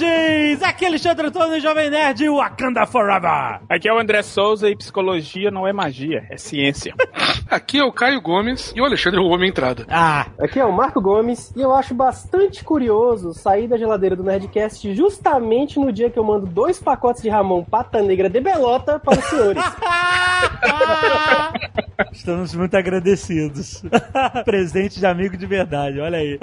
Nerds! Aqui é Alexandre Antônio, Jovem Nerd, Wakanda Forever! Aqui é o André Souza e psicologia não é magia, é ciência. Aqui é o Caio Gomes e o Alexandre roubou minha entrada. Ah, Aqui é o Marco Gomes e eu acho bastante curioso sair da geladeira do Nerdcast justamente no dia que eu mando dois pacotes de Ramon Pata Negra de Belota para os senhores. estamos muito agradecidos. Presente de amigo de verdade, olha aí.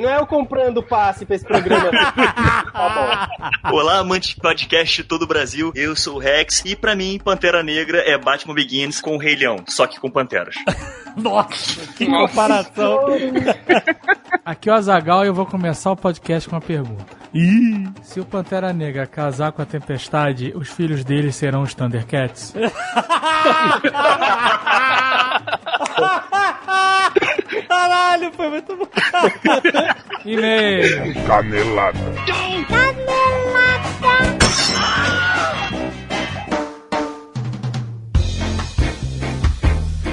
Não é eu comprando passe pra esse programa. Tá bom. Olá, amantes de podcast de todo o Brasil. Eu sou o Rex e pra mim Pantera Negra é Batman Begins com o Rei Leão, só que com panteras. Nossa, que comparação. Aqui é o Azagal e eu vou começar o podcast com uma pergunta. Ih, Se o Pantera Negra casar com a Tempestade, os filhos dele serão os Thundercats? caralho, foi muito bom. E-mail. Canelada.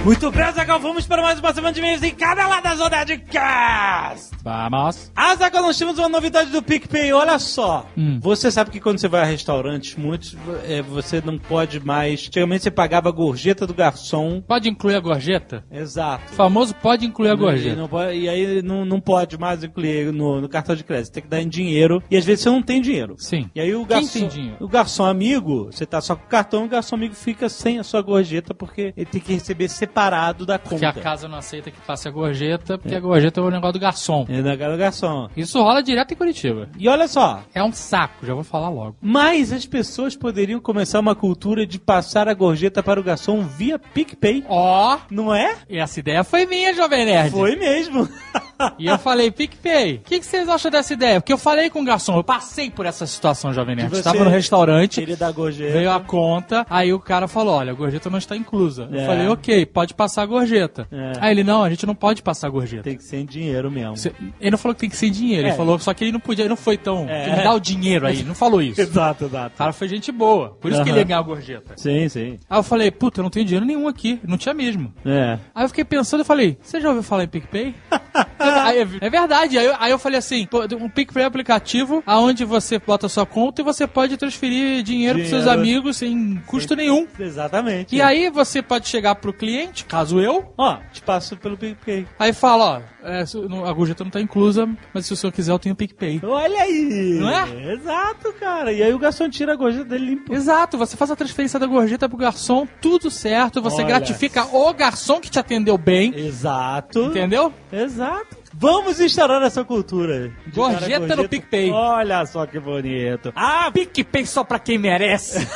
Muito bem, Azaghal, vamos para mais uma semana de e-mails em Canelada Zona de Cast. Vamos. Azaghal, nós temos uma novidade do PicPay, olha só. Hum. Você sabe que quando você vai a restaurantes, muitos, é, você não pode mais... Antigamente você pagava a gorjeta do garçom. Pode incluir a gorjeta? Exato. O famoso pode incluir a E, gorjeta. não pode- e aí não, não pode mais incluir no, no cartão de crédito. Tem que dar em dinheiro. E às vezes você não tem dinheiro. Sim. E aí o garçom, o garçom amigo, você tá só com o cartão, o garçom amigo fica sem a sua gorjeta porque ele tem que receber separado da Porque conta. a casa não aceita que passe a gorjeta, porque a gorjeta é o negócio do garçom. É da cara do garçom. Isso rola direto em Curitiba. E olha só, É um saco, já vou falar logo. mas as pessoas poderiam começar uma cultura de passar a gorjeta para o garçom via PicPay. Ó, Não é? essa ideia foi minha, Jovem Nerd. Foi mesmo. E eu falei, PicPay, o que, que vocês acham dessa ideia? Porque eu falei com o garçom, eu passei por essa situação, Jovem Nerd. E você- Estava no restaurante, Ele dá gorjeta. veio a conta, aí o cara falou, olha, a gorjeta não está inclusa. Eu É. falei, ok, pode passar a gorjeta. É. Aí ele, não, a gente não pode passar a gorjeta. Tem que ser em dinheiro mesmo. Ele não falou que tem que ser dinheiro, É. ele falou só que ele não podia, ele não foi tão. É. Me dá o dinheiro aí, não falou isso. Exato, O exato. cara foi gente boa, por isso que ele ia ganhar a gorjeta. Sim, sim. Aí eu falei, puta, eu não tenho dinheiro nenhum aqui, não tinha mesmo. É. Aí eu fiquei pensando e falei, você já ouviu falar em PicPay? Aí, é verdade. Aí eu, aí eu falei assim, pô, um PicPay é aplicativo aonde você bota a sua conta e você pode transferir dinheiro, pros seus Dinheiro. amigos sem custo nenhum. Exatamente. E aí você pode chegar pro cliente, caso eu, Ó, te passo pelo PicPay. aí fala, ó, é, a gorjeta não tá inclusa, mas se o senhor quiser eu tenho PicPay. Olha aí! Não é? Exato, cara. E aí o garçom tira a gorjeta dele limpo. Exato, você faz a transferência da gorjeta pro garçom, tudo certo, você Olha gratifica o garçom que te atendeu bem, Exato. entendeu? Exato. Vamos instaurar essa cultura. Gorjeta no PicPay. Olha só que bonito. Ah, PicPay só pra quem merece.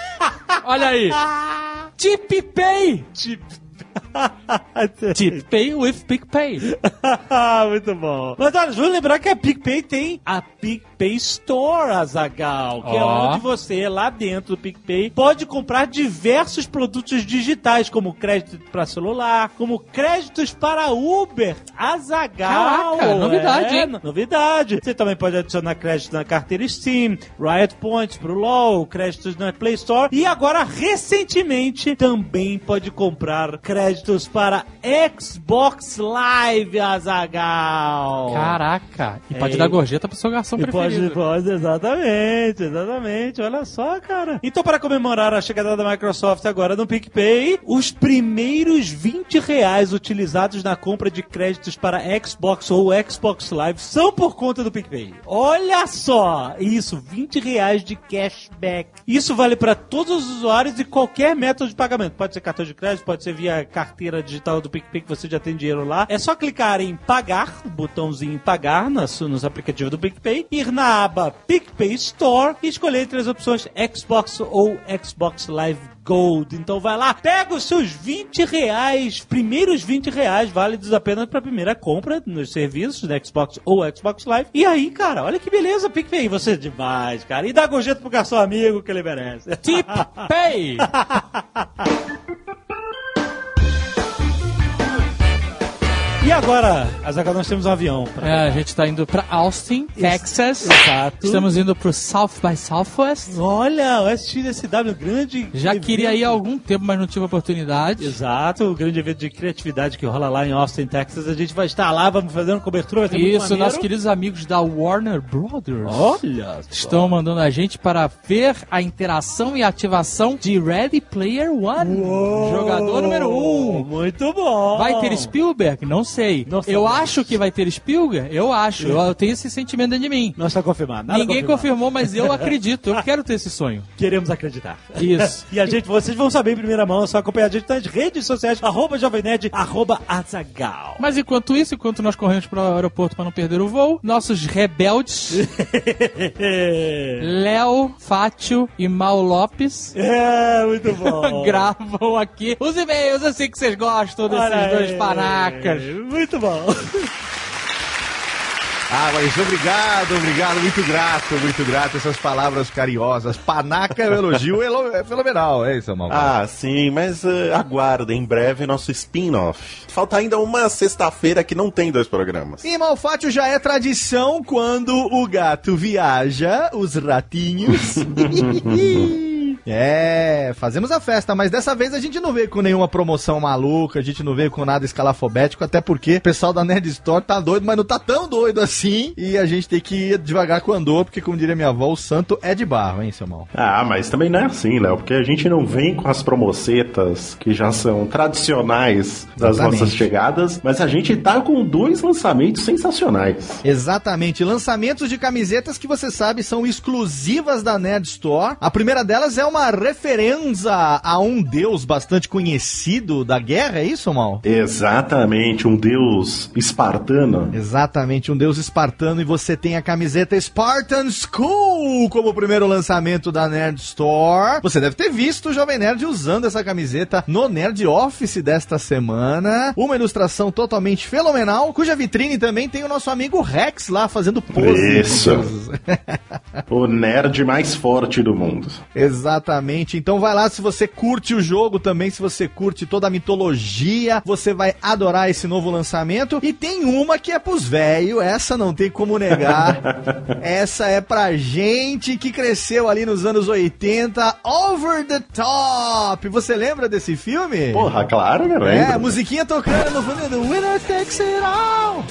Olha aí. TipPay. TipPay with PicPay. Muito bom. Mas olha, vamos lembrar que a PicPay tem a PicPay Store, Azagal, que é Ó. onde você, lá dentro do PicPay, pode comprar diversos produtos digitais, como crédito para celular, como créditos para Uber. Azagal. Caraca, novidade, é, hein? no- Novidade. Você também pode adicionar crédito na carteira Steam, Riot Points pro LoL, créditos na Play Store e agora, recentemente, também pode comprar créditos para Xbox Live, Azagal. Caraca. E pode É. dar gorjeta pro seu garçom E pode, preferido. pode, exatamente, exatamente. Olha só, cara. Então, para comemorar a chegada da Microsoft agora no PicPay, os primeiros 20 reais utilizados na compra de créditos para Xbox ou Xbox Live são por conta do PicPay. Olha só! Isso, 20 reais de cashback. Isso vale para todos os usuários e qualquer método de pagamento. Pode ser cartão de crédito, pode ser via carteira digital do PicPay que você já tem dinheiro lá. É só clicar em pagar, botãozinho pagar nas, nos aplicativos do PicPay, ir na aba PicPay Store e escolher entre as opções Xbox ou Xbox Live Gold. Então vai lá, pega os seus 20 reais, primeiros 20 reais válidos apenas para a primeira compra nos serviços da Xbox ou Xbox Live. E aí, cara, olha que beleza, PicPay, você é demais, cara. E dá gorjeta pro garçom amigo que ele merece. TipPay. E agora, Azaghal, nós temos um avião. É, a gente tá indo pra Austin, Texas. Exato. Estamos indo pro South by Southwest. Olha, o SXSW, grande. Já evento. queria ir há algum tempo, mas não tive oportunidade. Exato, o grande evento de criatividade que rola lá em Austin, Texas. A gente vai estar lá, vamos fazer uma cobertura. Isso, nossos queridos amigos da Warner Brothers. Olha, só. Estão mandando a gente para ver a interação e ativação de Ready Player One. Jogador número um. Muito bom. Vai ter Spielberg? Não sei. Não eu sabemos. acho que vai ter Spielberg? Eu acho. Eu, eu tenho esse sentimento dentro de mim. Não está confirmado. Nada Ninguém confirmado. confirmou, mas eu acredito. Eu quero ter esse sonho. Queremos acreditar. Isso. E a gente, vocês vão saber em primeira mão, é só acompanhar a gente nas redes sociais, arroba Jovem Nerd, arroba Azagal. Mas enquanto isso, enquanto nós corremos para o aeroporto para não perder o voo, nossos rebeldes, Léo, Fátio e Mal Lopes, é, muito bom. gravam aqui os e-mails assim que vocês gostam desses Olha dois aí. panacas. Muito bom. Ah, mas obrigado, obrigado, muito grato, muito grato. Essas palavras carinhosas. Panaca é um elogio elo- é fenomenal, é isso, mal. Ah, sim, mas eh, aguardem, em breve nosso spin-off. Falta ainda uma sexta-feira que não tem dois programas. E Malfátio já é tradição quando o gato viaja, os ratinhos. É, fazemos a festa, mas dessa vez a gente não veio com nenhuma promoção maluca, a gente não veio com nada escalafobético, até porque o pessoal da Nerd Store tá doido, mas não tá tão doido assim, e a gente tem que ir devagar com o andor, porque como diria minha avó, o santo é de barro, hein, seu mal? Ah, mas também não é assim, Léo, porque a gente não vem com as promocetas que já são tradicionais das Exatamente. nossas chegadas, mas a gente tá com dois lançamentos sensacionais. Exatamente, lançamentos de camisetas que você sabe são exclusivas da Nerd Store. A primeira delas é uma referência a um deus bastante conhecido da guerra, é isso, Mal? Exatamente, um deus espartano. Exatamente, um deus espartano e você tem a camiseta Spartan School como primeiro lançamento da Nerd Store. Você deve ter visto o Jovem Nerd usando essa camiseta no Nerd Office desta semana. Uma ilustração totalmente fenomenal, cuja vitrine também tem o nosso amigo Rex lá fazendo pose. Isso. O nerd mais forte do mundo. Exatamente. Então vai lá se você curte o jogo também, se você curte toda a mitologia, você vai adorar esse novo lançamento. E tem uma que é pros velhos, essa não tem como negar. essa é pra gente que cresceu ali nos anos 80, Over the Top. Você lembra desse filme? Porra, claro, né? É, lembro. musiquinha tocando no fundo do Winner Takes It All.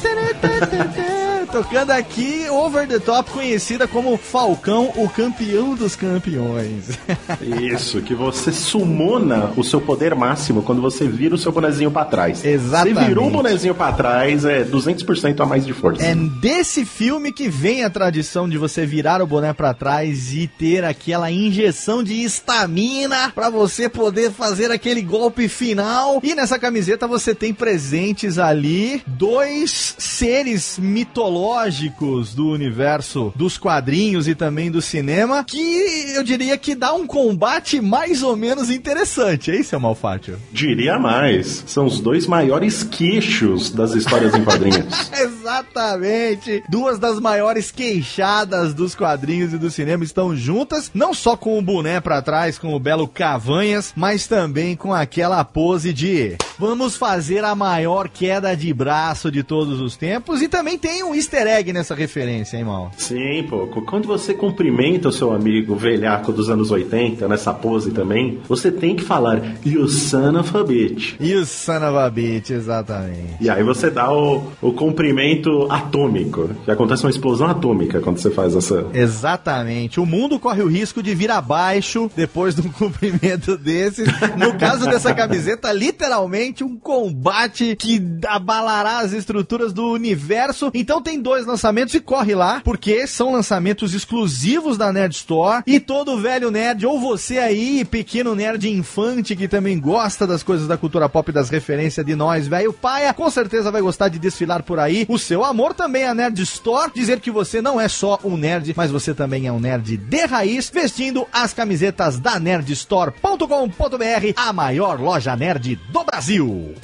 Tocando aqui Over the Top, conhecida como Falcão, o campeão dos campeões. Isso, que você sumona o seu poder máximo quando você vira o seu bonezinho pra trás. Exatamente. Você virou o bonezinho pra trás, é 200% a mais de força. É desse filme que vem a tradição de você virar o boné pra trás e ter aquela injeção de estamina pra você poder fazer aquele golpe final. E nessa camiseta você tem presentes ali dois seres mitológicos do universo dos quadrinhos e também do cinema que eu diria que dá um combate mais ou menos interessante, é isso, Malfátio? Diria mais, são os dois maiores queixos das histórias em quadrinhos. Exatamente. Duas das maiores queixadas dos quadrinhos e do cinema estão juntas, não só com o boné pra trás, com o belo Cavanhas, mas também com aquela pose de vamos fazer a maior queda de braço de todos os tempos e também tem um easter egg nessa referência, hein, mal? Sim, pô. Quando você cumprimenta o seu amigo velhaco dos anos 80, nessa pose também, você tem que falar, you son of a bitch. E o son of a bitch, exatamente. E aí você dá o, o cumprimento atômico. Que acontece uma explosão atômica quando você faz essa. Exatamente. O mundo corre o risco de vir abaixo depois de um cumprimento desses. No caso dessa camiseta, literalmente um combate que abalará as estruturas do universo. Então tem dois lançamentos e corre lá, porque são lançamentos exclusivos da Nerd Store. E todo velho nerd, ou você aí, pequeno nerd infante que também gosta das coisas da cultura pop e das referências de nós, velho paia, com certeza vai gostar de desfilar por aí. O seu amor também é a Nerd Store. Dizer que você não é só um nerd, mas você também é um nerd de raiz, vestindo as camisetas da nerdstore.com.br, a maior loja nerd do Brasil.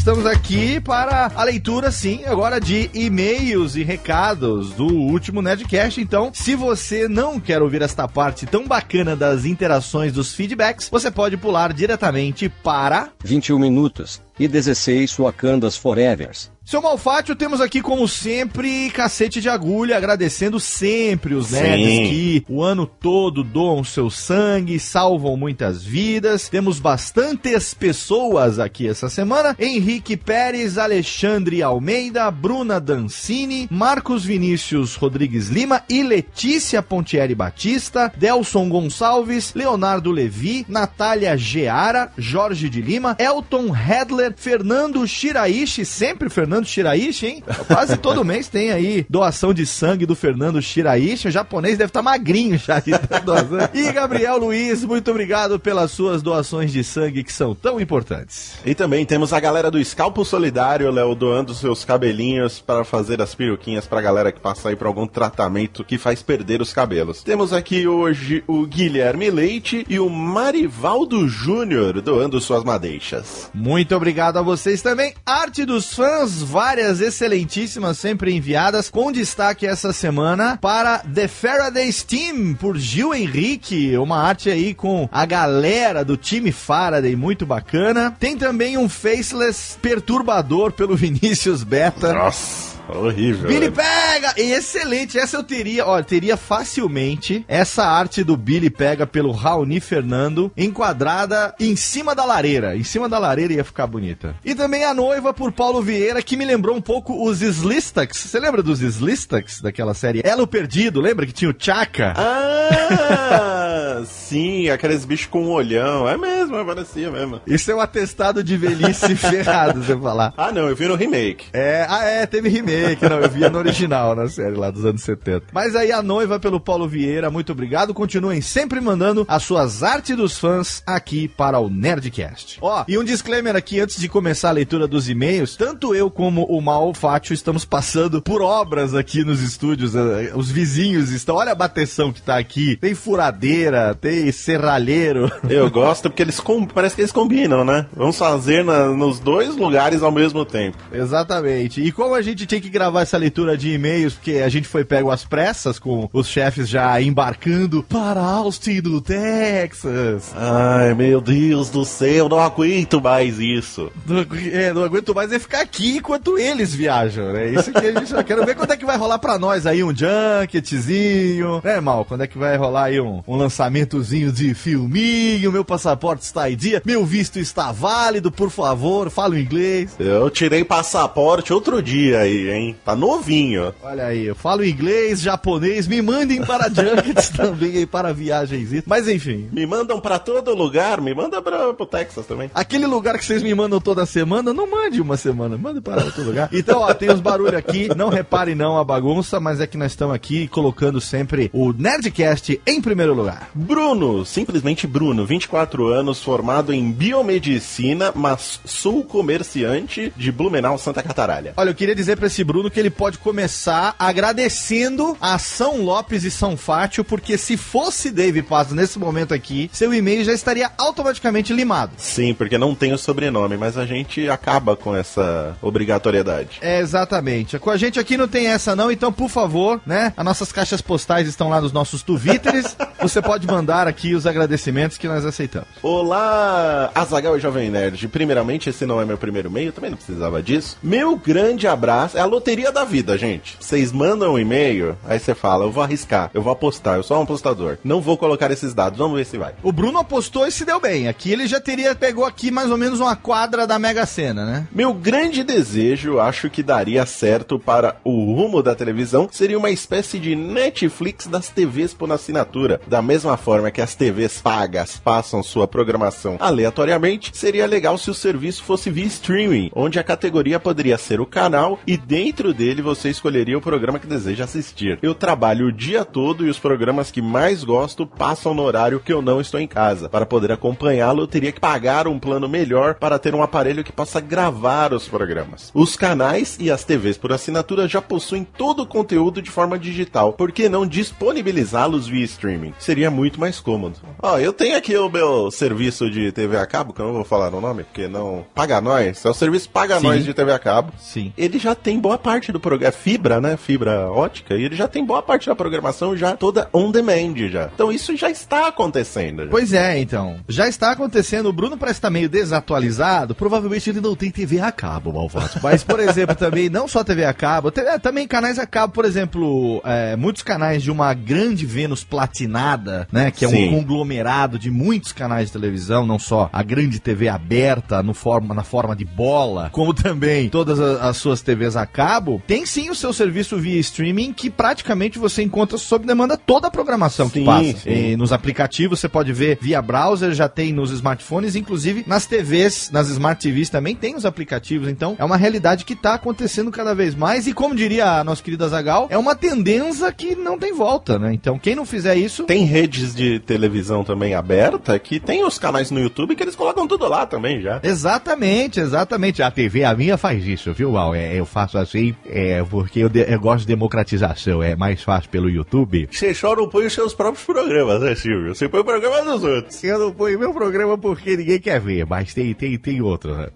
Estamos aqui para a leitura, sim, agora de e-mails e recados do último Nerdcast. Então, se você não quer ouvir esta parte tão bacana das interações dos feedbacks, você pode pular diretamente para 21 minutos e 16 Wakandas Forevers. Seu Malfátio, temos aqui, como sempre, cacete de agulha, agradecendo sempre os nerds Sim. que o ano todo doam seu sangue, salvam muitas vidas. Temos bastantes pessoas aqui essa semana: Henrique Pérez, Alexandre Almeida, Bruna Dancini, Marcos Vinícius Rodrigues Lima e Letícia Pontieri Batista, Delson Gonçalves, Leonardo Levi, Natália Geara, Jorge de Lima, Elton Hedler, Fernando Shiraishi, sempre Fernando Shiraishi, hein? Quase todo mês tem aí doação de sangue do Fernando Shiraishi. O japonês deve estar magrinho já de doação. E Gabriel Luiz, muito obrigado pelas suas doações de sangue que são tão importantes. E também temos a galera do Escalpo Solidário, Léo, doando seus cabelinhos para fazer as peruquinhas pra galera que passa aí por algum tratamento que faz perder os cabelos. Temos aqui hoje o Guilherme Leite e o Marivaldo Júnior doando suas madeixas. Muito obrigado a vocês também. Arte dos fãs, várias excelentíssimas sempre enviadas, com destaque essa semana para The Faraday's Team, por Gil Henrique, uma arte aí com a galera do time Faraday, muito bacana. Tem também um faceless perturbador pelo Vinícius Beta. Nossa, horrível. Billy velho. Pega! Excelente, essa eu teria, olha, teria facilmente essa arte do Billy Pega pelo Raoni Fernando enquadrada em cima da lareira. Em cima da lareira ia ficar bonita. E também a noiva por Paulo Vieira, que me lembrou um pouco os Slistax. Você lembra dos Slistax daquela série Elo Perdido? Lembra que tinha o Chaka? Ah, sim, aqueles bichos com um olhão. É mesmo, parecia mesmo. Isso é um atestado de velhice ferrado, você falar. Ah, não, eu vi no remake. É, ah, é, teve remake, não, eu via no original, na série lá dos anos 70. Mas aí a noiva pelo Paulo Vieira, muito obrigado. Continuem sempre mandando as suas artes dos fãs aqui para o Nerdcast. Ó, e um disclaimer aqui antes de começar a leitura dos e-mails, tanto eu como o Mal Fátio estamos passando por obras aqui nos estúdios. eh, Os vizinhos estão, olha a bateção que tá aqui. Tem furadeira, tem serralheiro. Eu gosto porque eles parece que eles combinam, né? Vamos fazer na- nos dois lugares ao mesmo tempo. Exatamente. E como a gente tinha que gravar essa leitura de e-mails, porque a gente foi pego às pressas com os chefes já embarcando para Austin do Texas. Ai, meu Deus do céu, não aguento mais isso. Não, é, não aguento mais é ficar aqui enquanto eles viajam, né? Isso que a gente já quero ver quando é que vai rolar pra nós aí um junketzinho, né, Mal? Quando é que vai rolar aí um, um lançamentozinho de filminho, meu passaporte está em dia, meu visto está válido, por favor, fala o inglês. Eu tirei passaporte outro dia aí, hein? Tá novinho. Olha aí, eu falo inglês, japonês, me mandem para junkets também aí para viagens. Mas enfim, Me mandam pra todo lugar, me manda pra, pro Texas também. aquele lugar que vocês me mandam toda semana, não mande uma semana, mande para outro lugar. Então, ó, tem os barulhos aqui, não repare não a bagunça, mas é que nós estamos aqui colocando sempre o Nerdcast em primeiro lugar. Bruno, simplesmente Bruno, 24 anos, formado em biomedicina, mas sou comerciante de Blumenau, Santa Cataralha. Olha, eu queria dizer para esse Bruno que ele pode começar agradecendo a São Lopes e São Fátio, porque se fosse Dave Paz nesse momento aqui, seu e-mail já estaria automaticamente limado. Sim, porque não tem o sobrenome, mas a gente acaba com essa obrigatoriedade. É, exatamente. Com a gente aqui não tem essa não, então por favor, né? As nossas caixas postais estão lá nos nossos Twitters. Você pode mandar aqui os agradecimentos que nós aceitamos. Olá, Azagal e Jovem Nerd. Primeiramente, esse não é meu primeiro e-mail, também não precisava disso. Meu grande abraço. É a loteria da vida, gente. Vocês mandam um e-mail, aí você fala, eu vou arriscar, eu vou apostar, eu sou um apostador. Não vou colocar esses dados, vamos ver se vai. O Bruno apostou e se deu bem. Aqui ele já teria pegou aqui mais ou menos uma quadra da Mega Sena, né? Meu grande desejo, acho que daria certo para o rumo da televisão, seria uma espécie de Netflix das TVs por assinatura. Da mesma forma que as TVs pagas passam sua programação aleatoriamente, seria legal se o serviço fosse via streaming, onde a categoria poderia ser o canal e dentro dele você escolheria o programa que deseja assistir. Eu trabalho o dia todo e os programas que mais gosto passam no horário que eu não estou em casa. Para poder acompanhá-lo, eu teria que pagar um plano melhor para ter um aparelho que possa gravar os programas. Os canais e as TVs por assinatura já possuem todo o conteúdo de forma digital, por que não disponibilizá-los via streaming? Seria muito muito mais cômodo. Ó, eu tenho aqui o meu serviço de TV a cabo, que eu não vou falar o nome, porque não. Paga Nós. É o serviço Paga Sim. Nós de TV a cabo. Sim. Ele já tem boa parte do programa. É fibra, né? Fibra ótica. E ele já tem boa parte da programação já toda on demand já. Então isso já está acontecendo. já. Pois é, então. Já está acontecendo. O Bruno parece estar meio desatualizado. Provavelmente ele não tem TV a cabo, malvado. Mas, por exemplo, também, não só TV a cabo, é, também canais a cabo, por exemplo, é, muitos canais de uma grande Vênus platinada, né? Que é Sim. um conglomerado de muitos canais de televisão, não só a grande TV aberta no forma, na forma de bola, como também todas a- as suas TVs a cabo, tem sim o seu serviço via streaming que praticamente você encontra sob demanda toda a programação que Sim, passa. sim. E nos aplicativos você pode ver via browser, já tem nos smartphones, inclusive nas TVs, nas Smart TVs também tem os aplicativos. Então é uma realidade que está acontecendo cada vez mais e como diria a nossa querida Zagal, é uma tendência que não tem volta, né? Então quem não fizer isso, Tem redes de televisão também aberta que tem os canais no YouTube que eles colocam tudo lá também já. Exatamente, exatamente. A TV, a minha faz isso, viu, Mal? É, eu faço assim é, porque eu, de- eu gosto de democratização. É mais fácil pelo YouTube. Você só não põe os seus próprios programas, né, Silvio? Você põe o programa dos outros. Eu não ponho meu programa porque ninguém quer ver, mas tem, tem, tem outro. né?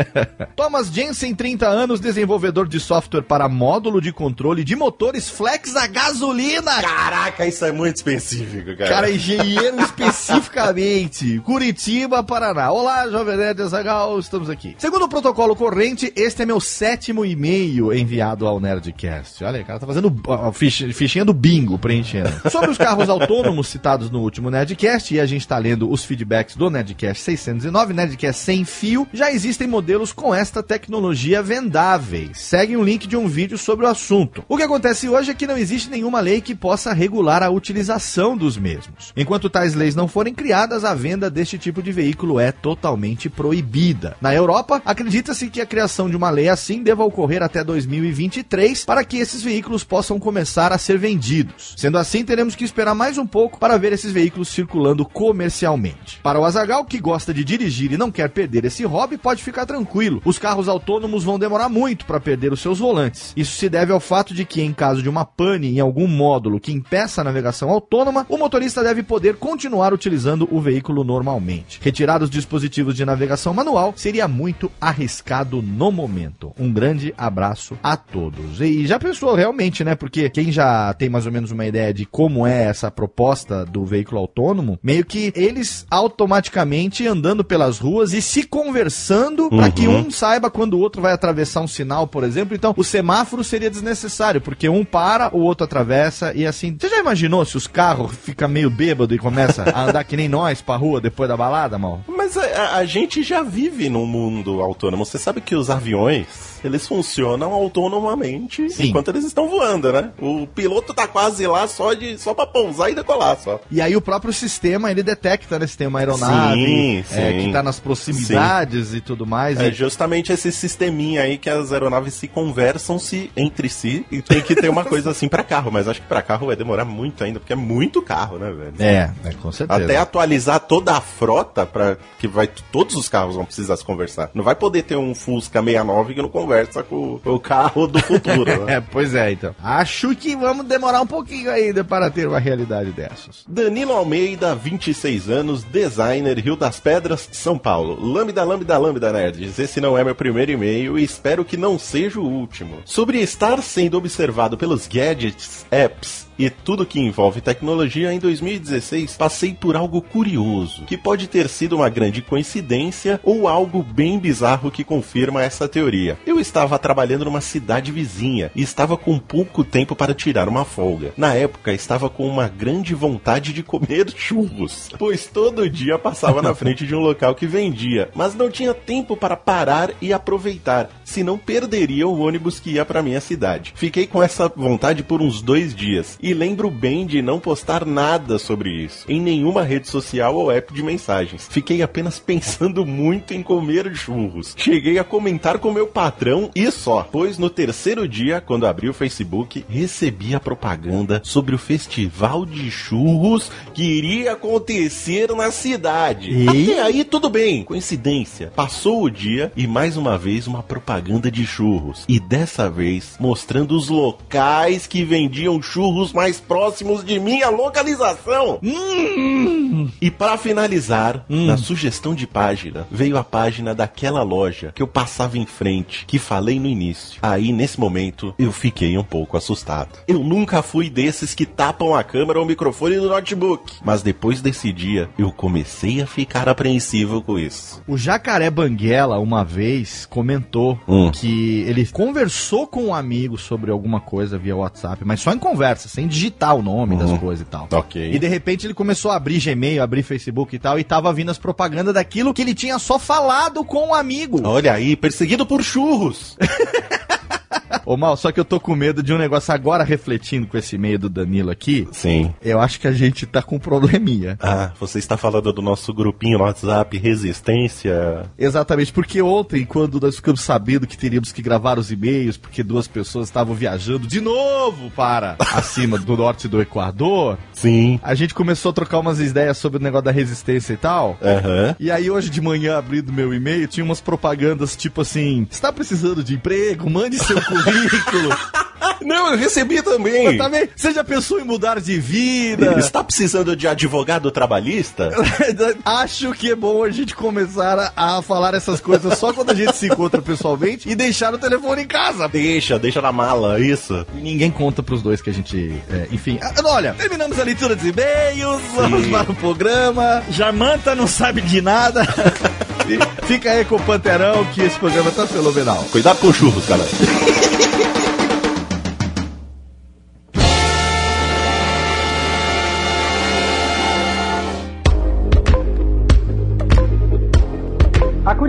Thomas Jensen, 30 anos, desenvolvedor de software para módulo de controle de motores flex a gasolina. Caraca, isso é muito específico, cara. Cara, engenheiro especificamente. Curitiba, Paraná. Olá, Jovem Nerd Azagal, estamos aqui. Segundo o protocolo corrente, este é meu sétimo e-mail enviado ao Nerdcast. Olha, o cara tá fazendo fichinha do bingo preenchendo. Sobre os carros autônomos citados no último Nerdcast, e a gente tá lendo os feedbacks do Nerdcast 609, Nerdcast sem fio, já existem modelos com esta tecnologia vendáveis. Segue um link de um vídeo sobre o assunto. O que acontece hoje é que não existe nenhuma lei que possa regular a utilização dos mesmos. Enquanto tais leis não forem criadas, a venda deste tipo de veículo é totalmente proibida. Na Europa, acredita-se que a criação de uma lei assim deva ocorrer até 2023 para que esses veículos possam começar a ser vendidos. Sendo assim, teremos que esperar mais um pouco para ver esses veículos circulando comercialmente. Para o Azagal, que gosta de dirigir e não quer perder esse hobby, pode ficar tranquilo. Os carros autônomos vão demorar muito para perder os seus volantes. Isso se deve ao fato de que, em caso de uma pane em algum módulo que impeça a navegação autônoma, o motorista deve poder continuar utilizando o veículo normalmente. Retirar os dispositivos de navegação manual seria muito arriscado no momento. Um grande abraço a todos. E já pensou realmente, né? Porque quem já tem mais ou menos uma ideia de como é essa proposta do veículo autônomo, meio que eles automaticamente andando pelas ruas e se conversando para que um saiba quando o outro vai atravessar um sinal, por exemplo. Então, o semáforo seria desnecessário, porque um para, o outro atravessa e assim. Você já imaginou se os carros ficam meio bêbado e começa a andar que nem nós pra rua depois da balada, mal? Mas a- a gente já vive num mundo autônomo. Você sabe que os aviões, eles funcionam autonomamente Sim. enquanto eles estão voando, né? O piloto tá quase lá só de só para pousar e decolar só. E aí o próprio sistema, ele detecta, né, se tem uma aeronave Sim, é, sim. que tá nas proximidades e tudo mais. É e- justamente esse sisteminha aí que as aeronaves se conversam se entre si e tem que ter uma coisa assim pra carro, mas acho que pra carro vai demorar muito ainda, porque é muito carro, né, velho? É, é, com certeza. Até atualizar toda a frota para que vai todos os carros vão precisar se conversar. Não vai poder ter um Fusca 69 que não conversa com o carro do futuro, né? É, pois é, então. Acho que vamos demorar um pouquinho ainda para ter uma realidade dessas. Danilo Almeida, 26 anos, designer, Rio das Pedras, São Paulo. Lambda, lambda, lambda, nerds. Esse não é meu primeiro e-mail e espero que não seja o último. Sobre estar sendo observado pelos gadgets, apps e tudo que envolve tecnologia, em 2016 passei por algo curioso, que pode ter sido uma grande coincidência ou algo bem bizarro que confirma essa teoria. Eu estava trabalhando numa cidade vizinha e estava com pouco tempo para tirar uma folga. Na época, estava com uma grande vontade de comer churros, pois todo dia passava na frente de um local que vendia, mas não tinha tempo para parar e aproveitar, senão perderia o ônibus que ia para minha cidade. Fiquei com essa vontade por uns dois dias e lembro bem de não postar nada sobre isso em nenhuma rede social ou app de mensagens. Fiquei apenas pensando muito em comer churros. Cheguei a comentar com meu patrão e só, pois no terceiro dia, quando abri o Facebook, recebi a propaganda sobre o festival de churros que iria acontecer na cidade. E? Até aí tudo bem, coincidência. Passou o dia e mais uma vez uma propaganda de churros. E dessa vez mostrando os locais que vendiam churros mais próximos de minha localização. Hum. E para finalizar, na sugestão de página, veio a página daquela loja que eu passava em frente, que falei no início. Aí, nesse momento, eu fiquei um pouco assustado. Eu nunca fui desses que tapam a câmera ou o microfone do notebook. Mas depois desse dia, eu comecei a ficar apreensivo com isso. O Jacaré Banguela, uma vez, comentou Hum. que ele conversou com um amigo sobre alguma coisa via WhatsApp, mas só em conversa, sem digitar o nome das coisas e tal. Ok. E de repente ele começou a abrir Gmail, abrir Facebook e tal, e tava vindo as propagandas daquilo que ele tinha só falado com o amigo. Olha aí, perseguido por churros. Ô Mal, só que eu tô com medo de um negócio agora refletindo com esse e-mail do Danilo aqui. Sim. Eu acho que a gente tá com um probleminha. Ah, você está falando do nosso grupinho no WhatsApp Resistência? Exatamente, porque ontem, quando nós ficamos sabendo que teríamos que gravar os e-mails, porque duas pessoas estavam viajando de novo para acima do norte do Equador, Sim. a gente começou a trocar umas ideias sobre o negócio da resistência e tal. Aham. E aí hoje de manhã, abrindo meu e-mail, tinha umas propagandas tipo assim: está precisando de emprego? Mande seu currículo. ridículo. Não, eu recebi também. Eu também. Você já pensou em mudar de vida? Está precisando de advogado trabalhista? Acho que é bom a gente começar a, a falar essas coisas só quando a gente se encontra pessoalmente e deixar o telefone em casa. Deixa, deixa na mala, isso. E ninguém conta pros dois que a gente. é, enfim. Ah, olha, terminamos a leitura dos e-mails, vamos para o programa. Jamanta não sabe de nada. Fica aí com o Panterão que esse programa tá fenomenal. Cuidado com churros, cara.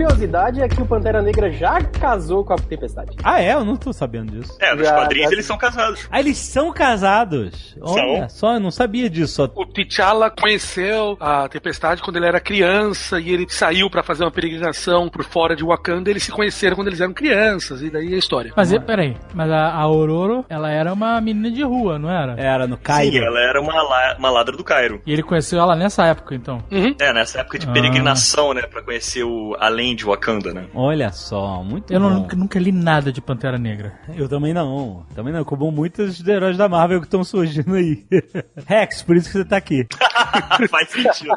Curiosidade é que o Pantera Negra já casou com a Tempestade. Ah, é? Eu não tô sabendo disso. É, nos Já, quadrinhos já- eles são casados. Ah, eles são casados. Olha São. só, eu não sabia disso. Só... O T'Challa conheceu a Tempestade quando ele era criança e ele saiu pra fazer uma peregrinação por fora de Wakanda. Eles se conheceram quando eles eram crianças e daí é a história. Mas e- peraí, mas a, a Aurora, ela era uma menina de rua, não era? Era no Sim, Cairo. ela era uma, la- uma ladra do Cairo. E ele conheceu ela nessa época, então. É, nessa época de Ah. peregrinação, né? Pra conhecer o além de Wakanda, né? Olha só, muito Eu não- bom. nunca, nunca li nada de Pantera Negra. Eu também não. Também não. Como muitos dos heróis da Marvel que estão surgindo aí. Rex, por isso que você tá aqui. Faz sentido.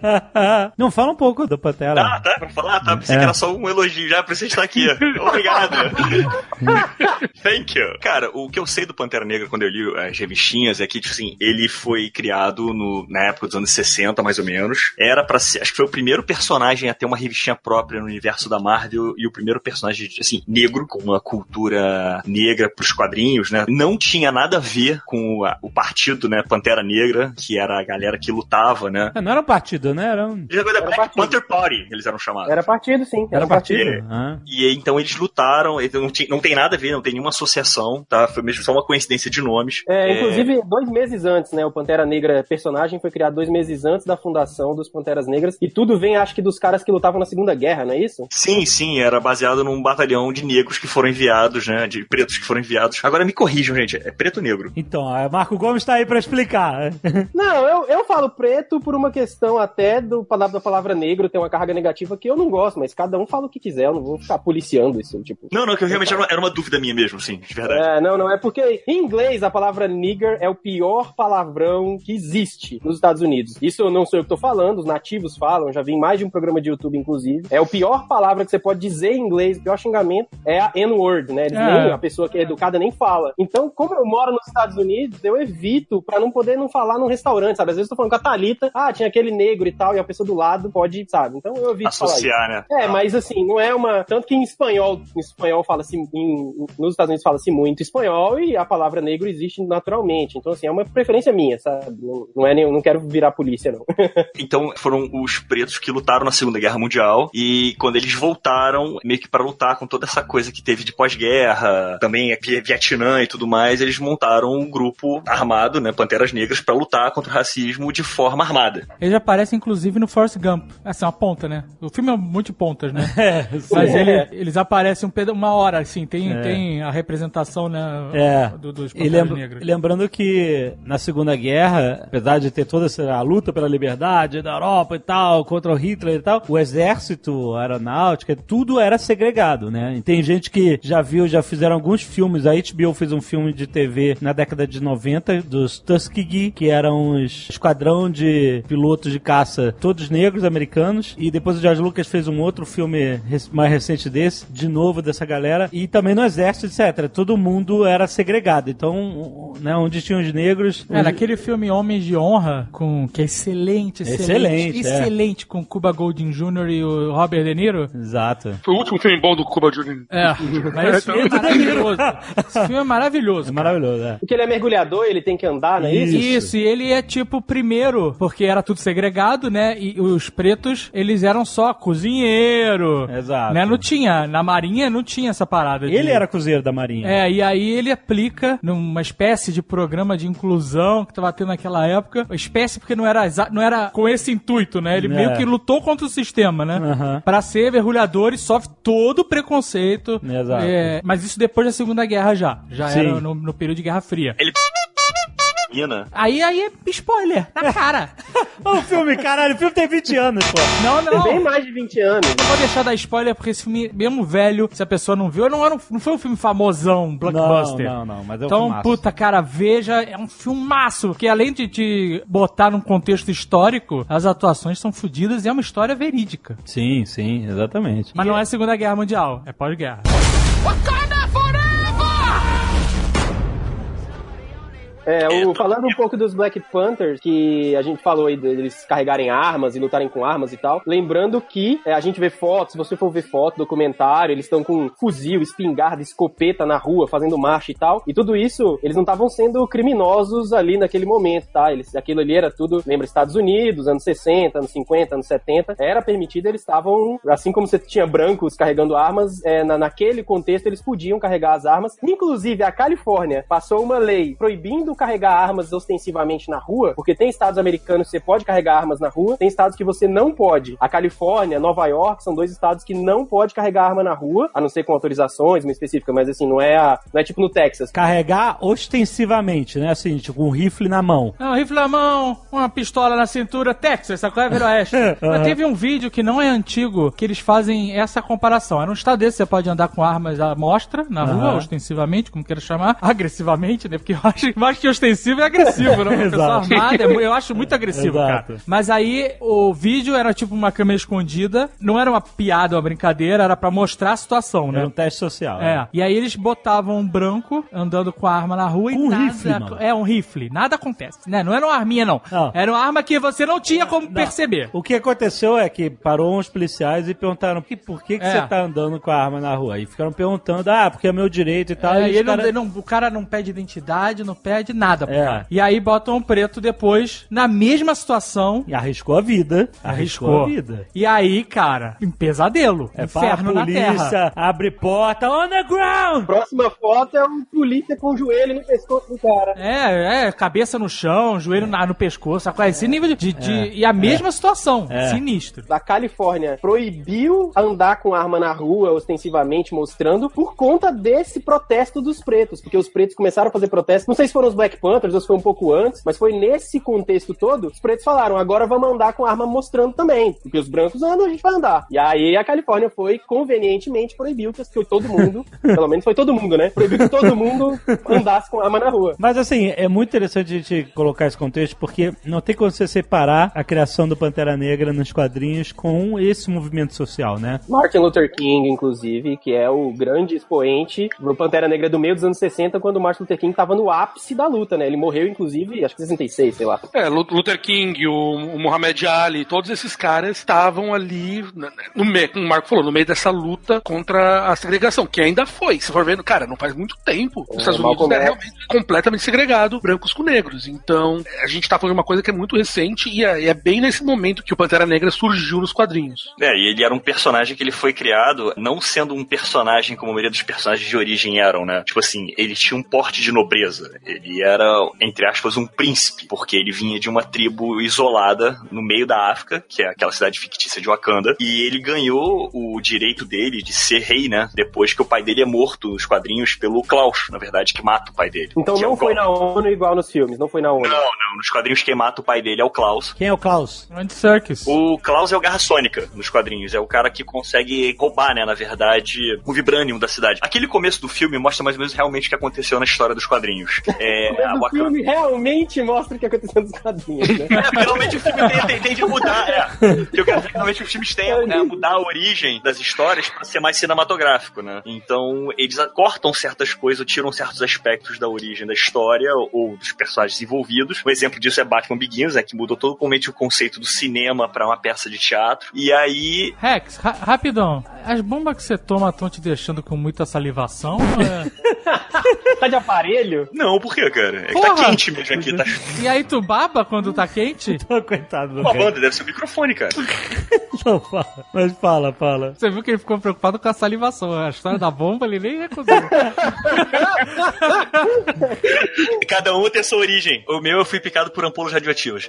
não, fala um pouco do Pantera. Ah, tá, pra falar, tá. Pensei É. que era só um elogio já pra você estar aqui. Obrigado. Thank you. Cara, o que eu sei do Pantera Negra quando eu li as revistinhas é que, tipo assim, ele foi criado no, na época dos anos 60, mais ou menos. Era pra ser, acho que foi o primeiro personagem a ter uma revistinha própria no universo da Marvel e o primeiro personagem, assim, negro, com uma cultura negra pros quadrinhos, né? Não tinha nada a ver com a- o partido, né, Pantera Negra, que era a galera que lutava, né? Ah, Não era um partido, né? Era um. Era Black partido. Panther Party, eles eram chamados. Era partido, sim. Era, Era partido? É. Ah. E então eles lutaram, então não, tinha- não tem nada a ver, não tem nenhuma associação, tá? Foi mesmo só uma coincidência de nomes. É, inclusive, dois meses antes, né? O Pantera Negra personagem foi criado dois meses antes da fundação dos Panteras Negras. E tudo vem, acho que, dos caras que lutavam na Segunda Guerra, não é isso? Sim, sim, era baseado num batalhão de negros que foram enviados, né? De pretos que foram enviados. Agora me corrijam, gente, é preto ou negro? Então, a Marco Gomes tá aí pra explicar. Não, eu, eu falo preto por uma questão até do da da palavra negro tem uma carga negativa que eu não gosto, mas cada um fala o que quiser, eu não vou ficar policiando isso, tipo. Não, não, que eu realmente era uma, era uma dúvida minha mesmo, sim, de verdade. É, não, não, é porque em inglês a palavra nigger é o pior palavrão que existe nos Estados Unidos. Isso não sou eu que tô falando, os nativos falam, já vi em mais de um programa de YouTube, inclusive. É o pior palavra que você pode dizer em inglês, o pior xingamento é a N-word, né? Eles É. nem, a pessoa que é educada nem fala. Então, como eu moro nos Estados Unidos, eu evito pra não poder não falar num restaurante, sabe? Às vezes eu tô falando com a Thalita, ah, tinha aquele negro e tal, e a pessoa do lado pode, sabe? Então eu evito falar isso. Associar, né? É, mas assim, não é uma. Tanto que em espanhol, em espanhol fala-se. em- Nos Estados Unidos fala-se muito espanhol e a palavra negro existe naturalmente. Então, assim, é uma preferência minha, sabe? Não, não é nem. Não quero virar polícia, não. Então foram os pretos que lutaram na Segunda Guerra Mundial e quando eles voltaram, meio que para lutar com toda essa coisa que teve de pós-guerra, também aqui Vietnã e tudo mais, eles montaram um grupo armado, né, Panteras Negras, para lutar contra o racismo de forma armada. Ele aparece, inclusive, no Forrest Gump. Assim, uma ponta, né? O filme é muito pontas, né? É, Mas ele- eles aparecem um peda- uma hora, assim. Tem, É. tem a representação, né? É. Do, dos E Panteras lembra- Negras. lembrando que na Segunda Guerra, apesar de ter toda essa a luta pela liberdade da Europa e tal, contra o Hitler e tal, o exército, a aeronáutica, tudo era segregado, né? E tem gente que já viu, já fizeram alguns filmes, a HBO fez um filme de TV na década de 90 dos Tuskegee, que eram os esquadrão de pilotos de caça, todos negros americanos, e depois o George Lucas fez um outro filme mais recente desse, de novo dessa galera, e também no exército, etc. Todo mundo era segregado. Então, né, onde tinham os negros. É, os- naquele filme Homens de Honra, com, que é excelente, excelente, Excelente, é. excelente, com Cuba Gooding Jr. e o Robert De Niro. Exato. Foi o último filme bom do Cuba Jr. É, mas esse filme é maravilhoso. Esse filme é maravilhoso. É maravilhoso, é. Porque ele é mergulhador, ele tem que andar, não é isso? Isso. e ele é tipo o primeiro, porque era tudo segregado, né? E os pretos, eles eram só cozinheiro. Exato. Né? Não tinha, na marinha não tinha essa parada. de- Ele era cozinheiro da Marinha. É, e aí ele aplica numa espécie de programa de inclusão que tava tendo naquela época. Espécie porque não era, exa- não era com esse intuito, né? Ele É. meio que lutou contra o sistema, né? Aham. Pra ser mergulhador e sofre todo o preconceito. Exato. É, mas isso depois da Segunda Guerra já. Já Sim. era no, no período de Guerra Fria. Ele. Mina. Aí, aí é spoiler, na cara. O filme, caralho, o filme tem 20 anos, pô. Não, Tem não. bem mais de 20 anos. Não vou deixar dar spoiler, porque esse filme, mesmo velho, se a pessoa não viu, não, era um- não foi um filme famosão, blockbuster. Não, não, não, mas é um Então, filmaço. puta, cara, veja, é um filmaço, porque além de te botar num contexto histórico, as atuações são fodidas e é uma história verídica. Sim, sim, exatamente. Mas não é Segunda Guerra Mundial, é pós-guerra. É, o- falando um pouco dos Black Panthers, que a gente falou aí deles carregarem armas e lutarem com armas e tal. Lembrando que é, a gente vê fotos, se você for ver foto, documentário, eles estão com fuzil, espingarda, escopeta na rua, fazendo marcha e tal. E tudo isso, eles não estavam sendo criminosos ali naquele momento, tá? Eles, aquilo ali era tudo, lembra, Estados Unidos, anos 60, anos 50, anos 70. Era permitido, eles estavam, assim como você tinha brancos carregando armas, é, na, naquele contexto eles podiam carregar as armas. Inclusive, a Califórnia passou uma lei proibindo carregar armas ostensivamente na rua, porque tem estados americanos que você pode carregar armas na rua, tem estados que você não pode. A Califórnia, Nova York são dois estados que não pode carregar arma na rua, a não ser com autorizações muito específicas, mas assim, não é, a, não é tipo no Texas. Carregar ostensivamente, né? Assim, tipo, um rifle na mão. Não, rifle na mão, uma pistola na cintura, Texas, coisa é Oeste. Mas teve um vídeo que não é antigo, que eles fazem essa comparação. Era um estado desse, você pode andar com armas à mostra, na rua, Aham. ostensivamente, como queira chamar, agressivamente, né? Porque eu acho mais que ostensivo é agressivo, né? Uma pessoa armada, é eu acho muito agressivo, Exato. cara. Mas aí, o vídeo era tipo uma câmera escondida, não era uma piada, uma brincadeira, era pra mostrar a situação, né? Era um teste social. É. E aí eles botavam um branco andando com a arma na rua e um nada. rifle, mano. é um rifle. Nada acontece. Né? Não era uma arminha, não. Não. Era uma arma que você não tinha como perceber. O que aconteceu é que parou uns policiais e perguntaram "Que- por que, que É. você tá andando com a arma na rua? E ficaram perguntando, ah, porque é meu direito e tal. É, e e não- cara- não- o cara não pede identidade, não pede nada É. E aí botam um preto depois, na mesma situação. E arriscou a vida. Arriscou, a vida. E aí, cara, um pesadelo. É inferno para a na terra. polícia, abre porta, on the ground! Próxima foto é um polícia com o joelho no pescoço do cara. É, é, cabeça no chão, joelho na- no pescoço, sabe? esse nível de. de- de- e a mesma situação. É. Sinistro. da Califórnia proibiu andar com arma na rua, ostensivamente mostrando, por conta desse protesto dos pretos. Porque os pretos começaram a fazer protesto. Não sei se foram os Black Panthers ou se foi um pouco antes, mas foi nesse contexto todo. Os pretos falaram: agora vamos andar com arma mostrando também. Porque os brancos andam, a gente vai andar. E aí a Califórnia foi convenientemente proibiu que todo mundo, pelo menos foi todo mundo, né? Proibiu que todo mundo andasse com arma na rua. Mas assim, é muito interessante a gente colocar esse contexto, porque não tem como você separar a criação do Pantera Negra nos quadrinhos com esse movimento social, né? Martin Luther King, inclusive, que é o grande expoente do Pantera Negra do meio dos anos 60, quando Martin Luther King tava no ápice da luta, né? Ele morreu, inclusive, acho que em 66, sei lá. É, Lu- Luther King, o, o Muhammad Ali, todos esses caras estavam ali, né, no meio, como o Marco falou, no meio dessa luta contra a segregação, que ainda foi. Se for vendo, cara, não faz muito tempo. Os É, Estados Unidos X. realmente completamente segregado, brancos com negros. Então, a gente tá falando de uma coisa que é muito recente e é, e é bem nesse momento que o Pantera Negra surgiu nos quadrinhos. É, e ele era um personagem que ele foi criado não sendo um personagem como a maioria dos personagens de origem eram, né? Tipo assim, ele tinha um porte de nobreza. Ele era, entre aspas, um príncipe, porque ele vinha de uma tribo isolada no meio da África, que é aquela cidade fictícia de Wakanda, e ele ganhou o direito dele de ser rei, né? Depois que o pai dele é morto nos quadrinhos pelo Klaus, na verdade, que mata o pai dele. Então é não o foi na ONU igual nos filmes, não foi na ONU. Não, não. Nos quadrinhos quem mata o pai dele é o Klaus. Quem é o Klaus? Andy Serkis. O Klaus é o Garra Sônica nos quadrinhos. É o cara que consegue roubar, né, na verdade, o Vibranium da cidade. Aquele começo do filme mostra mais ou menos realmente o que aconteceu na história dos quadrinhos. É, Mas o filme realmente mostra o que aconteceu nos quadrinhos, né? É, porque normalmente o filme tem, tem, tem de mudar, é. Porque eu quero dizer que normalmente os filmes têm é, mudar a origem das histórias pra ser mais cinematográfico, né? Então, eles cortam certas coisas, ou tiram certos aspectos da origem da história ou dos personagens envolvidos. Um exemplo disso é Batman Begins, né, que mudou totalmente o conceito do cinema pra uma peça de teatro. E aí, Rex, ra- rapidão. As bombas que você toma estão te deixando com muita salivação? é- Tá de aparelho? não, por quê, cara? É que tá Porra! quente mesmo aqui, tá E aí tu baba quando tá quente? Ô, Coitado do uma banda, deve ser o microfone, cara. Não, fala. Mas fala, fala. Você viu que ele ficou preocupado com a salivação. A história da bomba ele nem recusou. Cada um tem sua origem. O meu eu fui picado por ampolas radioativas.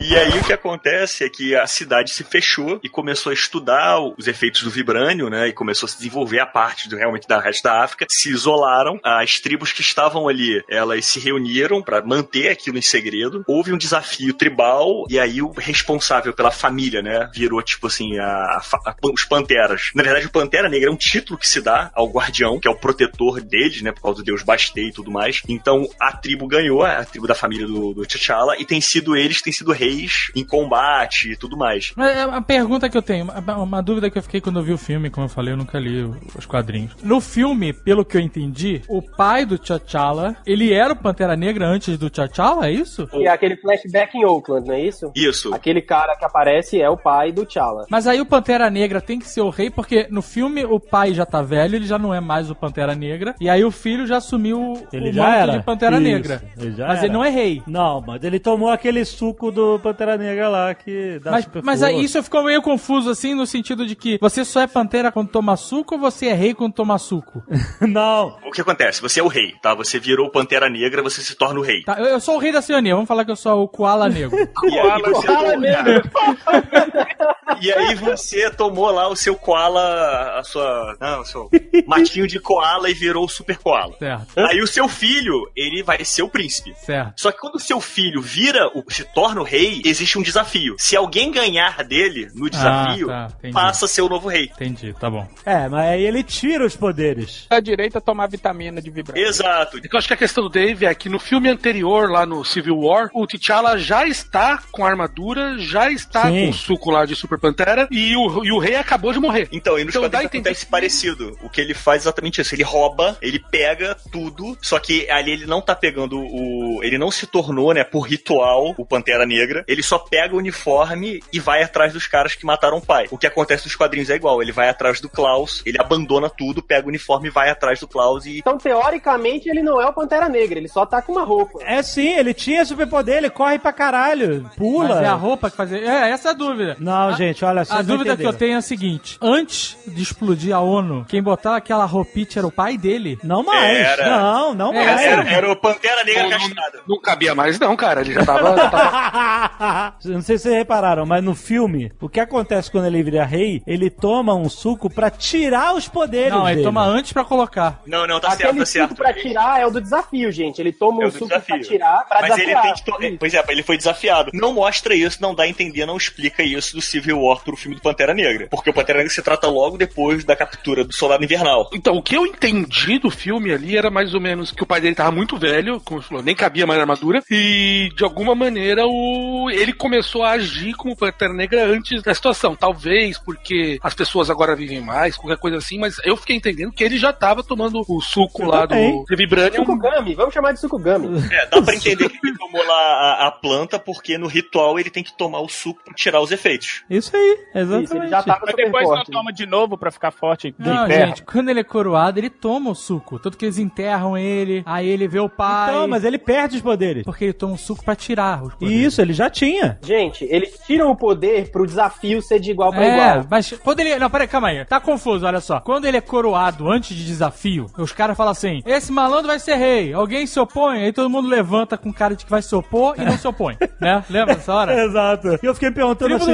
e aí o que acontece é que a cidade se fechou e começou a estudar os efeitos do vibrânio, né? E começou a se desenvolver a parte do, realmente da resto da África. Se isolaram. As tribos que estavam ali, elas se reuniram para manter aquilo em segredo. Houve um desafio tribal e aí o responsável pela família, né? Virou tipo assim a, a os panteras. Na verdade, o Pantera Negra é um título que se dá ao guardião, que é o protetor deles, né? Por causa do deus Bastei e tudo mais. Então a tribo ganhou, a tribo da família do, do T'Challa, e tem sido eles, têm sido reis em combate e tudo mais. É uma pergunta que eu tenho, uma, uma dúvida que eu fiquei quando eu vi o filme, como eu falei, eu nunca li os quadrinhos. No filme, pelo que eu entendi, o pai do T'Challa, ele era o Pantera Negra antes do T'Challa, é isso? E é aquele flashback em Oakland, não é isso? Isso. Aquele cara que aparece é o pai do T'Challa. Mas aí o Pantera Negra tem que ser o rei, porque no filme o pai já tá velho, ele já não é mais o Pantera Negra, e aí o filho já assumiu Ele o já manto era. de Pantera Isso, Negra. ele já mas ele era. não é rei. Não, mas ele tomou aquele suco do Pantera Negra lá que dá Mas, super mas força. aí isso ficou meio confuso, assim, no sentido de que você só é pantera quando toma suco ou você é rei quando toma suco? Não. O que acontece? Você é o rei, tá? Você virou o Pantera Negra, você se torna o rei. Tá, eu, eu sou o rei da Oceania, vamos falar que eu sou o Koala Negro. Koala Negra. E aí você tomou lá o seu koala, a sua. Não, o seu matinho de koala e virou o super koala. certo, Aí o seu filho, ele vai ser o príncipe. certo. Só que quando o seu filho vira, o, se torna o rei, existe um desafio. Se alguém ganhar dele no desafio, Ah, tá, passa a ser o novo rei. Entendi, tá bom. É, mas aí ele tira os poderes. Da direita tomar vitamina de vibrante. Exato. Eu acho que a questão do Dave é que no filme anterior, lá no Civil War, o T'Challa já está com a armadura, já está Sim. com o suco lá de Super Pantera e o, e o rei acabou de morrer. Então, e nos Então dá acontece parecido. O que ele faz é exatamente isso. Ele rouba, ele pega tudo, só que ali ele não tá pegando o. Ele não se tornou, né, por ritual, o Pantera Negra. Ele só pega o uniforme e vai atrás dos caras que mataram o pai. O que acontece nos quadrinhos é igual. Ele vai atrás do Klaus, ele abandona tudo, pega o uniforme e vai atrás do Klaus e. Então, teoricamente, ele não é o Pantera Negra, ele só tá com uma roupa. É sim, ele tinha superpoder, ele corre pra caralho, pula. Mas é a roupa que fazia. É, essa é a dúvida. Não, A- gente, olha só. A dúvida que eu tenho é a seguinte: antes de explodir a ONU, quem botava aquela roupite era o pai dele? Não mais. Era. Não, não É, mais. Era, era o Pantera Negra Não, não, castrado. não cabia mais, não, cara. Ele já tava. já tava- não sei se vocês repararam, mas no filme, o que acontece quando ele vira rei? Ele toma um suco pra tirar os poderes Não, ele dele. toma antes pra colocar. Não, não, tá certo, Aquele tá suco certo. pra tirar é o do desafio, gente. Ele toma É um o suco pra desafio. tirar pra Mas ele desafiar. tem que. to- Pois é, ele foi desafiado. Não mostra isso, não dá a entender, não explica isso do Civil War pro filme do Pantera Negra. Porque o Pantera Negra se trata logo depois da captura do Soldado Invernal. Então, o que eu entendi do filme ali era mais ou menos que o pai dele tava muito velho, como você falou, nem cabia mais na armadura, e de alguma maneira o ele começou a agir como Pantera Negra antes da situação. Talvez porque as pessoas agora vivem mais, qualquer coisa assim, mas eu fiquei entendendo que ele já tava tomando o suco Eu lá do Vibranium. Suco Gummy, vamos chamar de suco Gummy. É, dá pra entender que ele tomou lá a, a planta, porque no ritual ele tem que tomar o suco pra tirar os efeitos. Isso Isso aí, exatamente. Isso, ele já tava Mas depois forte. não toma de novo pra ficar forte Não, gente, quando ele é coroado, ele toma o suco. Tanto que eles enterram ele, aí ele vê o pai. Então, mas ele perde os poderes. Porque ele toma o suco pra tirar os poderes. Isso, ele já tinha. Gente, eles tiram o poder pro desafio ser de igual pra É, igual. mas quando ele. Não, peraí, calma aí. Tá confuso, olha só. Quando ele é coroado antes de desafio, os caras falam assim: esse malandro vai ser rei. Alguém se opõe? Aí todo mundo levanta com cara de que vai se opor e não se opõe. né? Lembra dessa hora? Exato. E eu fiquei perguntando Tribo do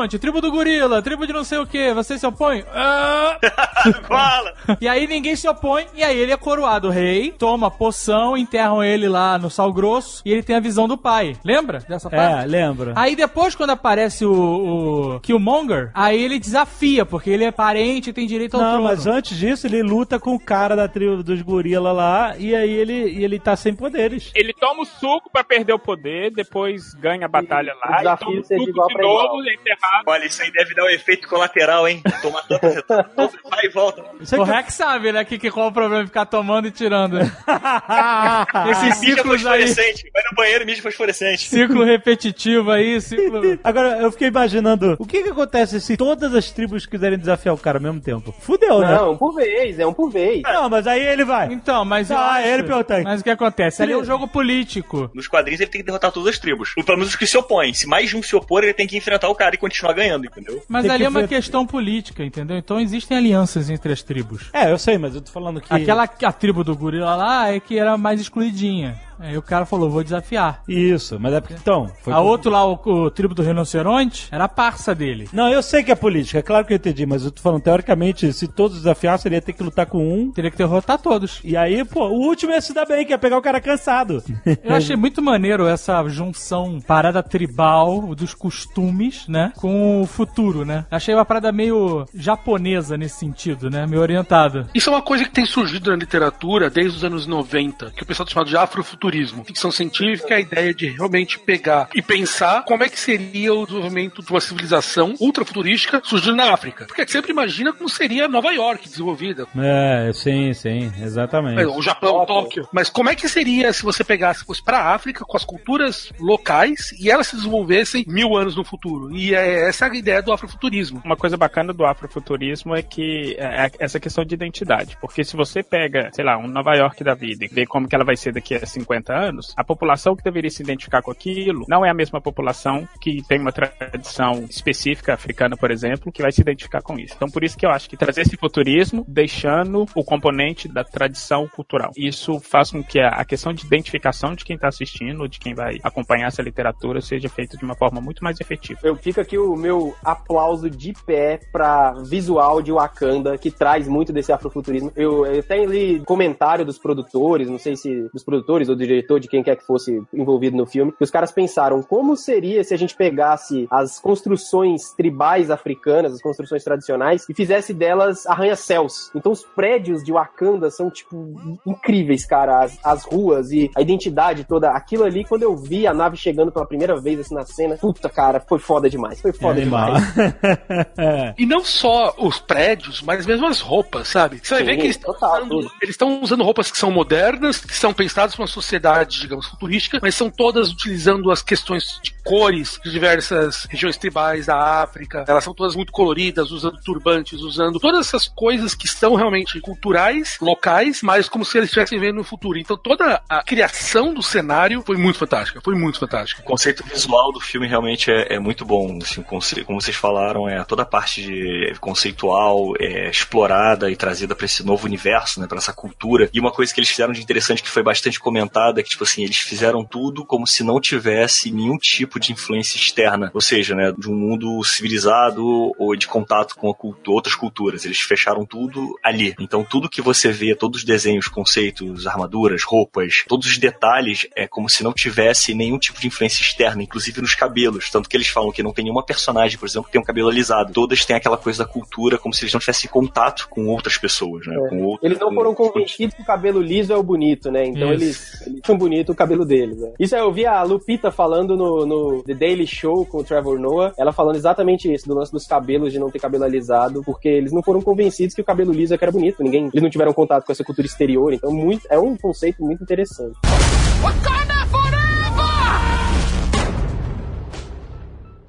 rinoceronte, tribo do gorila, tribo de não sei o que, você se opõe? Ah! Fala! E aí ninguém se opõe, e aí ele é coroado rei, toma poção, enterram ele lá no sal grosso, e ele tem a visão do pai. Lembra dessa É, parte? lembro. Aí depois, quando aparece o, o Killmonger, aí ele desafia, porque ele é parente e tem direito ao Não, trono. mas antes disso, ele luta com o cara da tribo dos gorila lá, e aí ele, e ele tá sem poderes. Ele toma o suco pra perder o poder, depois ganha a batalha lá, e desafio toma o ser de suco igual de pra novo, é enterrado. Olha, isso aí deve dar um efeito colateral, hein? Tomar tanta todo vai e volta. O que- Rex sabe, né, que, que qual o problema de ficar tomando e tirando. Esses Mídia ciclos aí, fosforescente. Vai no banheiro, mídia fosforescente. ciclo repetitivo aí, ciclo... Agora, eu fiquei imaginando, o que que acontece se todas as tribos quiserem desafiar o cara ao mesmo tempo? Fudeu, né? Não, um por vez, é um por vez. Não, mas aí ele vai. Então, mas Ah, acho- ele perguntou. Mas o que acontece? Ali é um jogo político. Nos quadrinhos ele tem que derrotar todas as tribos. Ou pelo menos os que se opõem. Se mais de um se opor, ele tem que enfrentar o cara e continuar ganhando, entendeu? Mas Tem ali que é uma ver- questão política, entendeu? Então existem alianças entre as tribos. É, eu sei, mas eu tô falando que... Aquela a tribo do gorila lá é que era mais excluidinha. Aí o cara falou, vou desafiar. Isso, mas é porque, então... Foi A outro lá, o, o tribo do rinoceronte, era a parça dele. Não, eu sei que é política, é claro que eu entendi, mas eu tô falando, teoricamente, se todos desafiassem, ele ia ter que lutar com um. Teria que derrotar todos. E aí, pô, o último ia se dar bem, que ia pegar o cara cansado. Eu achei muito maneiro essa junção parada tribal dos costumes, né? Com o futuro, né? Achei uma parada meio japonesa nesse sentido, né? Meio orientada. Isso é uma coisa que tem surgido na literatura desde os anos 90, que o pessoal tá chamado de afrofuturismo. Ficção científica é a ideia de realmente pegar e pensar como é que seria o desenvolvimento de uma civilização ultrafuturística surgindo na África. Porque a gente sempre imagina como seria Nova York desenvolvida, É, sim, sim, exatamente. É, o Japão, Tóquio. Mas como é que seria se você pegasse, fosse pra África com as culturas locais e elas se desenvolvessem mil anos no futuro? E é, essa é a ideia do afrofuturismo. Uma coisa bacana do afrofuturismo é que é é essa questão de identidade. Porque se você pega, sei lá, um Nova York da vida e vê como que ela vai ser daqui a 50 anos, a população que deveria se identificar com aquilo não é a mesma população que tem uma tradição específica africana, por exemplo, que vai se identificar com isso. Então, por isso que eu acho que trazer esse futurismo deixando o componente da tradição cultural. Isso faz com que a questão de identificação de quem está assistindo, de quem vai acompanhar essa literatura, seja feita de uma forma muito mais efetiva. Eu fico aqui o meu aplauso de pé pra visual de Wakanda, que traz muito desse afrofuturismo. Eu, eu até li comentário dos produtores, não sei se dos produtores ou do diretor, de quem quer que fosse envolvido no filme, que os caras pensaram como seria se a gente pegasse as construções tribais africanas, as construções tradicionais, e fizesse delas arranha-céus. Então os prédios de Wakanda são, tipo, incríveis, cara. As, as ruas e a identidade toda. Aquilo ali, quando eu vi a nave chegando pela primeira vez assim na cena, puta, cara, foi foda demais. Foi foda Animal. demais. É. E não só os prédios, mas mesmo as roupas, sabe? Você vai Sim, ver que eles estão total, usando, tudo. eles estão usando roupas que são modernas, que são pensadas para uma sociedade, digamos, futurística, mas são todas utilizando as questões de cores de diversas regiões tribais da África. Elas são todas muito coloridas, usando turbantes, usando todas essas coisas que são realmente culturais, locais, mas como se eles estivessem vendo no futuro. Então toda a criação do cenário foi muito fantástica, foi muito fantástica. O conceito visual do filme realmente é, é muito bom. Assim, como vocês falaram, é toda a parte de conceitual é, explorada e trazida para esse novo universo, né, para essa cultura. E uma coisa que eles fizeram de interessante que foi bastante comentada é que tipo assim, eles fizeram tudo como se não tivesse nenhum tipo de influência externa, ou seja, né, de um mundo civilizado ou de contato com a cultu- outras culturas. Eles fecharam tudo ali. Então tudo que você vê, todos os desenhos, conceitos, armaduras, roupas, todos os detalhes é como se não tivesse nenhum tipo de influência externa, inclusive nos cabelos. Tanto que eles falam que não tem nenhuma personagem, por exemplo, que tem um cabelo alisado. Todas têm aquela coisa da cultura, como se eles não tivessem contato com outras pessoas, né? Com outro- Eles não com- foram convencidos que o cabelo liso é o bonito, né? Então Isso. eles, eles acham bonito o cabelo deles. Né? Isso eu vi a Lupita falando no, no The Daily Show com o Trevor Noah, ela falando exatamente isso, do lance dos cabelos, de não ter cabelo alisado, porque eles não foram convencidos que o cabelo liso é era bonito. Ninguém, eles não tiveram contato com essa cultura exterior, então muito, é um conceito muito interessante.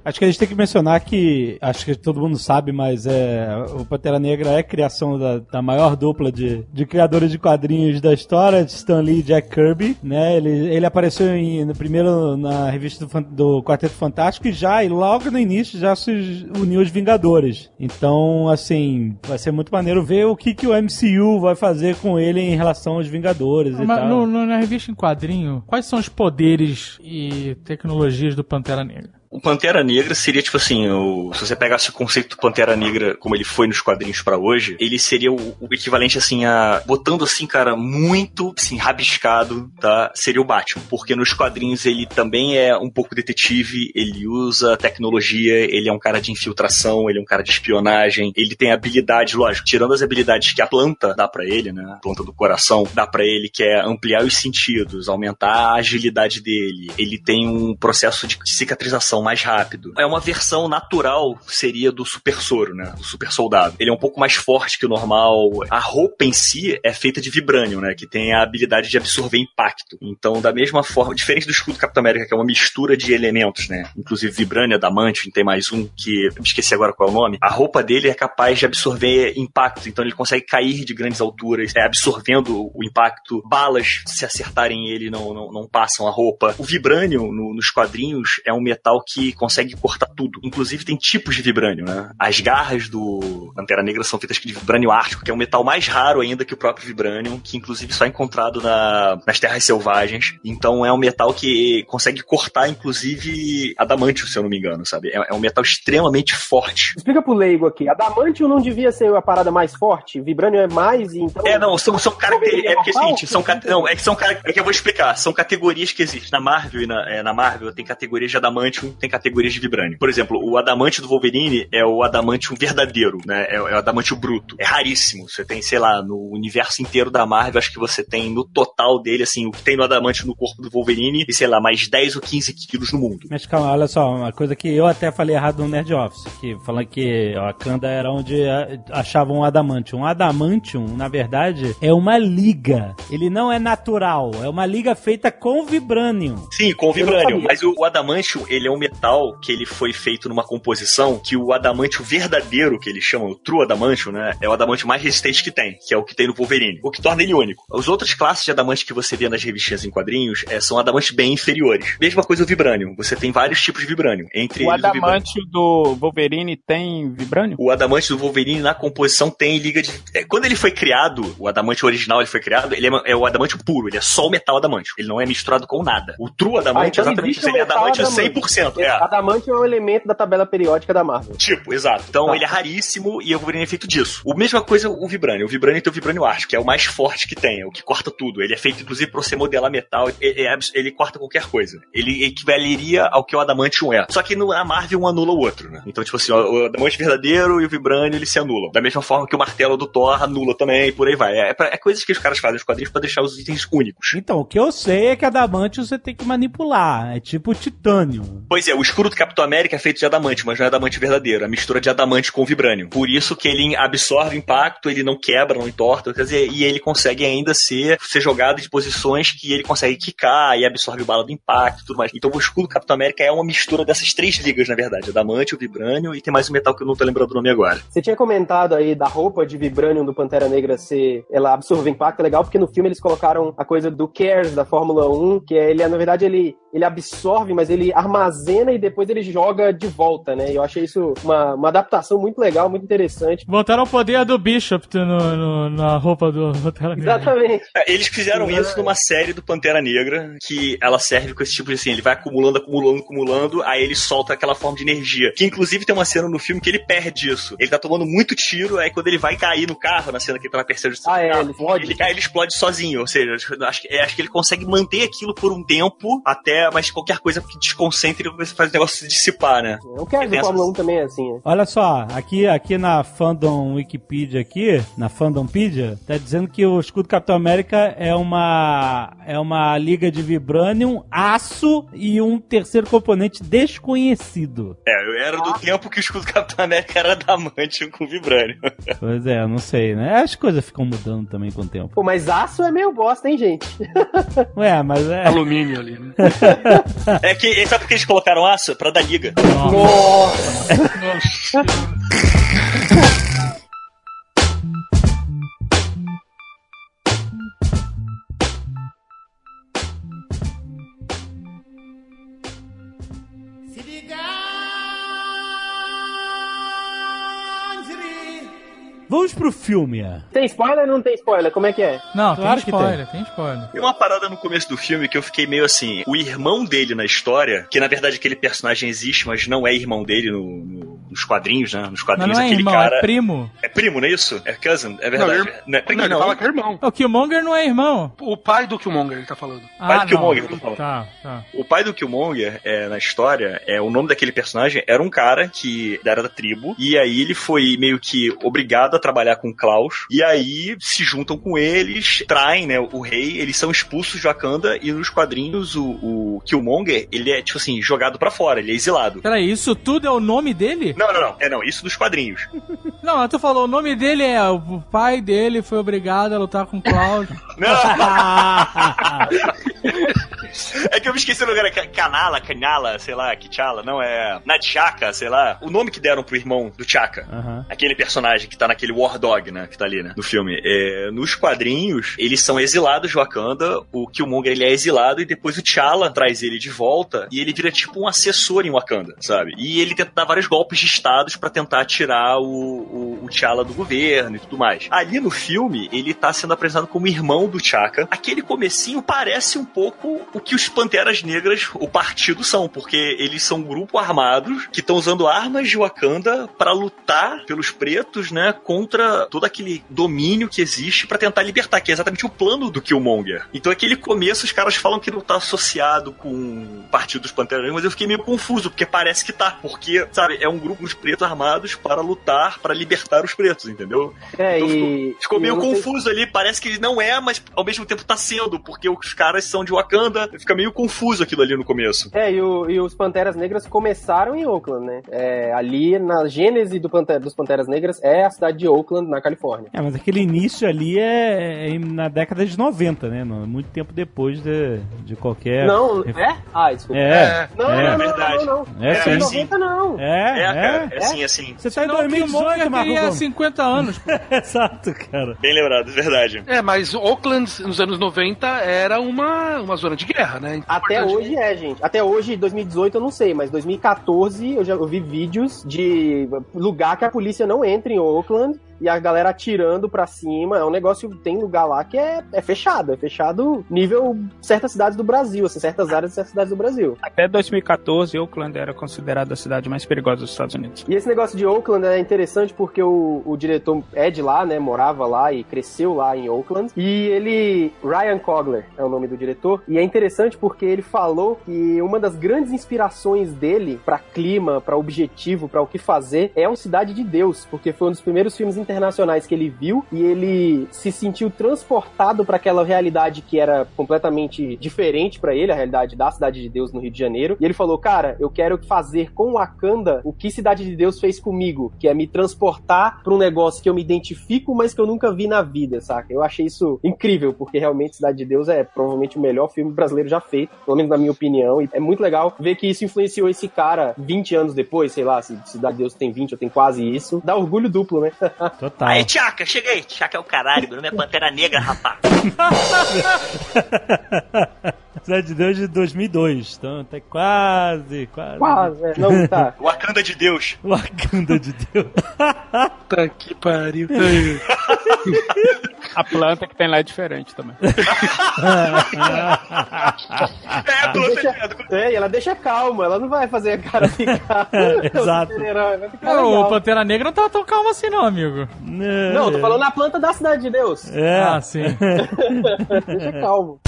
Acho que a gente tem que mencionar que, acho que todo mundo sabe, mas é, o Pantera Negra é criação da, da maior dupla de, de criadores de quadrinhos da história, Stan Lee e Jack Kirby, né? Ele, ele apareceu em, no primeiro na revista do, do Quarteto Fantástico e já, e logo no início, já se uniu os Vingadores. Então, assim, vai ser muito maneiro ver o que, que o MCU vai fazer com ele em relação aos Vingadores e Mas tal. no- no- na revista em quadrinho, quais são os poderes e tecnologias do Pantera Negra? O Pantera Negra seria tipo assim, o- se você pegasse o conceito do Pantera Negra como ele foi nos quadrinhos pra hoje, ele seria o, o equivalente assim a botando assim, cara, muito assim rabiscado, tá? Seria o Batman, porque nos quadrinhos ele também é um pouco detetive, ele usa tecnologia, ele é um cara de infiltração, ele é um cara de espionagem, ele tem habilidades, lógico, tirando as habilidades que a planta dá pra ele, né? A planta do coração dá pra ele que é ampliar os sentidos, aumentar a agilidade dele. Ele tem um processo de cicatrização mais rápido. É uma versão natural, seria do super soro, né? Do super soldado. Ele é um pouco mais forte que o normal. A roupa em si é feita de vibrânio, né? Que tem a habilidade de absorver impacto. Então, da mesma forma, diferente do escudo do Capitão América, que é uma mistura de elementos, né? Inclusive vibrânio, adamante, tem mais um que esqueci agora qual é o nome. A roupa dele é capaz de absorver impacto, então ele consegue cair de grandes alturas, é, absorvendo o impacto. Balas, se acertarem ele, não, não, não passam a roupa. O vibrânio no- nos quadrinhos é um metal que consegue cortar tudo. Inclusive tem tipos de vibrânio, né? As garras do Pantera Negra são feitas de vibrânio ártico, que é um metal mais raro ainda que o próprio vibrânio, que inclusive só é encontrado na- nas terras selvagens. Então é um metal que consegue cortar, inclusive, adamantio, se eu não me engano, sabe? É, é um metal extremamente forte. Explica pro leigo aqui. Adamantium não devia ser a parada mais forte? Vibrânio é mais, então... É, não, são, são características. É porque é seguinte, são não, é que são é que eu vou explicar. São categorias que existem. Na Marvel e na, é, na Marvel tem categorias de adamantium, tem categorias de vibrânio. Por exemplo, o adamantium do Wolverine é o adamantium verdadeiro, né? É, é o adamantium bruto. É raríssimo. Você tem, sei lá, no universo inteiro da Marvel, acho que você tem no total dele, assim, o que tem no adamantium no corpo do Wolverine e, sei lá, mais 10 ou 15 quilos no mundo. Mas calma, olha só, uma coisa que eu até falei errado no Nerd Office, que falando que a Kanda era onde eh, achavam o Adamantium. O Adamantium, na verdade, é uma liga. Ele não é natural, é uma liga feita com Vibranium. Sim, com o vibrânio. Mas o, o adamantium, ele é um metal que ele foi feito numa composição que o adamante verdadeiro, que eles chamam, o true adamante, né? É o adamante mais resistente que tem, que é o que tem no Wolverine. O que torna ele único. As outras classes de adamante que você vê nas revistinhas em quadrinhos é, são adamantes bem inferiores. Mesma coisa o vibranium. Você tem vários tipos de vibranium. Entre o adamante do, do Wolverine tem vibranium? O adamante do Wolverine na composição tem liga de... É, quando ele foi criado, o adamante original ele foi criado, ele é, é, o adamante puro. Ele é só o metal adamante. Ele não é misturado com nada. O true adamante ah, então exatamente isso. Ele é adamante, 100%. Exato. É. Adamante é um elemento da tabela periódica da Marvel. Tipo, exato. Então tá. ele é raríssimo e eu vou em efeito disso. O mesma coisa o Vibranium. O Vibranium tem o Vibranium Arte, que é o mais forte que tem, é o que corta tudo. Ele é feito, inclusive, pra você modelar metal, ele, ele é, corta qualquer coisa. Ele equivaleria ao que o Adamantium é. Só que na Marvel um anula o outro, né? Então, tipo assim, o Adamante é verdadeiro e o Vibranium, eles se anulam. Da mesma forma que o martelo do Thor anula também, e por aí vai. É, é, pra, é coisas que os caras fazem os quadrinhos pra deixar os itens únicos. Então, o que eu sei é que Adamantium você tem que manipular. É tipo titânio. Pois é, o escudo do Capitão América é feito de adamante, mas não é adamante verdadeiro. É a mistura de adamante com vibrânio. Por isso que ele absorve impacto, ele não quebra, não entorta, quer dizer, e ele consegue ainda ser, ser jogado de posições que ele consegue quicar e absorve bala do impacto e tudo mais. Então o escudo do Capitão América é uma mistura dessas três ligas, na verdade. Adamante, o vibrânio e tem mais um metal que eu não tô lembrando o nome agora. Você tinha comentado aí da roupa de Vibranium do Pantera Negra ser. Ela absorve impacto, é legal, porque no filme eles colocaram a coisa do Cares da Fórmula 1, que é ele, na verdade, ele, ele absorve, mas ele armazena e depois ele joga de volta, né? E eu achei isso uma, uma adaptação muito legal, muito interessante. Botaram o poder do Bishop no, no- na roupa do Pantera Negra. Exatamente. É, Eles fizeram isso numa série do Pantera Negra, que ela serve com esse tipo de assim, ele vai acumulando, acumulando, acumulando, aí ele solta aquela forma de energia. Que inclusive tem uma cena no filme que ele perde isso. Ele tá tomando muito tiro, aí quando ele vai cair no carro, na cena que ele tá na perseguição Ah, é, ele explode. ele cai, ele explode sozinho. Ou seja, acho, que- acho que ele consegue manter aquilo por um tempo, até, mas qualquer coisa que desconcentre, você faz o negócio se dissipar, né? O Cares Tem da Fórmula essas- 1 também é assim, né? Olha só, aqui, aqui na Fandom Wikipedia aqui, na Fandompedia, tá dizendo que o escudo Capitão América é uma é uma liga de vibranium, aço e um terceiro componente desconhecido. É, eu era do tempo que o escudo do Capitão América era adamante com vibrânio. Pois é, eu não sei, né? As coisas ficam mudando também com o tempo. Pô, mas aço é meio bosta, hein, gente? Ué, mas é. Alumínio ali, né? É que, sabe por que eles colocaram aço? Pra dar liga. Vamos pro filme. é. Tem spoiler ou não tem spoiler? Como é que é? Não, Claro tem que spoiler, tem. spoiler. Tem uma parada no começo do filme que eu fiquei meio assim. O irmão dele na história, que na verdade aquele personagem existe, mas não é irmão dele no- no- nos quadrinhos, né? Nos quadrinhos, não é aquele irmão, cara. é primo. É primo, não é isso? É cousin, é Não, verdade. ir- Não, é primo, não, ele não. fala que é irmão. O Killmonger não é irmão. O pai do Killmonger ele tá falando. Pai do Ah, Killmonger, não. eu tô falando. Tá, tá. O pai do Killmonger, é, na história, é o nome daquele personagem era um cara que era da tribo, e aí ele foi meio que obrigado a trabalhar com Klaus, e aí se juntam com eles, traem, né, o rei, eles são expulsos de Wakanda, e nos quadrinhos o, o Killmonger, ele é, tipo assim, jogado pra fora, ele é exilado. Peraí, isso tudo é o nome dele? Não, não, não, é não, isso dos quadrinhos. Não, tu falou, o nome dele é. O pai dele foi obrigado a lutar com o Cláudio. Não! É que eu me esqueci o lugar, Ca- Canala, Canhala, sei lá, T'Challa, não é. Nadchaka, sei lá. O nome que deram pro irmão do Chaka. Aham. Aquele personagem que tá naquele War Dog, né? Que tá ali, né? No filme. É, nos quadrinhos, eles são exilados de Wakanda. O Killmonger, ele é exilado e depois o T'Challa traz ele de volta e ele vira tipo um assessor em Wakanda, sabe? E ele tenta dar vários golpes de estados pra tentar tirar o, o, o T'Challa do governo e tudo mais. Ali no filme, ele tá sendo apresentado como irmão do T'Chaka. Aquele comecinho parece um pouco o que os Panteras Negras, o partido, são, porque eles são um grupo armados que estão usando armas de Wakanda pra lutar pelos pretos, né, contra todo aquele domínio que existe pra tentar libertar, que é exatamente o plano do Killmonger. Então aquele começo os caras falam que não tá associado com o partido dos Panteras Negras, mas eu fiquei meio confuso, porque parece que tá, porque, sabe, é um grupo de pretos armados para lutar, para libertar os pretos, entendeu? É, Então e. Ficou e meio não sei- confuso ali, parece que não é, mas ao mesmo tempo tá sendo, porque os caras são de Wakanda, fica meio confuso aquilo ali no começo. É, e, o- e os Panteras Negras começaram em Oakland, né? É, ali na gênese do Pante- dos Panteras Negras é a cidade de Oakland, na Califórnia. É, mas aquele início ali é, é na década de 90, né? Muito tempo depois de, de qualquer. Não, é? Ah, desculpa. É. Não, é. não, não, verdade. não, não. É, É, sim. 90 não. É, É, cara, é. é assim, assim. Você tá em Não, o Killmonger 2018, Marco. teria Gomes. 50 anos. Exato, cara. Bem lembrado, é verdade. É, mas Oakland, nos anos 90, era uma, uma zona de guerra, né? Até Importante. hoje é, gente. Até hoje, 2018, eu não sei, mas 2014 eu já ouvi vídeos de lugar que a polícia não entra em Oakland e a galera atirando pra cima. É um negócio, tem lugar lá que é, é fechado. É fechado nível certas cidades do Brasil, assim, certas áreas de certas cidades do Brasil. Até 2014, Oakland era considerada a cidade mais perigosa dos Estados Unidos. E esse negócio de Oakland é interessante porque o, o diretor é de lá, né? Morava lá e cresceu lá em Oakland. E ele. Ryan Cogler é o nome do diretor. E é interessante porque ele falou que uma das grandes inspirações dele pra clima, pra objetivo, pra o que fazer é o Cidade de Deus. Porque foi um dos primeiros filmes internacionais que ele viu e ele se sentiu transportado pra aquela realidade que era completamente diferente pra ele, a realidade da Cidade de Deus no Rio de Janeiro. E ele falou: Cara, eu quero fazer com Wakanda o que Cidade de Deus fez comigo, que é me transportar pra um negócio que eu me identifico, mas que eu nunca vi na vida, saca? Eu achei isso incrível, porque realmente Cidade de Deus é provavelmente o melhor filme brasileiro já feito, pelo menos na minha opinião. E é muito legal ver que isso influenciou esse cara 20 anos depois, sei lá, se Cidade de Deus tem 20 ou tem quase isso. Dá orgulho duplo, né? Total. Aí, Tchaka, cheguei. Tchaka é o caralho, meu nome é Pantera Negra, rapaz. Cidade de Deus de 2002. Então tá quase, quase. Quase, é. Não, tá. Wakanda de Deus. Wakanda de Deus. Puta que pariu. A planta que tem lá é diferente também. É, a planta Deixa- É, e ela deixa calma, ela não vai fazer a cara ficar. Exato. vai ficar Não, o. Pantera Negra não tava tão calmo assim, não, amigo. Não, eu tô falando na planta da Cidade de Deus. É. Ah, sim. Deixa calmo.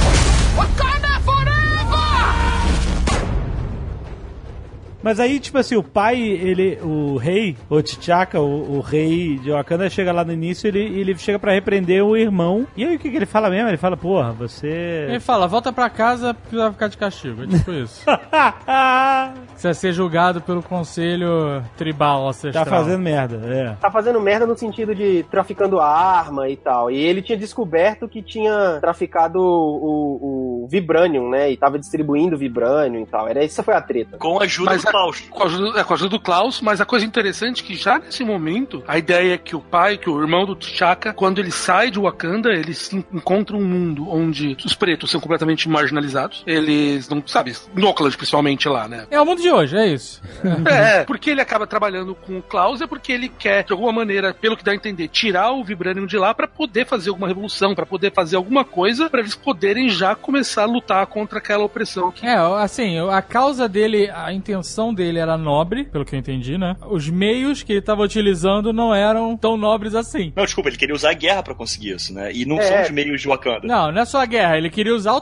Mas aí, tipo assim, o pai, ele, o rei, o T'Chaka, o, o rei de Wakanda, chega lá no início, ele, ele chega pra repreender o irmão. E aí o que, que ele fala mesmo? Ele fala, porra, você. Ele fala, volta pra casa porque vai ficar de castigo. É tipo isso. Você vai ser julgado pelo conselho tribal ancestral. tá fazendo merda, é. Tá fazendo merda no sentido de traficando arma e tal. E ele tinha descoberto que tinha traficado o, o Vibranium, né? E tava distribuindo Vibranium e tal. Era, essa foi a treta. Com a ajuda Mas do Klaus. Com a, ajuda, é, com a ajuda do Klaus, mas a coisa interessante é que já nesse momento, a ideia é que o pai, que o irmão do T'Chaka, quando ele sai de Wakanda, ele se encontra um mundo onde os pretos são completamente marginalizados. Eles não, sabe, no Auckland principalmente lá, né? É o mundo de hoje, é isso. É, porque ele acaba trabalhando com o Klaus é porque ele quer, de alguma maneira, pelo que dá a entender, tirar o Vibranium de lá pra poder fazer alguma revolução, pra poder fazer alguma coisa, pra eles poderem já começar a lutar contra aquela opressão que É, assim, a causa dele, a intenção dele era nobre, pelo que eu entendi, né? Os meios que ele tava utilizando não eram tão nobres assim. Não, desculpa, ele queria usar a guerra pra conseguir isso, né? E não É. são os meios de Wakanda. Não, não é só a guerra, ele queria usar o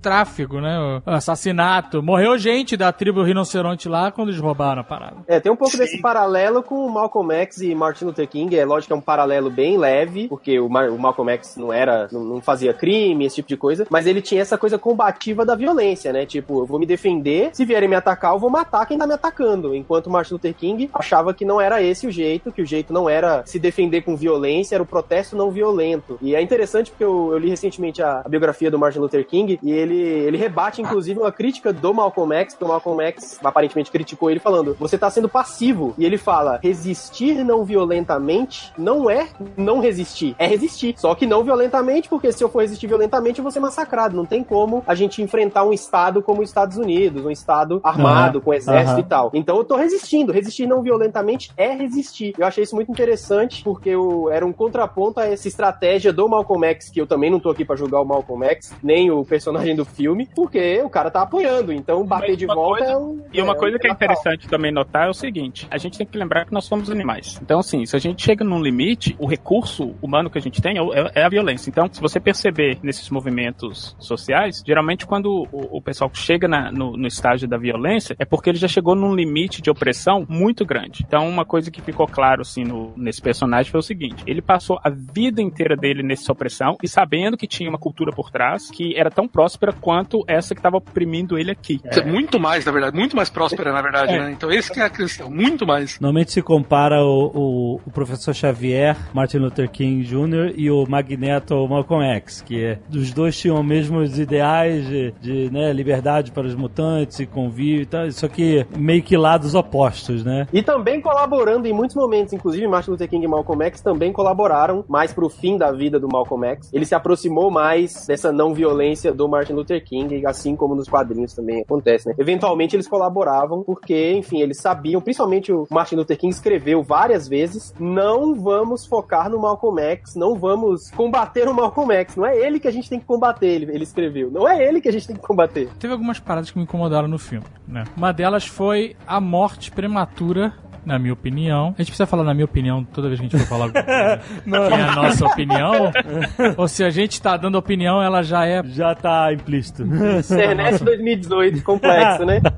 tráfico, né? O assassinato. Morreu gente da tribo rinoceronte lá quando eles roubaram a parada. É, tem um pouco Sim. desse paralelo com o Malcolm X e Martin Luther King. É lógico que é um paralelo bem leve, porque o, Mar- o Malcolm X não era, não, não fazia crime, esse tipo de coisa, mas ele tinha essa coisa combativa da violência, né? Tipo, eu vou me defender, se vierem me atacar, eu vou matar quem tá me atacando. Enquanto Martin Luther King achava que não era esse o jeito, que o jeito não era se defender com violência, era o protesto não violento. E é interessante porque eu, eu li recentemente a, a biografia do Martin Luther King e ele, ele rebate, inclusive, uma crítica do Malcolm X, que o Malcolm X aparentemente criticou ele falando: você tá sendo passivo. E ele fala: resistir não violentamente não é não resistir, é resistir. Só que não violentamente, porque se eu for resistir violentamente, eu vou ser massacrado. Não tem como a gente enfrentar um Estado como os Estados Unidos, um Estado armado, com exército aham. e tal. Então eu tô resistindo. Resistir não violentamente é resistir. Eu achei isso muito interessante, porque eu, era um contraponto a essa estratégia do Malcolm X, que eu também não tô aqui pra julgar o Malcolm X, nem o personagem do filme, porque o cara tá apoiando. Então bater Mas de volta coisa- é um. E uma é coisa que é interessante também notar é o seguinte: a gente tem que lembrar que nós somos animais. Então, assim, se a gente chega num limite, o recurso humano que a gente tem é é é a violência. Então, se você perceber nesses movimentos sociais, geralmente quando o, o pessoal chega na- no, no estágio da violência, é porque ele já chegou num limite de opressão muito grande. Então, uma coisa que ficou claro, assim, no- nesse personagem foi o seguinte: ele passou a vida inteira dele nessa opressão e sabendo que tinha uma cultura por trás que era tão próspera quanto essa que estava oprimindo ele aqui. Muito mais, na verdade, muito mais próspera, na verdade, É. né? Então esse que é a questão, muito mais. Normalmente se compara o, o, o professor Xavier, Martin Luther King Jr. e o Magneto ou Malcolm X, que é, os dois tinham os mesmos ideais de, de, né, liberdade para os mutantes e convívio e tal, só que meio que lados opostos, né? E também colaborando em muitos momentos, inclusive Martin Luther King e Malcolm X também colaboraram mais pro fim da vida do Malcolm X. Ele se aproximou mais dessa não violência do Martin Luther King, assim como nos quadrinhos também acontece, né? Eventualmente eles colaboravam porque, enfim, eles sabiam, principalmente o Martin Luther King escreveu várias vezes, não vamos focar no Malcolm X, não vamos combater o Malcolm X, não é ele que a gente tem que combater, ele, ele escreveu, não é ele que a gente tem que combater. Teve algumas paradas que me incomodaram no filme, né? Uma delas foi a morte prematura, na minha opinião. A gente precisa falar na minha opinião toda vez que a gente for falar alguma coisa. que é a nossa opinião. Ou se a gente tá dando opinião, ela já é. Já tá implícito. Cernest 2018, complexo, né?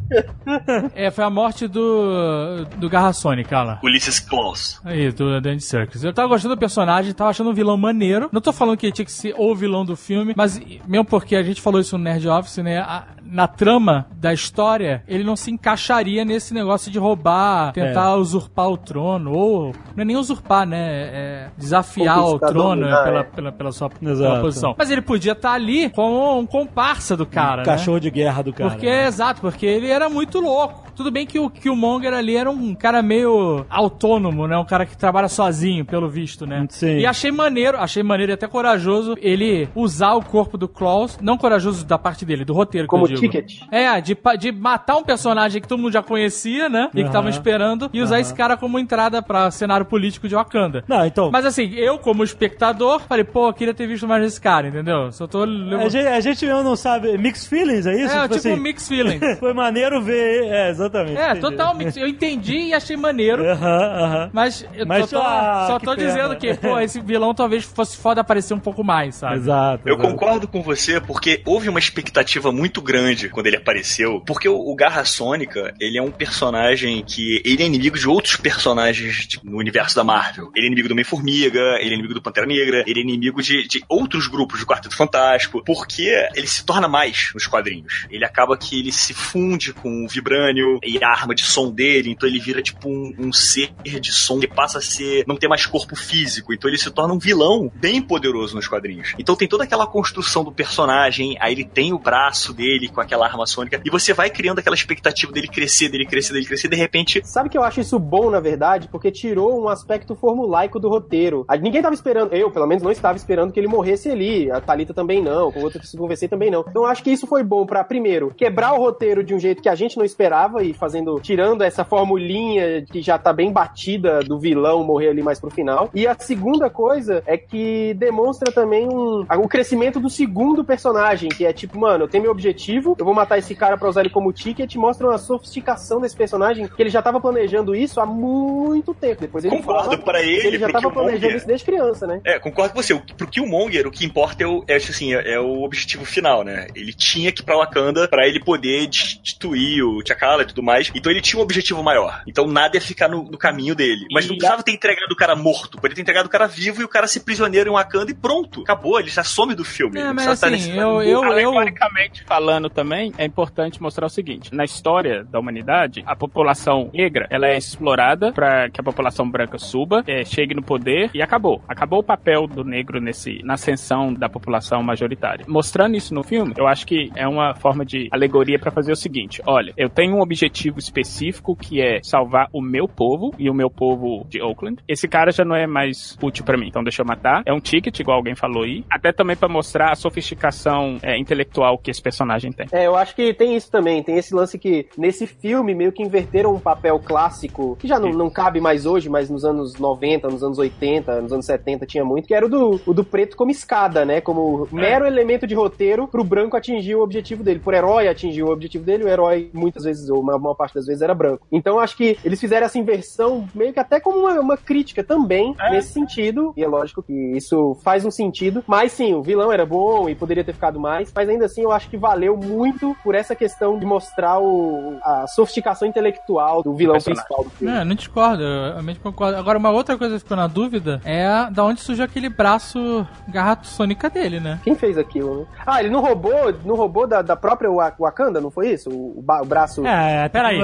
É, foi a morte do. do Garra Sônica lá. Ulysses Klaus. Aí, do Dandy Circus. Eu tava gostando do personagem, tava achando um vilão maneiro. Não tô falando que ele tinha que ser o vilão do filme, mas mesmo porque a gente falou isso no Nerd Office, né? a- na trama da história, ele não se encaixaria nesse negócio de roubar, tentar usurpar o trono, ou. Não é nem usurpar, né? É desafiar o trono dominar, pela, é. pela, pela sua pela posição. Mas ele podia estar ali como um comparsa do cara, né? Cachorro de guerra do cara. Porque, exato, porque ele era muito louco. Tudo bem que o Killmonger ali era um cara meio autônomo, né? Um cara que trabalha sozinho, pelo visto, né? Sim. E achei maneiro, achei maneiro e até corajoso ele usar o corpo do Klaus, não corajoso da parte dele, do roteiro que Como eu digo. Ticket. É, de, de matar um personagem que todo mundo já conhecia, né? E que tava esperando, e usar esse cara como entrada pra cenário político de Wakanda. Não, então. Mas assim, eu como espectador, falei, pô, eu queria ter visto mais desse cara, entendeu? Só tô... a, gente, a gente mesmo não sabe. Mixed feelings, é isso? É, tipo, assim, um mix feeling. Foi maneiro ver. É, exatamente. É, entendi. totalmente. Eu entendi e achei maneiro. Aham, aham. Mas eu Mas só tô, ah, só que tô pena. dizendo que, pô, esse vilão talvez fosse foda aparecer um pouco mais, sabe? Exato. Eu exato. concordo com você, porque houve uma expectativa muito grande quando ele apareceu, porque o, Garra Sônica, ele é um personagem que, ele é inimigo de outros personagens no universo da Marvel. Ele é inimigo do Homem-Formiga, ele é inimigo do Pantera Negra, ele é inimigo de, de outros grupos do Quarteto Fantástico, porque ele se torna mais nos quadrinhos. Ele acaba que ele se funde com o Vibrânio e a arma de som dele, então ele vira tipo um, um ser de som que passa a ser, não ter mais corpo físico, então ele se torna um vilão bem poderoso nos quadrinhos. Então tem toda aquela construção do personagem, aí ele tem o braço dele com aquela arma sônica, e você vai criando aquela expectativa dele crescer, dele crescer, dele crescer, de repente Sabe que eu acho isso bom, na verdade? Porque tirou um aspecto formulaico do roteiro. Ninguém tava esperando, eu pelo menos não estava esperando que ele morresse ali. A Thalita também não, com outro que se conversei também não. Então eu acho que isso foi bom pra, primeiro, quebrar o roteiro de um jeito que a gente não esperava e fazendo, tirando essa formulinha que já tá bem batida do vilão morrer ali mais pro final. E a segunda coisa é que demonstra também um, o crescimento do segundo personagem, que é tipo, mano, eu tenho meu objetivo, eu vou matar esse cara pra usar ele como ticket, mostra uma sofisticação desse personagem que ele já tava planejando isso há muito tempo. Depois ele Concordo, fala pra ele, ele já tava planejando Killmonger. isso desde criança, né? É, concordo com você. O- Pro Killmonger, o que importa é o, é, assim, é, é o objetivo final, né? Ele tinha que ir pra Wakanda pra ele poder destituir o T'Challa e tudo mais. Então ele tinha um objetivo maior. Então nada ia ficar no, no caminho dele. Mas não E- precisava ter entregado o cara morto. Poderia ter entregado o cara vivo e o cara ser prisioneiro em Wakanda e pronto. Acabou, ele já some do filme. É, Não mas assim, nesse- eu, eu, eu, Alegoricamente falando também, é importante mostrar o seguinte: na história da humanidade, a população negra ela é explorada para que a população branca suba, é, chegue no poder e acabou. Acabou o papel do negro nesse, na ascensão da população majoritária. Mostrando isso no filme, eu acho que é uma forma de alegoria para fazer o seguinte: olha, eu tenho um objetivo específico que é salvar o meu povo e o meu povo de Oakland. Esse cara já não é mais útil para mim, então deixa eu matar. É um ticket, igual alguém falou aí, até também para mostrar a sofisticação é, intelectual que esse personagem tem. É, eu acho que tem isso também. Tem esse lance que nesse filme meio que inverteram um papel clássico, que já não, não cabe mais hoje, mas nos anos 90, nos anos 80, nos anos 70 tinha muito, que era o do, o do preto como escada, né? Como mero elemento de roteiro pro branco atingir o objetivo dele. Por herói atingir o objetivo dele, o herói muitas vezes, ou uma maior parte das vezes, era branco. Então acho que eles fizeram essa inversão meio que até como uma, uma crítica também nesse sentido. E é lógico que isso faz um sentido. Mas sim, o vilão era bom e poderia ter ficado mais. Mas ainda assim, eu acho que valeu muito por essa questão de mostrar o, a sofisticação intelectual do vilão principal do filme. Não, não discordo, eu realmente concordo. Agora, uma outra coisa que ficou na dúvida é a- da onde surgiu aquele braço garra sônica dele, né? Quem fez aquilo, né? Ah, ele não roubou, não roubou da, da própria Wa- Wakanda, não foi isso? O, o o braço. É, a Peraí,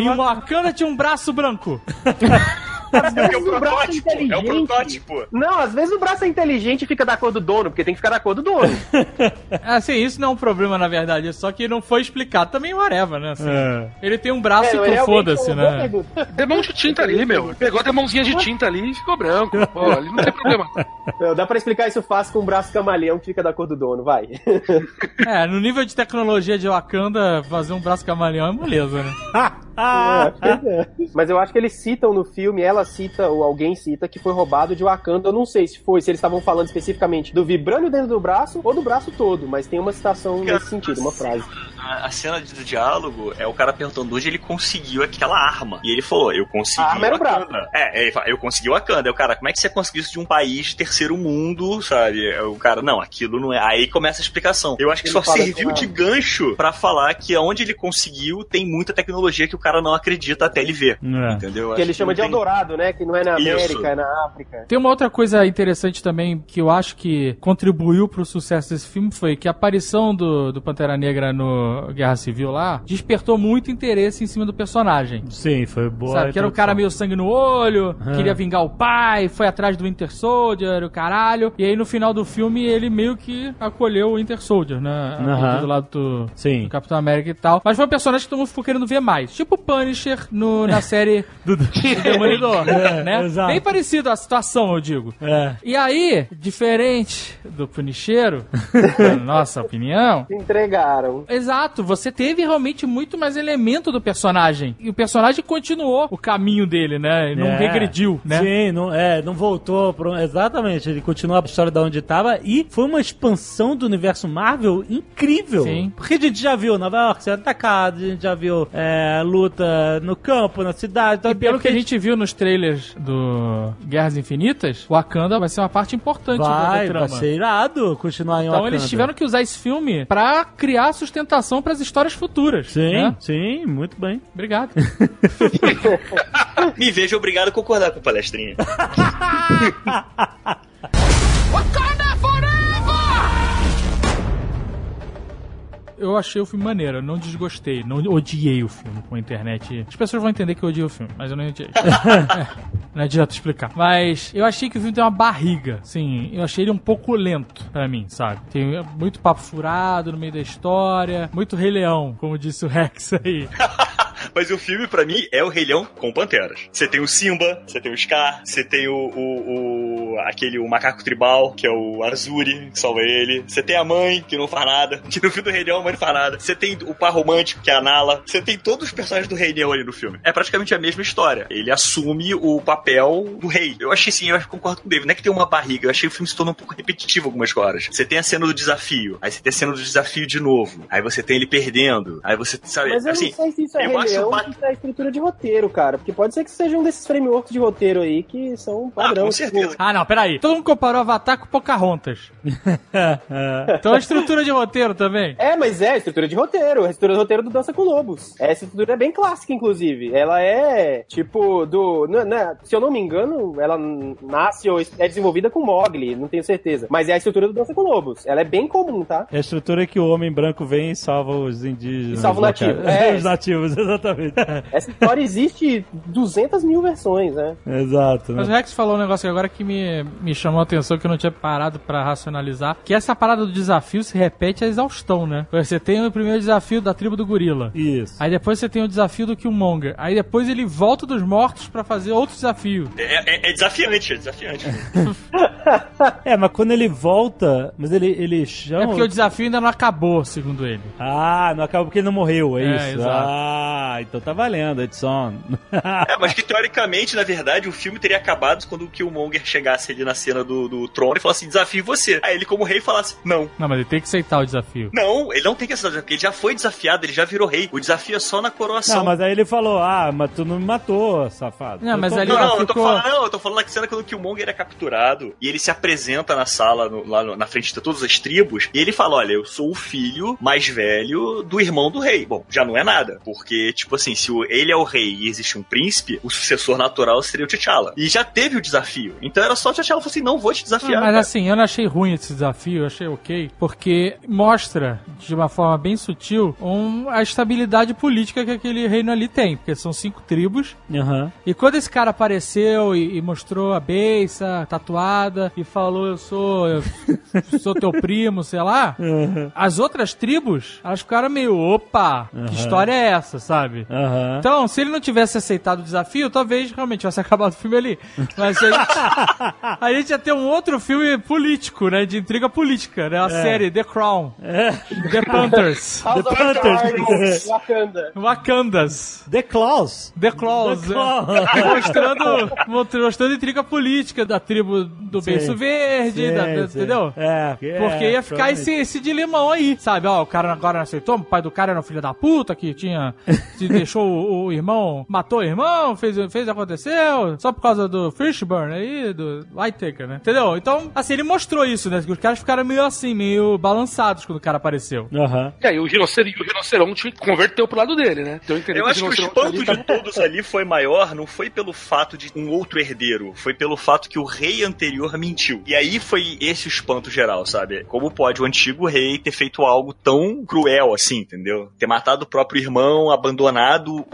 em. Wakanda tinha um braço branco. Às É o vezes o braço é protótipo, é o protótipo. Não, às vezes o braço é inteligente e fica da cor do dono, porque tem que ficar da cor do dono. Assim, isso não é um problema, na verdade, só que não foi explicado. Também whatever, né? Assim, É. Ele tem um braço É, e realmente foda-se, é né? Demão de tinta ali, meu. Pegou a demãozinha de tinta ali e ficou branco. Pô, ali não tem problema. Não, Dá pra explicar isso fácil com o braço camaleão que fica da cor do dono, vai. É, no nível de tecnologia de Wakanda, fazer um braço camaleão é moleza, né? Ah, É. Mas eu acho que eles citam no filme, ela cita, ou alguém cita, que foi roubado de Wakanda. Eu não sei se foi, se eles estavam falando especificamente do vibrânio dentro do braço ou do braço todo, mas tem uma citação nesse sentido, uma frase. A, a cena de- do diálogo é o cara perguntando onde ele conseguiu aquela arma. E ele falou, eu consegui A arma era Wakanda. É, ele fala, eu consegui o Wakanda. Aí o cara, como é que você conseguiu isso de um país de terceiro mundo, sabe? Aí O cara, não, aquilo não é. Aí começa a explicação. Eu acho que Ele só serviu de gancho pra falar que onde ele conseguiu tem muita tecnologia que o cara não acredita até ele ver. É. Entendeu? Eu Que acho ele chama não de tem- Eldorado, né? Que não é na Isso. América, é na África. Tem uma outra coisa interessante também que eu acho que contribuiu pro sucesso desse filme foi que a aparição do, do Pantera Negra no Guerra Civil lá despertou muito interesse em cima do personagem. Sim, foi boa. Sabe, que era o cara meio sangue no olho, queria vingar o pai, foi atrás do Winter Soldier, o caralho. E aí no final do filme ele meio que acolheu o Winter Soldier, né? Aham. Do lado do, Sim. do Capitão América e tal. Mas foi um personagem que todo mundo ficou querendo ver mais. Tipo o Punisher no, na série Do- do Demolidor, É, né? exato. Bem parecido a situação, eu digo. É. E aí, diferente do Punicheiro, na nossa opinião, Se entregaram. Exato. Exato, você teve realmente muito mais elemento do personagem. E o personagem continuou o caminho dele, né? E não É. regrediu, né? Sim, não, é, não voltou. Pro, exatamente, ele continua a história da onde estava e foi uma expansão do universo Marvel incrível. Sim. Porque a gente já viu Nova York sendo atacado, a gente já viu é, luta no campo, na cidade. Então, E pelo que a gente viu nos trailers do Guerras Infinitas, Wakanda vai ser uma parte importante vai, da trama. vai ser irado continuar em Então Wakanda. eles tiveram que usar esse filme pra criar sustentação pras histórias futuras. Sim, né? sim, muito bem. Obrigado. Me vejo obrigado a concordar com o palestrinha. Eu achei o filme maneiro, eu não desgostei, não odiei o filme com a internet. As pessoas vão entender que eu odiei o filme, mas eu não odiei. É, não adianta explicar. Mas eu achei que o filme tem uma barriga. Sim, eu achei ele um pouco lento pra mim, sabe? Tem muito papo furado no meio da história, muito Rei Leão, como disse o Rex aí. Mas o filme, pra mim, é o Rei Leão com panteras. Você tem o Simba, você tem o Scar, você tem o, o, o- aquele o macaco tribal, que é o Azuri, que salva ele. Você tem a mãe, que não faz nada. Que no filme do Rei Leão a mãe não faz nada. Você tem o par romântico, que é a Nala. Você tem todos os personagens do Rei Leão ali no filme. É praticamente a mesma história. Ele assume o papel do rei. Eu achei sim, eu concordo com o David. Não é que tem uma barriga, eu achei que o filme se tornou um pouco repetitivo algumas horas. Você tem a cena do desafio, aí você tem a cena do desafio de novo. Aí você tem ele perdendo. Aí você, sabe, Mas eu assim, não sei se isso é eu Rei acho Leão ba- ou se isso é estrutura de roteiro, cara. Porque pode ser que seja um desses frameworks de roteiro aí que são padrão. com tipo, certeza. Ah, não, peraí. Todo mundo comparou Avatar com Pocahontas. então é estrutura de roteiro também. É, mas é estrutura de roteiro. A estrutura de roteiro do Dança com Lobos. Essa estrutura é bem clássica, inclusive. Ela é, tipo, do... não- não- se eu não me engano, ela nasce ou é desenvolvida com Mogli, não tenho certeza. Mas é a estrutura do Dança com Lobos. Ela é bem comum, tá? É a estrutura que o homem branco vem e salva os indígenas. E salva o nativo. É. os nativos, exatamente. Essa história existe 200 mil versões, né? Exato. Mas o Né? Rex falou um negócio agora que me, me chamou a atenção, que eu não tinha parado pra racionalizar, que essa parada do desafio se repete a exaustão, né? Você tem o primeiro desafio da tribo do gorila. Isso. Aí depois você tem o desafio do Killmonger. Aí depois ele volta dos mortos pra fazer outro desafio. É, é- é desafiante, é desafiante. É, mas quando ele volta, mas ele, ele chama. É porque o desafio ainda não acabou, segundo ele. Ah, não acaba porque ele não morreu, é, É, isso? exato. Ah, então tá valendo, Edson. É, mas que teoricamente, na verdade, o filme teria acabado quando o Killmonger chegasse ali na cena do, do trono e falasse: desafio você. Aí ele, como rei, falasse: não. Não, mas ele tem que aceitar o desafio. Não, ele não tem que aceitar o desafio, porque ele já foi desafiado, ele já virou rei. O desafio é só na coroação. Não, mas aí ele falou: Ah, mas tu não me matou, safado. Não, Eu mas tô- ali- Não, Ele não, eu tô ficou- falando, não, eu tô falando na cena quando o Killmonger é capturado e ele se apresenta na sala, no- lá no- na frente de todas as tribos, e ele fala: Olha, eu sou o filho mais velho do irmão do rei. Bom, já não é nada, porque, tipo assim, se o- ele é o rei e existe um príncipe, o sucessor natural seria o T'Challa. E já teve o desafio. Então era só o T'Challa falar assim: Não vou te Ah, desafiar. mas cara. assim, eu não achei ruim esse desafio, eu achei ok, porque mostra, de uma forma bem sutil, um- a estabilidade política que aquele reino ali tem, porque são cinco tribos, Aham. e quando esse cara apareceu e, e mostrou a beiça tatuada e falou, eu sou, eu sou teu primo, sei lá, as outras tribos, elas ficaram meio, opa, que história é essa, sabe? Aham. Então, se ele não tivesse aceitado o desafio, talvez realmente tivesse acabado o filme ali. Mas a gente, a gente ia ter um outro filme político, né? De intriga política, né? A série The Crown. The Panthers. House of Panthers. Wakanda. Wakandas. The Claws. The Claws. The Claws. né? mostrando, mostrando intriga política da tribo do Sim. Beiço Verde, Sim, da- sim. entendeu? É, Porque ia ficar esse, esse dilemão aí, sabe? Ó, o cara agora não aceitou, o pai do cara era um filho da puta que tinha. Se deixou o, o irmão, matou o irmão, fez, fez aconteceu, só por causa do Fishburne aí, do Whitaker, né? Entendeu? Então, assim, ele mostrou isso, né? Que os caras ficaram meio assim, meio balançados quando o cara apareceu. Aham. E aí o rinoceronte, o rinoceronte converteu pro lado dele, né? Então Eu acho que o espanto de todos ali foi maior, não foi pelo fato de um outro herdeiro, foi pelo fato que o rei anterior mentiu. E aí foi esse o espanto geral, sabe? Como pode o antigo rei ter feito algo tão cruel assim, entendeu? Ter matado o próprio irmão, abandonado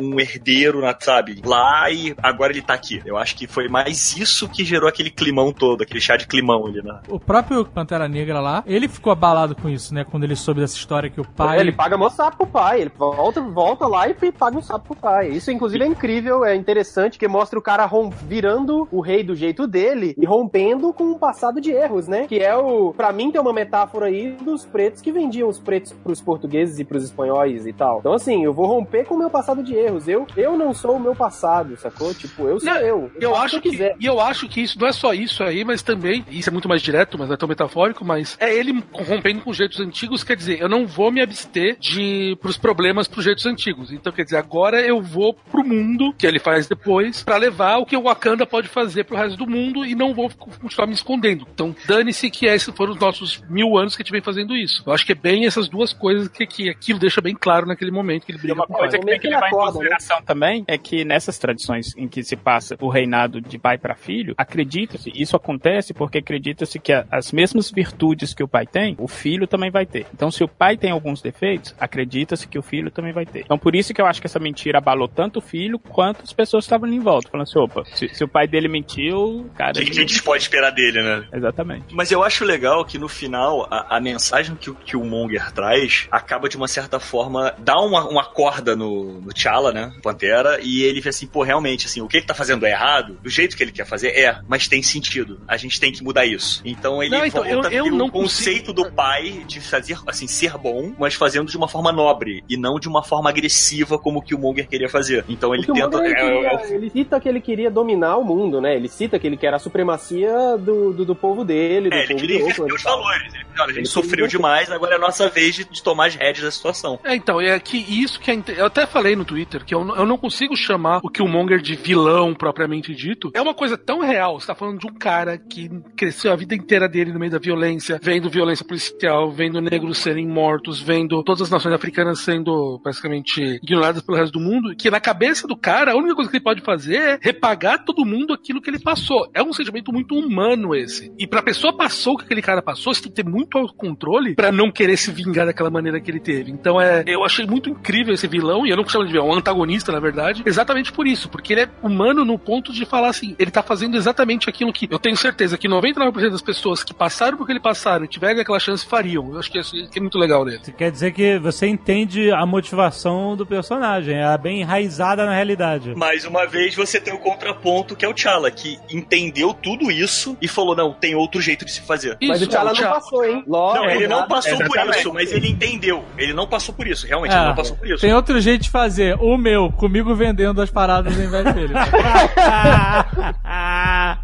um herdeiro, na- sabe? Lá e agora ele tá aqui. Eu acho que foi mais isso que gerou aquele climão todo, aquele chá de climão ali, né? O próprio Pantera Negra lá, ele ficou abalado com isso, né? Quando ele soube dessa história que o pai. Ele paga mó sapo pro pai. Ele volta, volta lá e paga um sapo pro pai. Isso, inclusive, é incrível, é interessante, porque mostra o cara rom- virando o rei do jeito dele e rompendo com um passado de erros, né? Que é o. Pra mim, tem uma metáfora aí dos pretos que vendiam os pretos pros portugueses e pros espanhóis e tal. Então, assim, eu vou romper com o meu passado de erros. Eu, eu não sou o meu passado, sacou? Tipo, eu sou Não, eu. Eu faço acho que eu que, quiser. e eu acho que isso não é só isso aí, mas também, isso é muito mais direto, mas não é tão metafórico, mas é ele rompendo com os jeitos antigos, quer dizer, eu não vou me abster de pros problemas pros jeitos antigos. Então, quer dizer, agora eu vou pro mundo, que ele faz depois, pra levar o que o Wakanda pode fazer pro resto do mundo e não vou continuar me escondendo. Então, dane-se que esses foram os nossos mil anos que a gente vem fazendo isso. Eu acho que é bem essas duas coisas que, que aquilo deixa bem claro naquele momento que ele briga uma com coisa que tem que levar em consideração também é que nessas tradições em que se passa o reinado de pai para filho, acredita-se, isso acontece porque acredita-se que as mesmas virtudes que o pai tem, o filho também vai ter. Então, se o pai tem alguns defeitos, acredita-se que o filho também vai ter. Então, por isso que eu acho que essa mentira abalou tanto o filho quanto as pessoas que estavam ali em volta, falando assim, opa, se, se o pai dele mentiu, cara... O que, que a gente pode esperar dele, né? Exatamente. Mas eu acho legal que no final a, a mensagem que, o- que o Monger traz acaba de uma certa forma dá uma, uma corda no, no T'Challa, né? Pantera, e ele vê assim, pô, realmente, assim, o que ele tá fazendo é errado, do jeito que ele quer fazer é, mas tem sentido. A gente tem que mudar isso. Então ele Não, então, volta eu- eu não conceito do pai de fazer, assim, ser bom, mas fazendo de uma forma nobre e não de uma forma agressiva como que o Monger queria fazer. Então ele Porque o tenta. Ele, é- é queria- ele cita que ele queria dominar o mundo, né? Ele cita que ele quer a supremacia do, do, do povo dele, do É, ele povo queria inverter os tal. valores. Ele, olha, a gente Ele sofreu demais, agora é a nossa vez de, de tomar as rédeas da situação. É, então, é que isso que é. Eu até falei no Twitter que eu, não- eu não consigo chamar o Killmonger de vilão propriamente dito. É uma coisa tão real. Você tá falando de um cara que cresceu a vida inteira dele no meio da violência, vendo violência policial, vendo negros serem mortos, vendo todas as nações africanas sendo basicamente ignoradas pelo resto do mundo. Que na cabeça do cara, a única coisa que ele pode fazer é repagar todo mundo aquilo que ele passou. É um sentimento muito humano esse. E pra pessoa passou o que aquele cara passou, você tem que ter muito autocontrole pra não querer se vingar daquela maneira que ele teve. Então é, eu achei muito incrível esse vilão, e eu não chamo de vilão, é um antagonista, na verdade, exatamente por isso, porque ele é humano no ponto de falar assim, ele tá fazendo exatamente aquilo que eu tenho certeza que 99% das pessoas que passaram por que ele passaram e tiverem aquela chance fariam. Eu acho que isso é muito legal nele. Quer dizer que você entende a motivação do personagem, é bem enraizada na realidade. Mais uma vez, você tem o contraponto que é o T'Challa, que entendeu tudo isso e falou: não, tem outro jeito de se fazer. Mas o T'Challa não passou, hein? Lógico. Não, ele não passou por isso, mas ele entendeu. Ele não passou por isso, realmente, ele É, não passou por isso. Tem outro jeito fazer. O meu, comigo vendendo as paradas ao invés dele.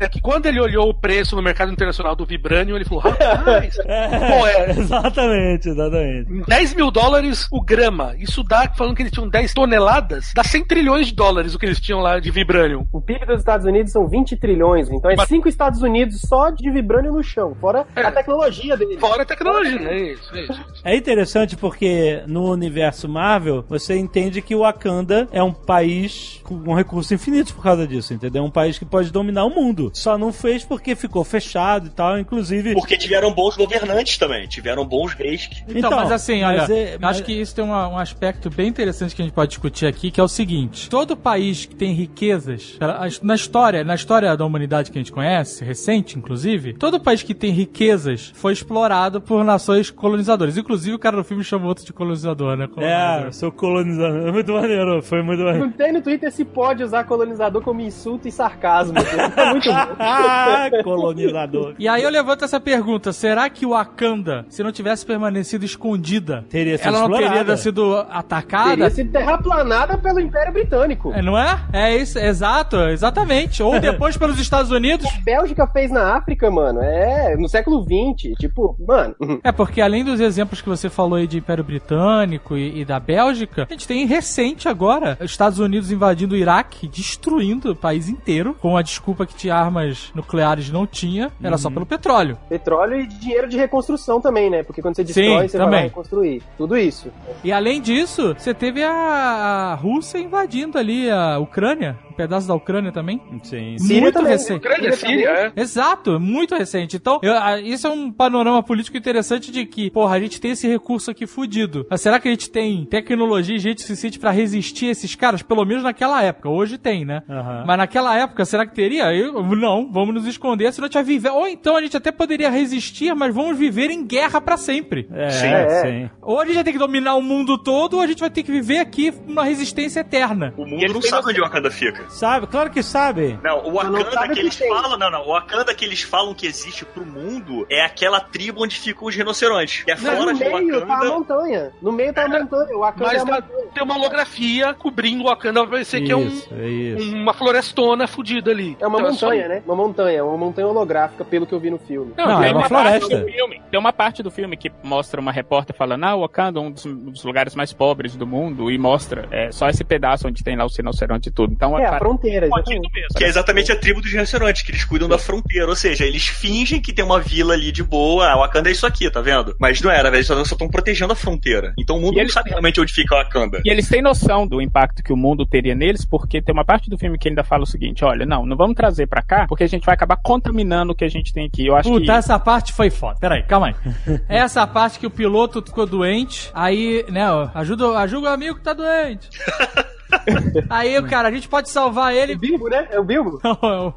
É que quando ele olhou o preço no mercado internacional do Vibranium, ele falou, rapaz, pô, é, exatamente, exatamente. 10 mil dólares o grama. Isso dá, falando que eles tinham 10 toneladas, dá 100 trilhões de dólares o que eles tinham lá de Vibranium. O PIB dos Estados Unidos são 20 trilhões, então é Mas- 5 Estados Unidos só de vibrânio no chão, fora a tecnologia dele. Fora a tecnologia, é isso, é isso. É interessante porque no universo Marvel você entende que o Wakanda é um país com recursos infinitos por causa disso, entendeu? É um país que pode dominar o mundo. Só não fez porque ficou fechado e tal, inclusive. Porque tiveram bons governantes também, tiveram bons reis. que- Então, mas assim, olha, mas é- mas- acho que isso tem uma- um aspecto bem interessante que a gente pode discutir aqui, que é o seguinte: todo país que tem riquezas, na história, na história da humanidade que a gente conhece, recente inclusive, todo país que tem riquezas foi explorado por nações colonizadoras. Inclusive o cara do filme chamou outro de colonizador, né? É, sou colonizador. É muito maneiro, foi muito maneiro. Não tem no Twitter se pode usar colonizador como insulto e sarcasmo. É muito Ah, colonizador. E aí eu levanto essa pergunta: será que o Wakanda, se não tivesse permanecido escondida, Teria sido ela não teria explorada. sido atacada? Teria sido terraplanada pelo Império Britânico. É, não é? É isso, exato, exatamente. Ou depois pelos Estados Unidos. A Bélgica fez na África, mano, é no século XX. Tipo, mano, É, porque além dos exemplos que você falou aí de Império Britânico e, e da Bélgica, a gente tem recente agora os Estados Unidos invadindo o Iraque, destruindo o país inteiro, com a desculpa que tinha armas nucleares não tinha, era só pelo petróleo. petróleo e dinheiro de reconstrução também, né? Porque quando você Sim, destrói, você vai também. lá reconstruir. Tudo isso. E além disso, você teve a, a Rússia invadindo ali a Ucrânia, um pedaço da Ucrânia também. Sim. Síria muito também. recente. Ucrânia, Síria, é. Exato, muito recente. Então, eu- ah, isso é um panorama político interessante de que, porra, a gente tem esse recurso aqui fudido. Mas será que a gente tem tecnologia e gente suficiente pra resistir a esses caras? Pelo menos naquela época. Hoje tem, né? Aham. Mas naquela época, será que teria? Eu- não, vamos nos esconder, senão a gente vai viver. Ou então a gente até poderia resistir, mas vamos viver em guerra pra sempre. É, Sim. sim. Ou a gente vai ter que dominar o mundo todo, ou a gente vai ter que viver aqui uma resistência eterna. O mundo não sabe onde o Wakanda fica. Sabe? Claro que sabe. Não, o não Wakanda sabe que que eles tem. falam. Não, não. O Wakanda que eles falam que existe pro mundo é aquela tribo onde ficam os rinocerontes. Que é fora no de meio tá a Wakanda. montanha. No meio tá a montanha. O Wakanda é Mas a tá- montanha. tem uma holografia cobrindo o Wakanda, vai parecer que é um, é uma florestona fudida ali. É uma Então só- montanha, né? Uma montanha, uma montanha holográfica, pelo que eu vi no filme. Não, tem é uma parte floresta. do filme- tem uma parte do filme que mostra uma repórter falando, ah, Wakanda é um dos, dos lugares mais pobres do mundo, e mostra é, só esse pedaço onde tem lá o rinoceronte e tudo. Então É, a fronteira, exatamente. mesmo. Que é exatamente a tribo dos rinocerontes, que eles cuidam da fronteira. Ou seja, eles fingem que tem uma vila ali de boa. A Wakanda é isso aqui, tá vendo? Mas não era, velho. Eles só estão protegendo a fronteira. Então o mundo E não eles- sabe realmente onde fica a Wakanda. E eles têm noção do impacto que o mundo teria neles, porque tem uma parte do filme que ele ainda fala o seguinte: olha, não, não vamos trazer pra cá, porque a gente vai acabar contaminando o que a gente tem aqui. Eu acho Puta, que. essa parte foi foda. Peraí, calma aí. essa parte que o piloto ficou doente, aí, né, ó, ajuda, ajuda o amigo que tá doente. aí, cara, a gente pode salvar É ele. o Bilbo, né? É o Bilbo? Não, é o-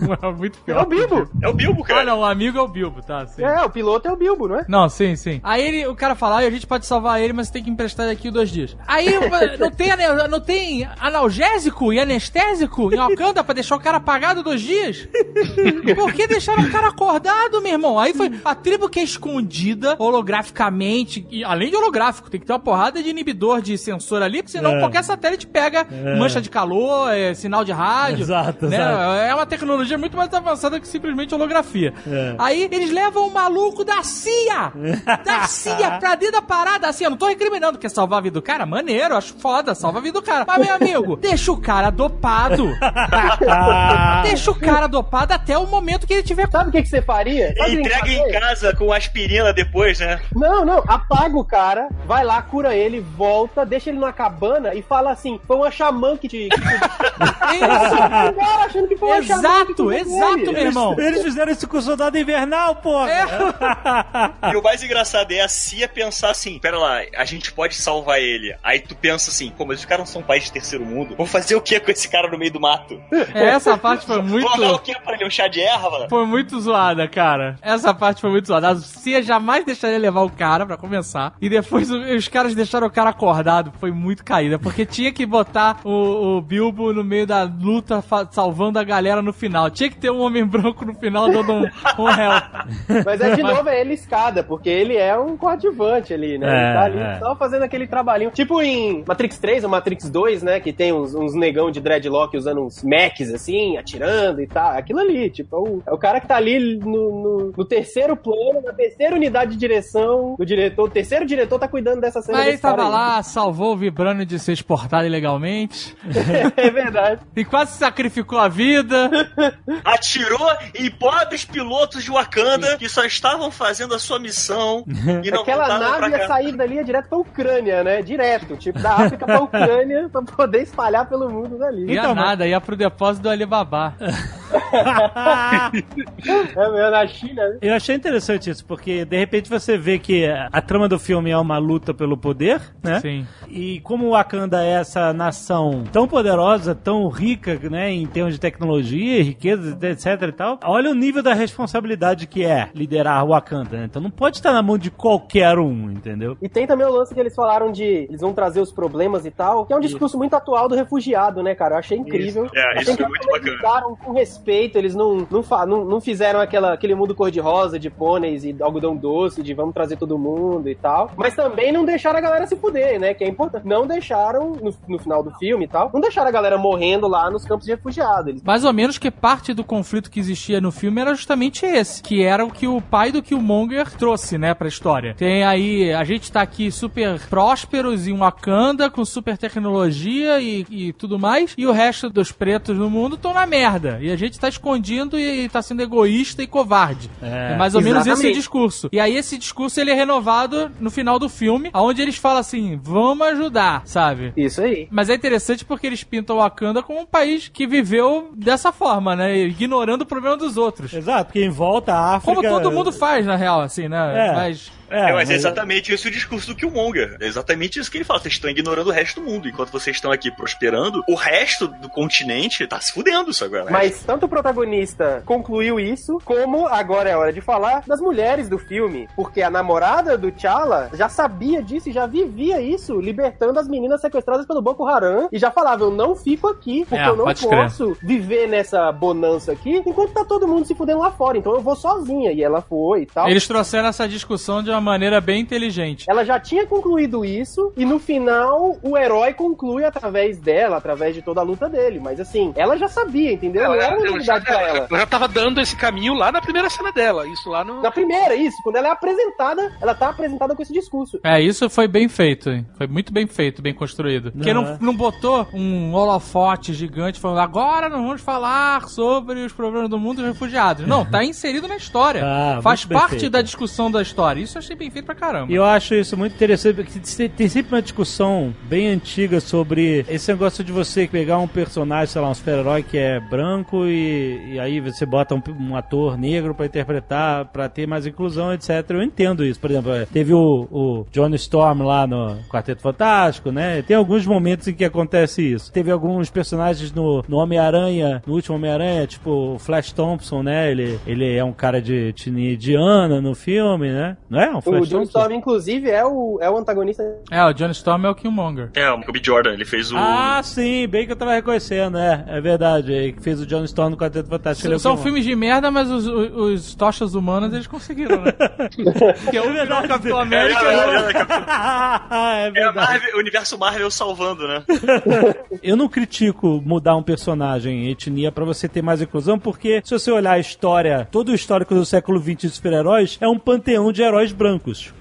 não é muito pior. É o Bilbo. É o Bilbo, Ah, cara. não, o amigo é o Bilbo, tá, sim. É, o piloto é o Bilbo, não é? Não, sim, sim. Aí ele, o cara fala, ah, a gente pode salvar ele, mas tem que emprestar daqui dois dias. Aí não tem, não tem analgésico e anestésico em Wakanda pra deixar o cara apagado dois dias? Por que deixaram o cara acordado, meu irmão? Aí foi a tribo que é escondida holograficamente, e além de holográfico, tem que ter uma porrada de inibidor de sensor ali, porque senão É. qualquer satélite pega mancha de calor, é, sinal de rádio. Exato, né? exato. É uma tecnologia muito mais avançada que simplesmente holografia. É. Aí eles levam o maluco da CIA! Da CIA pra dentro da parada. Assim, eu não tô recriminando, quer salvar a vida do cara? Maneiro, acho foda, salva a vida do cara. Mas, meu amigo, deixa o cara dopado. deixa o cara dopado até o momento que ele tiver. Sabe o que, que você faria? Sabe que que Entrega em casa com aspirina depois, né? Não, não, apaga o cara, vai lá, cura ele, volta, deixa ele numa cabana e fala assim: foi uma xamã que te. Que te... Isso. achando que foi uma Exato, exato, meu irmão. Eles fizeram isso com o soldado invernal, porra! É. E o mais engraçado é a CIA pensar assim: pera lá, a gente pode salvar ele. Aí tu pensa assim: pô, mas os caras não são país de terceiro mundo. Vou fazer o que com esse cara no meio do mato? É, Essa parte foi muito. Vou dar o que pra ele? Um chá de erva? Foi muito zoada, cara. Essa parte foi muito zoada. A CIA jamais deixaria levar o cara, pra começar. E depois os caras deixaram o cara acordado. Foi muito caída. Porque tinha que botar o, o Bilbo no meio da luta, salvando a galera no final. Tinha que ter um homem branco no final dando um, um help. Mas é de novo, é ele escada, porque ele é um coadjuvante ali, né? É, ele tá ali é. só fazendo aquele trabalhinho. Tipo em Matrix 3 ou Matrix 2, né? Que tem uns, uns negão de dreadlock usando uns Macs assim, atirando e tal. Aquilo ali, tipo, é o, é o cara que tá ali no, no- no terceiro plano, na terceira unidade de direção do diretor. O terceiro diretor tá cuidando dessa cena. Mas ele tava lá, salvou o Vibrânio de ser exportado ilegalmente. é verdade. E quase sacrificou a vida. Atirou em pobres pilotos de Wakanda que só estavam fazendo a sua missão e não Aquela nave ia sair dali ia direto pra Ucrânia, né? Direto. Tipo, da África pra Ucrânia pra poder espalhar pelo mundo dali. Ia Então, mas- nada, ia pro depósito do Alibaba. É mesmo, na China, né? Eu achei interessante isso, porque de repente você vê que a trama do filme é uma luta pelo poder, né? Sim. E como o Wakanda é essa nação tão poderosa, tão rica, né, em termos de tecnologia, riqueza, etc e tal, olha o nível da responsabilidade que é liderar o Wakanda, né? Então não pode estar na mão de qualquer um, entendeu? E tem também o lance que eles falaram de eles vão trazer os problemas e tal, que é um discurso muito atual do refugiado, né, cara? Eu achei incrível. Isso. É, isso que foi muito eles bacana. lidaram com respeito, eles não, não, não, não fizeram aquela, aquele mundo cor-de-rosa de pôneis e algodão doce, de vamos trazer todo mundo e tal. Mas também não deixaram a galera se fuder, né? Que é importante. Não deixaram, no, no final do filme e tal, não deixaram a galera morrendo lá nos campos de refugiados. Eles Mais ou menos que parte do conflito que existia no filme era justamente esse, que era o que o pai do Killmonger trouxe, né, pra história. Tem aí, a gente tá aqui super prósperos em Wakanda, com super tecnologia e, e tudo mais, e o resto dos pretos no mundo estão na merda. E a gente tá escondindo e, e tá sendo egoísta e covarde. É, É, mais ou menos esse exatamente. discurso. E aí esse discurso ele é renovado no final do filme, onde eles falam assim, vamos ajudar, sabe? Isso aí. Mas é interessante porque eles pintam o Wakanda como um país que viveu dessa forma, né? Ignorando o problema dos outros. Exato, porque em volta a África... Como todo mundo faz, na real, assim, né? É. Mas É, É, mas é exatamente esse o discurso do Killmonger. É exatamente isso que ele fala. Vocês estão ignorando o resto do mundo. Enquanto vocês estão aqui prosperando, o resto do continente tá se fudendo isso agora. Mas tanto o protagonista concluiu isso, como agora é hora de falar das mulheres do filme. Porque a namorada do T'Challa já sabia disso e já vivia isso, libertando as meninas sequestradas pelo Boko Haram. E já falava: Eu não fico aqui, porque É, eu não pode crer. posso viver nessa bonança aqui enquanto tá todo mundo se fudendo lá fora. Então eu vou sozinha. E ela foi e tal. Eles trouxeram essa discussão de uma maneira bem inteligente. Ela já tinha concluído isso, e no final o herói conclui através dela, através de toda a luta dele. Mas assim, ela já sabia, entendeu? Não era uma ela, novidade pra ela. ela já tava dando esse caminho lá na primeira cena dela. Isso lá no. Na primeira, isso. Quando ela é apresentada, ela tá apresentada com esse discurso. É, isso foi bem feito, hein? Foi muito bem feito, bem construído. Porque não, não botou um holofote gigante falando agora nós vamos falar sobre os problemas do mundo dos refugiados. Não, tá inserido na história. Tá, Faz parte feito. da discussão da história. Isso eu achei bem feito pra caramba. E eu acho isso muito interessante, porque tem- sempre uma discussão bem antiga sobre esse negócio de você pegar um personagem, sei lá, um super-herói que é branco e, e aí você bota um, um ator negro pra interpretar, pra ter mais inclusão, etc. Eu entendo isso. Por exemplo, é, teve o, o Johnny Storm lá no Quarteto Fantástico, né? Tem alguns momentos em que acontece isso. Teve alguns personagens no, no Homem-Aranha, no último Homem-Aranha, tipo o Flash Thompson, né? Ele, ele é um cara de etnia indiana no filme, né? Não é? Um O Flash John Thompson? Storm, inclusive, é o, é o antagonista. É, o John Storm é o Killmonger. É, o B. Jordan, ele fez o. Ah, sim, bem que eu tava reconhecendo, é, é verdade. Ele que fez o John Storm no Quarteto Fantástico. ele é o São que- filmes de merda, mas os, os, os tochas humanas eles conseguiram, né? Porque é o melhor Capitão América. É, é, é, é, é É. Marvel, o universo Marvel salvando, né? Eu não critico mudar um personagem, etnia, pra você ter mais inclusão, porque se você olhar a história, todo o histórico do século XX de super-heróis é um panteão de heróis brancos,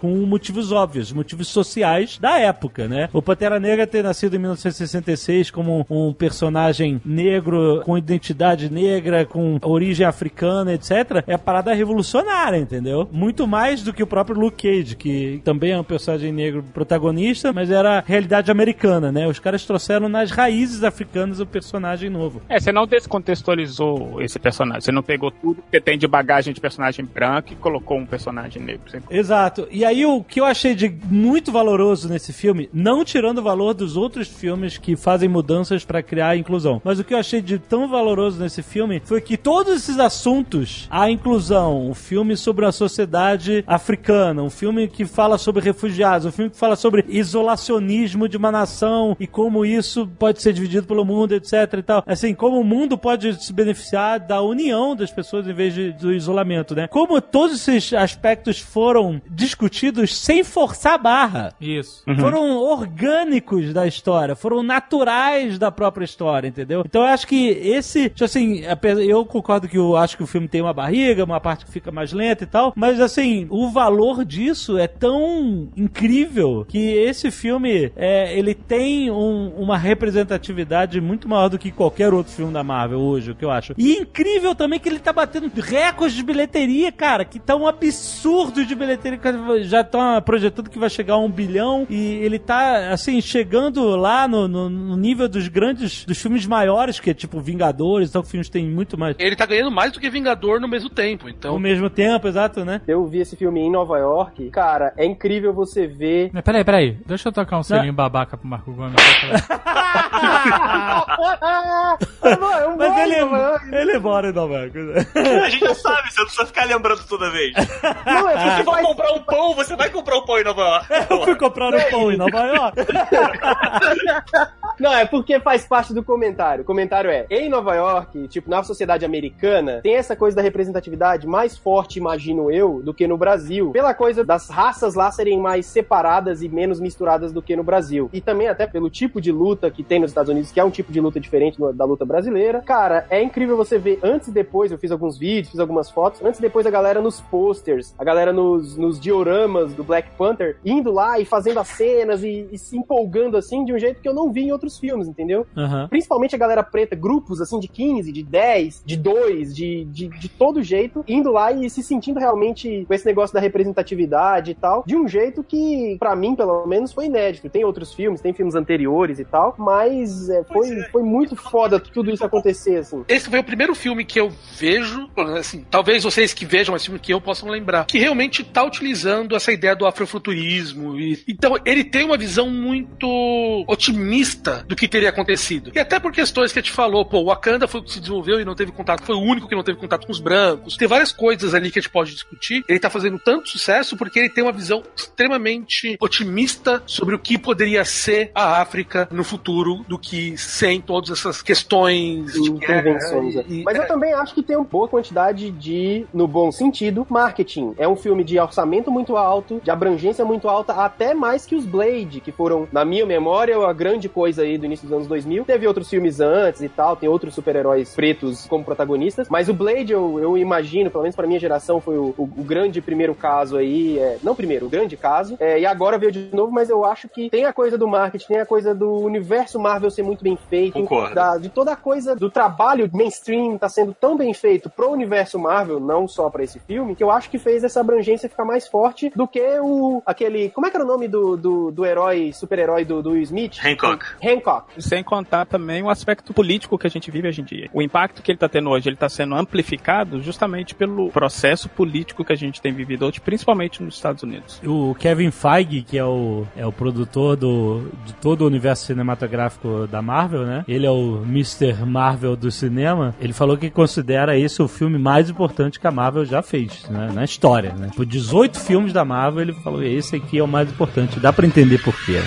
com motivos óbvios, motivos sociais da época, né? O Pantera Negra ter nascido em 1966 como um personagem negro, com identidade negra, com origem africana, etc., é a parada revolucionária, entendeu? Muito mais do que o próprio Luke Cage, que também é um personagem negro protagonista, mas era realidade americana, né? Os caras trouxeram nas raízes africanas o personagem novo. É, você não descontextualizou esse personagem. Você não pegou tudo que tem de bagagem de personagem branco e colocou um personagem negro. Você- Exato. E aí o que eu achei de muito valoroso nesse filme, não tirando o valor dos outros filmes que fazem mudanças pra criar inclusão, mas o que eu achei de tão valoroso nesse filme foi que todos esses assuntos, a inclusão, um filme sobre a sociedade africana, um filme que fala sobre refugiados, um filme que fala sobre isolacionismo de uma nação e como isso pode ser dividido pelo mundo, etc e tal. Assim, como o mundo pode se beneficiar da união das pessoas em vez de, do isolamento, né? Como todos esses aspectos foram discutidos sem forçar a barra. Isso. Foram orgânicos da história, foram naturais da própria história, entendeu? Então eu acho que esse, tipo assim, eu concordo que eu acho que o filme tem uma barriga, uma parte que fica mais lenta e tal, mas assim, o valor disso é tão incrível que esse filme, é, ele tem um- uma representatividade muito maior do que qualquer outro filme da Marvel hoje, o que eu acho. E incrível também que ele tá batendo recordes de bilheteria, cara, que tá um absurdo de bilheteria, que já estão projetando que vai chegar a um bilhão e ele tá, assim, chegando lá no, no- no nível dos grandes, dos filmes maiores, que é tipo Vingadores, então filmes tem muito mais. Ele tá ganhando mais do que Vingador no mesmo tempo. Ao Então, mesmo tempo, exato, né? Eu vi esse filme em Nova York. Cara, é incrível você ver. Mas peraí, peraí. Deixa eu tocar um selinho babaca pro Marco Gomes. é um Mas ele, mano. ele mora em Nova York. A gente já sabe, você não precisa ficar lembrando toda vez. Não, é Se porque for faz, comprar um pão, você vai comprar um pão em Nova York. Eu fui comprar um pão em Nova York. Não, é porque faz parte do comentário. O comentário é: em Nova York, tipo, na sociedade americana, tem essa coisa da representatividade mais forte, imagino eu, do que no Brasil. Pela coisa das raças lá serem mais separadas e menos misturadas do que no Brasil. E também até pelo tipo de luta que tem nos Estados Unidos, que é um tipo de luta diferente da luta brasileira. Cara, é incrível você ver antes e depois, eu fiz alguns vídeos, fiz algumas fotos, antes e depois a galera nos posters, a galera nos, nos dioramas do Black Panther, indo lá e fazendo as cenas e, e se empolgando assim de um jeito que eu não vi em outros outros filmes, entendeu? Principalmente a galera preta, grupos assim de 15, de 10, de 2, de, de, de todo jeito, indo lá e se sentindo realmente com esse negócio da representatividade e tal, de um jeito que, pra mim, pelo menos, foi inédito. Tem outros filmes, tem filmes anteriores e tal, mas é, foi, foi muito foda tudo isso acontecer, assim. Esse foi o primeiro filme que eu vejo, assim, talvez vocês que vejam esse filme que eu possam lembrar, que realmente tá utilizando essa ideia do afrofuturismo. E, então, ele tem uma visão muito otimista do que teria acontecido. E até por questões que a gente falou, pô, o Wakanda foi o que se desenvolveu e não teve contato, foi o único que não teve contato com os brancos. Tem várias coisas ali que a gente pode discutir. Ele tá fazendo tanto sucesso porque ele tem uma visão extremamente otimista sobre o que poderia ser a África no futuro do que sem todas essas questões de Intervenções, é. e- Mas eu também acho que tem uma boa quantidade de, no bom sentido, marketing. É um filme de orçamento muito alto, de abrangência muito alta, até mais que os Blade, que foram, na minha memória, a grande coisa aí do início dos anos 2000. Teve outros filmes antes e tal, tem outros super-heróis pretos como protagonistas, mas o Blade, eu, eu imagino, pelo menos pra minha geração, foi o, o- o grande primeiro caso aí, é, não primeiro, o grande caso, é, e agora veio de novo, mas eu acho que tem a coisa do marketing, tem a coisa do universo Marvel ser muito bem feito, da- de toda a coisa do trabalho mainstream tá sendo tão bem feito pro universo Marvel, não só pra esse filme, que eu acho que fez essa abrangência ficar mais forte do que o aquele, como é que era o nome do, do, do herói, super-herói do, do Will Smith? Hancock. Hancock. Sem contar também o aspecto político que a gente vive hoje em dia. O impacto que ele está tendo hoje, ele está sendo amplificado justamente pelo processo político que a gente tem vivido hoje, principalmente nos Estados Unidos. O Kevin Feige, que é o, é o produtor do, de todo o universo cinematográfico da Marvel, né? Ele é o Mr. Marvel do cinema. Ele falou que considera esse o filme mais importante que a Marvel já fez, né? Na história, né? Por 18 filmes da Marvel, ele falou esse aqui é o mais importante. Dá pra entender por quê.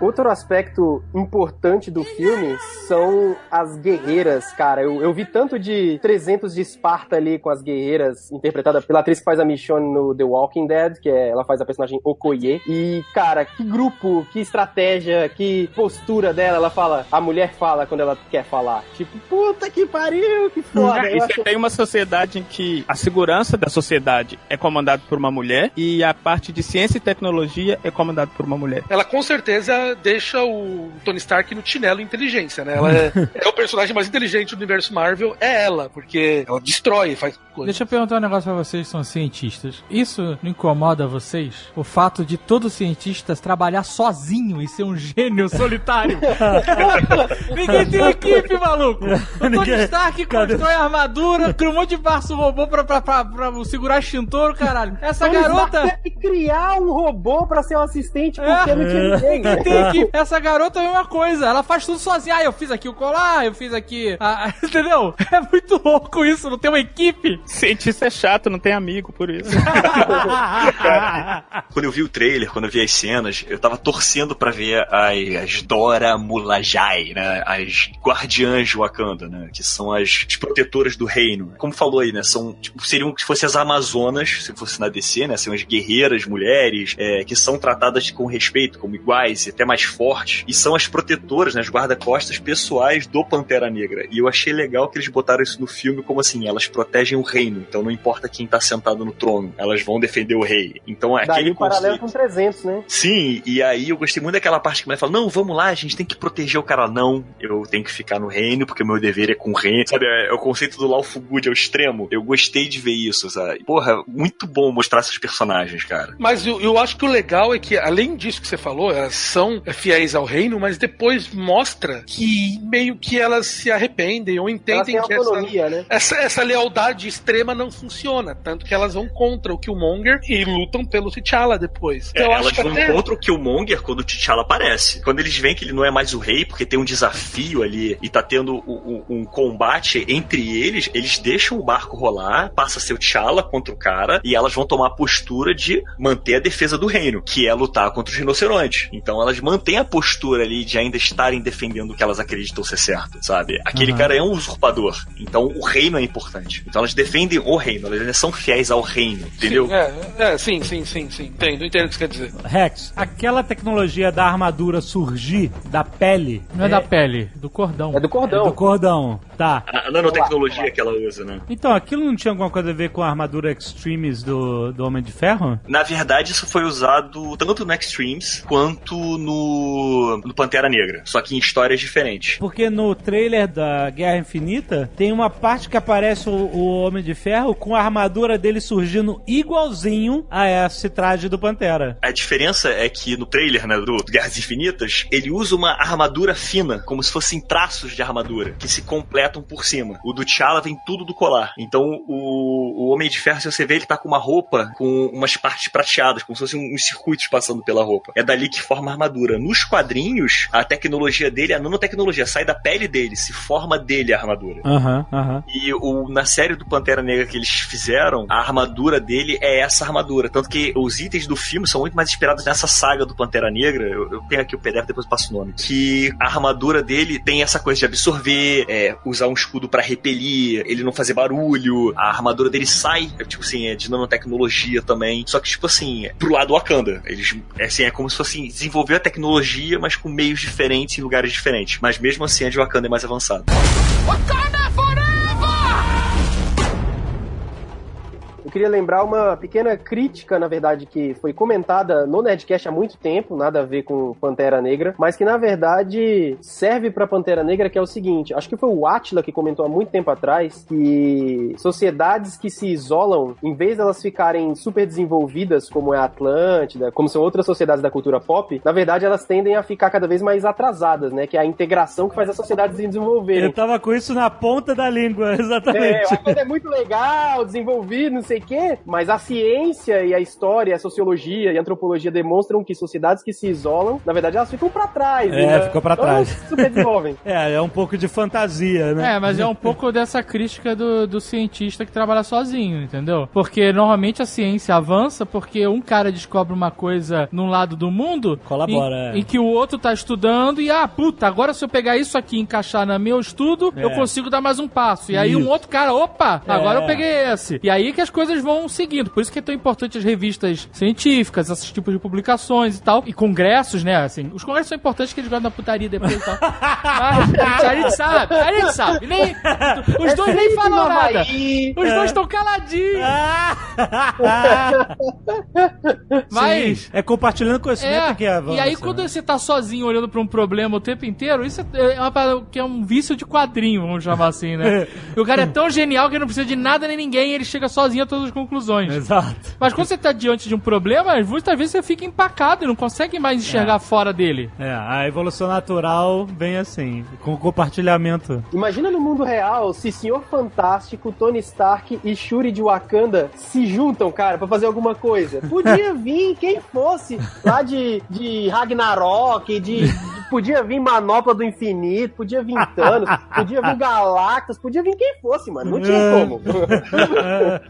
Outro aspecto importante do filme são as guerreiras, cara. Eu, eu vi tanto de 300 de Esparta ali com as guerreiras, interpretada pela atriz que faz a Michonne no The Walking Dead, que é, ela faz a personagem Okoye. E, cara, que grupo, que estratégia, que postura dela. Ela fala, a mulher fala quando ela quer falar. Tipo, puta que pariu, que foda. e você acho- tem uma sociedade em que a segurança da sociedade é comandada por uma mulher e a parte de ciência e tecnologia é comandada por uma mulher. Ela com certeza deixa o Tony Stark no chinelo inteligência, né? Ela é, é o personagem mais inteligente do universo Marvel, é ela, porque ela destrói, faz coisa. Deixa eu perguntar um negócio pra vocês que são cientistas. Isso não incomoda vocês? O fato de todo cientista trabalhar sozinho e ser um gênio solitário? Ninguém tem equipe, maluco! O Tony Ninguém- Stark constrói armadura, cria um monte de braço robô pra, pra, pra, pra segurar extintor, caralho. Essa Tony Stark garota... teve que criar um robô pra ser um assistente É. porque não tinha ninguém. Equipe. Essa garota é a mesma coisa. Ela faz tudo sozinha. Ah, eu fiz aqui o colar, eu fiz aqui. a- entendeu? É muito louco isso, não tem uma equipe. Cientista é chato, não tem amigo por isso. Quando eu vi o trailer, quando eu vi as cenas, eu tava torcendo pra ver as, as Dora Mulajai, né? As guardiãs de Wakanda, né? Que são as, as protetoras do reino. Como falou aí, né? São, tipo, seriam que fossem as Amazonas, se fosse na DC, né? São as guerreiras mulheres, é, que são tratadas com respeito, como iguais e até mais fortes. E são as protetoras, né? As guarda-costas pessoais do Pantera Negra. E eu achei legal que eles botaram isso no filme como assim, elas protegem o reino. Então não importa quem tá sentado no trono, elas vão defender o rei. Então é Daí aquele o paralelo conceito. com 300, né? Sim, e aí eu gostei muito daquela parte que a mulher fala: Não, vamos lá, a gente tem que proteger o cara. Não, eu tenho que ficar no reino, porque o meu dever é com o reino. Sabe, é, é o conceito do Lauful Good ao extremo. Eu gostei de ver isso, sabe? Porra, muito bom mostrar esses personagens, cara. Mas eu, eu acho que o legal é que, além disso que você falou, elas são fiéis ao reino, mas depois mostra que meio que elas se arrependem ou entendem que essa, né? essa, essa lealdade extrema não funciona. Tanto que elas vão contra o Killmonger e lutam pelo T'Challa depois. É, elas vão até... contra o Killmonger quando o T'Challa aparece. Quando eles veem que ele não é mais o rei, porque tem um desafio ali e tá tendo um, um- um combate entre eles, eles deixam o barco rolar, passa o T'Challa contra o cara, e elas vão tomar a postura de manter a defesa do reino, que é lutar contra os rinocerontes. Então elas mantêm a postura ali de ainda estarem defendendo o que elas acreditam ser certo, sabe? Aquele Uhum. cara é um usurpador. Então o reino é importante. Então elas defendem o reino, elas ainda são fiéis ao reino, entendeu? Sim, é, é, sim, sim, sim, sim. Entendo, entendo o que você quer dizer. Rex, aquela tecnologia da armadura surgir da pele. Não é, da pele, do cordão. É do cordão. do cordão. Tá. A nanotecnologia que ela usa, né? Então, aquilo não tinha alguma coisa a ver com a armadura Extremes do, do Homem de Ferro? Na verdade, isso foi usado tanto no Extremes quanto no, no Pantera Negra, só que em histórias diferentes. Porque no trailer da Guerra Infinita tem uma parte que aparece o, o Homem de Ferro com a armadura dele surgindo igualzinho a esse traje do Pantera. A diferença é que no trailer né, do Guerras Infinitas, ele usa uma armadura fina, como se fossem traços de armadura, que se completam por cima. O do T'Challa vem tudo do colar. Então, o, o Homem de Ferro, se você ver, ele tá com uma roupa com umas partes prateadas, como se fossem uns circuitos passando pela roupa. É dali que forma a armadura. Nos quadrinhos, a tecnologia dele, a nanotecnologia, sai da pele dele, se forma dele a armadura. Aham, aham. E o, na série do Pantera Negra que eles fizeram, a armadura dele é essa armadura. Tanto que os itens do filme são muito mais inspirados nessa saga do Pantera Negra. Eu, eu tenho aqui o PDF, depois eu passo o nome. Que a armadura dele tem essa coisa de absorver, é, usar um escudo pra repelir, ele não fazer barulho. A armadura dele sai, é, tipo assim, é de nanotecnologia também. Só que, tipo assim, é pro lado Wakanda. Eles, é, assim, é como se fosse desenvolver a tecnologia, mas com meios diferentes em lugares diferentes. Mas mesmo assim, a de Wakanda é mais avançada. Eu queria lembrar uma pequena crítica, na verdade, que foi comentada no Nerdcast há muito tempo, nada a ver com Pantera Negra, mas que na verdade serve pra Pantera Negra, que é o seguinte: acho que foi o Atila que comentou há muito tempo atrás que sociedades que se isolam, em vez delas ficarem super desenvolvidas, como é a Atlântida, como são outras sociedades da cultura pop, na verdade elas tendem a ficar cada vez mais atrasadas, né? Que é a integração que faz as sociedades se desenvolverem. Eu tava com isso na ponta da língua, É, exatamente. coisa é muito legal, desenvolvido, não sei o quê, mas a ciência e a história, a sociologia e a antropologia demonstram que sociedades que se isolam, na verdade, elas ficam pra trás. É, né? ficou pra Elas trás. super desenvolvem. É, é um pouco de fantasia, né? É, mas é um pouco dessa crítica do, do cientista que trabalha sozinho, entendeu? Porque normalmente a ciência avança porque um cara descobre uma coisa num lado do mundo Colabora, em, é. em que o outro tá estudando e, ah, puta, agora se eu pegar isso aqui e encaixar no meu estudo, eu É. consigo dar mais um passo. E aí um Isso. outro cara, opa, agora É. eu peguei esse. E aí que as coisas vão seguindo. Por isso que é tão importante as revistas científicas, esses tipos de publicações e tal. E congressos, né, assim. Os congressos são importantes que eles gostam da putaria depois e tal. Mas a gente sabe, a gente sabe. Nem, os dois nem falam nada. Os dois estão caladinhos. Mas- Sim, é compartilhando conhecimento É, que avança. e aí quando né? você tá sozinho olhando pra um problema o tempo inteiro, isso é é uma parada que é um vício de quadrinho, vamos chamar assim, né? E o cara é tão genial que ele não precisa de nada nem ninguém ele chega sozinho a todas as conclusões. Exato. Mas quando você tá diante de um problema, muitas vezes você fica empacado e não consegue mais enxergar fora dele. É, a evolução natural vem assim, com compartilhamento. Imagina no mundo real se Senhor Fantástico, Tony Stark e Shuri de Wakanda se juntam, cara, pra fazer alguma coisa. Podia vir quem fosse lá de, de Ragnarok, de, de- podia vir Manopla do Infinito, podia vir Thanos, podia vir Galactus, podia vir quem fosse, mano. Não tinha como. É,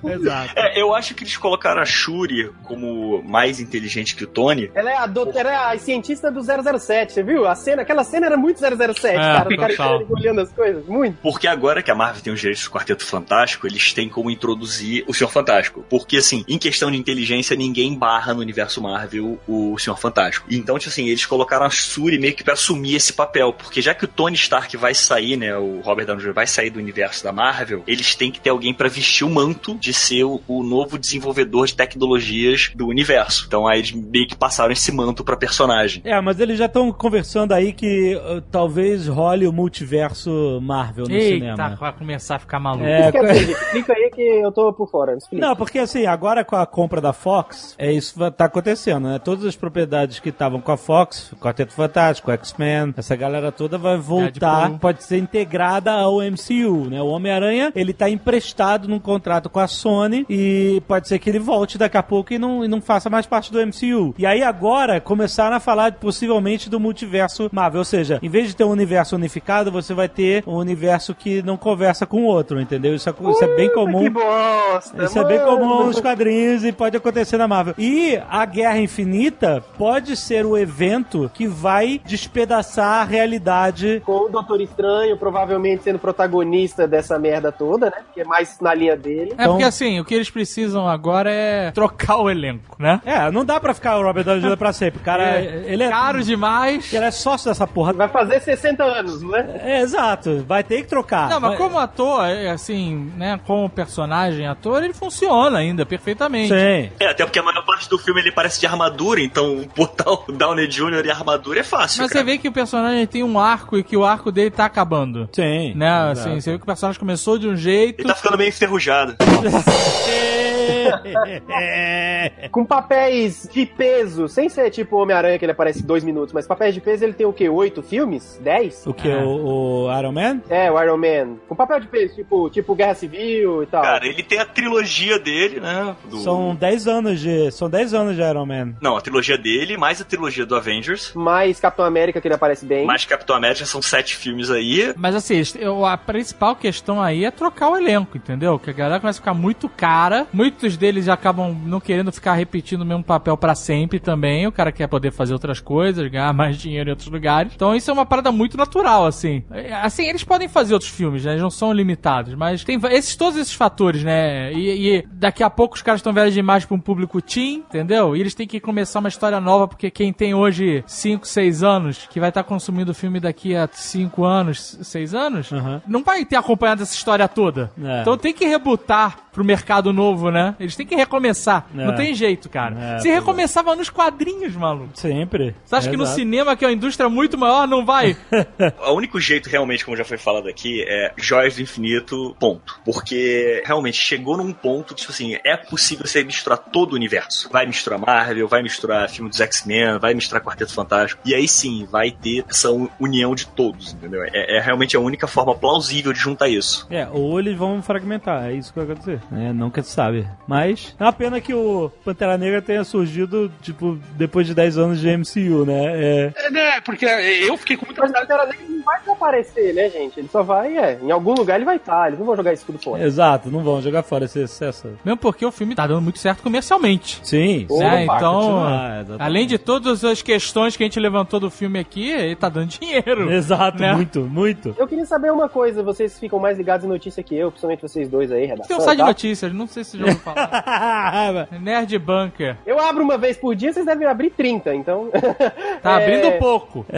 Exato. É, eu acho que eles colocaram a Shuri como mais inteligente que o Tony. Ela é a doutora, ela é a cientista do 007, você viu? A cena, aquela cena era muito 007, É, cara, do cara olhando as coisas, muito. Porque agora que a Marvel tem os direitos do Quarteto Fantástico, eles têm como introduzir o Senhor Fantástico. Porque, assim, em questão de inteligência, ninguém barra no universo Marvel o Senhor Fantástico. Então, tipo assim, eles colocaram a Shuri meio que pra assumir esse papel. Porque já que o Tony Stark vai sair, né, o Robert Downey Jr. vai sair do universo da Marvel, eles têm que ter alguém pra vestir o manto de ser o, o novo desenvolvedor de tecnologias do universo. Então, aí eles meio que passaram esse manto pra personagem. É, mas eles já estão conversando aí que uh, talvez role o multiverso Marvel no Eita, cinema. vai começar a ficar maluco. É, explica aí que eu tô por fora, explica. Não, porque assim, agora com a compra da Fox, é isso tá acontecendo, né? Todas as propriedades que estavam com a Fox, Quarteto Fantástico, X-Men, essa galera toda vai voltar, Deadpool. pode ser integrada ao MCU, né? O Homem-Aranha, ele tá emprestado num contrato com a Sony e pode ser que ele volte daqui a pouco e não, e não faça mais parte do MCU. E aí agora começaram a falar possivelmente do multiverso Marvel, ou seja, em vez de ter um universo unificado, você vai ter um universo que não conversa com o outro, entendeu? Isso é, isso é bem comum. Que bosta, Isso é bem mano. comum nos quadrinhos e pode acontecer na Marvel. E a Guerra Infinita pode ser o evento que vai despedaçar a realidade. Com o Doutor Estranho provavelmente sendo protagonista dessa merda toda, né? Que é mais na linha dele. É porque assim, o que eles precisam agora é trocar o elenco, né? É, não dá pra ficar o Robert Downey Jr. pra sempre. O cara, É, ele é Caro demais. Ele é sócio dessa porra. Vai fazer 60 anos, né? É, exato. Vai ter que trocar. Não, mas Vai- como ator, é, assim, né, como personagem ator, ele funciona ainda perfeitamente. Sim. É, até porque a maior parte do filme ele parece de armadura, então botar o Downey Jr. e armadura é fácil. Mas cara. você vê que o personagem tem um arco e que o arco dele tá acabando. Sim. Né, Exato. assim, você vê que o personagem começou de um jeito. Ele tá ficando meio enferrujado. você. Com papéis de peso, sem ser tipo Homem-Aranha, que ele aparece dois minutos, mas papéis de peso ele tem o quê? Oito filmes? Dez? O que? O, o Iron Man? É, o Iron Man. Com papel de peso, tipo, tipo Guerra Civil e tal. Cara, ele tem a trilogia dele, né? do- São 10 anos de. São 10 anos de Iron Man. Não, a trilogia dele, mais a trilogia do Avengers, Mais Capitão América, que ele aparece bem. mais Capitão América, são sete filmes aí. Mas assim, eu- a principal questão aí é trocar o elenco, entendeu? Que a galera começa a ficar muito cara. Muitos deles acabam não querendo ficar repetindo o mesmo papel pra sempre também. O cara quer poder fazer outras coisas, ganhar mais dinheiro em outros lugares. Então isso é uma parada muito natural, assim. É, Assim, eles podem fazer outros filmes, né? Eles não são limitados. Mas tem esses, todos esses fatores, né? E, e daqui a pouco os caras estão velhos demais pra um público teen, entendeu? E eles têm que começar uma história nova, porque quem tem hoje 5, 6 anos, que vai estar consumindo o filme daqui a 5 anos, 6 anos, Uhum. não vai ter acompanhado essa história toda. É. Então tem que rebutar pro mercado novo, né? Eles têm que recomeçar. É. Não tem jeito, cara. É, Se é. recomeçava nos quadrinhos, maluco. Sempre. Você acha que no Exato. cinema, que é uma indústria muito maior, não vai? O único jeito, realmente, como já foi falado aqui, é Joias do Infinito, ponto. Porque, realmente, chegou num ponto, tipo assim, é possível você misturar todo o universo. Vai misturar Marvel, vai misturar filme dos X-Men, vai misturar Quarteto Fantástico. E aí sim, vai ter essa un- união de todos, entendeu? É, é realmente a única forma plausível de juntar isso. É, ou eles vão fragmentar, é isso que vai acontecer. É, nunca se sabe. Mas é uma pena que o Pantera Negra tenha surgido, tipo, depois de 10 anos de MCU, né? É. É, né? Porque eu fiquei com muita Mas Pantera Negra desaparecer, né, gente? Ele só vai, é, em algum lugar ele vai estar. Eles não vão jogar isso tudo fora. Exato, não vão jogar fora esse excesso. Mesmo porque o filme tá dando muito certo comercialmente. Sim, Opa, né? Então, exatamente. além de todas as questões que a gente levantou do filme aqui, ele tá dando dinheiro. Exato, né? muito, muito. Eu queria saber uma coisa, vocês ficam mais ligados em notícia que eu, principalmente vocês dois aí, redação. Tem um site de tá? notícias, não sei se já ouviu falar. Nerd Bunker. Eu abro uma vez por dia, vocês devem abrir 30, então. Tá É, abrindo pouco.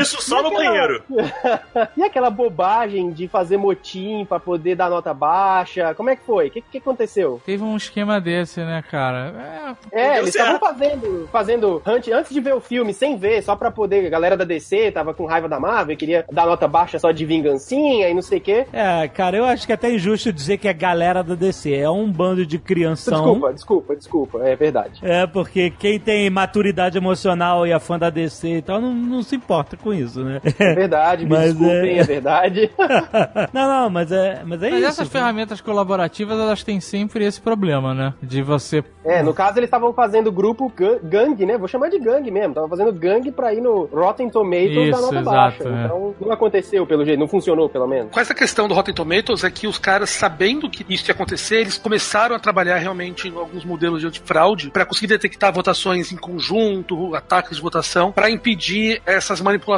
Isso só no banheiro. e aquela bobagem de fazer motim pra poder dar nota baixa? Como é que foi? O que, que aconteceu? Teve um esquema desse, né, cara? É, É, eles estavam fazendo, fazendo hunt antes de ver o filme, sem ver, só pra poder. A galera da DC tava com raiva da Marvel, queria dar nota baixa só de vingancinha e não sei o quê. É, cara, eu acho que é até injusto dizer que é galera da DC. É um bando de crianção. Desculpa, desculpa, desculpa, é verdade. É, porque quem tem maturidade emocional e é fã da DC e tal, não, não se importa com isso, né? É verdade, me Mas desculpem, é- é... verdade. não, não, mas é, mas é Mas isso. essas ferramentas colaborativas, elas têm sempre esse problema, né? De você. É, no caso eles estavam fazendo grupo ga- gangue, né? Vou chamar de gangue mesmo. Tava fazendo gangue pra ir no Rotten Tomatoes da Isso, nota exato, baixa. é. Então não aconteceu pelo jeito, não funcionou pelo menos. Com essa questão do Rotten Tomatoes é que os caras, sabendo que isso ia acontecer, eles começaram a trabalhar realmente em alguns modelos de antifraude para conseguir detectar votações em conjunto, ataques de votação, para impedir essas manipulações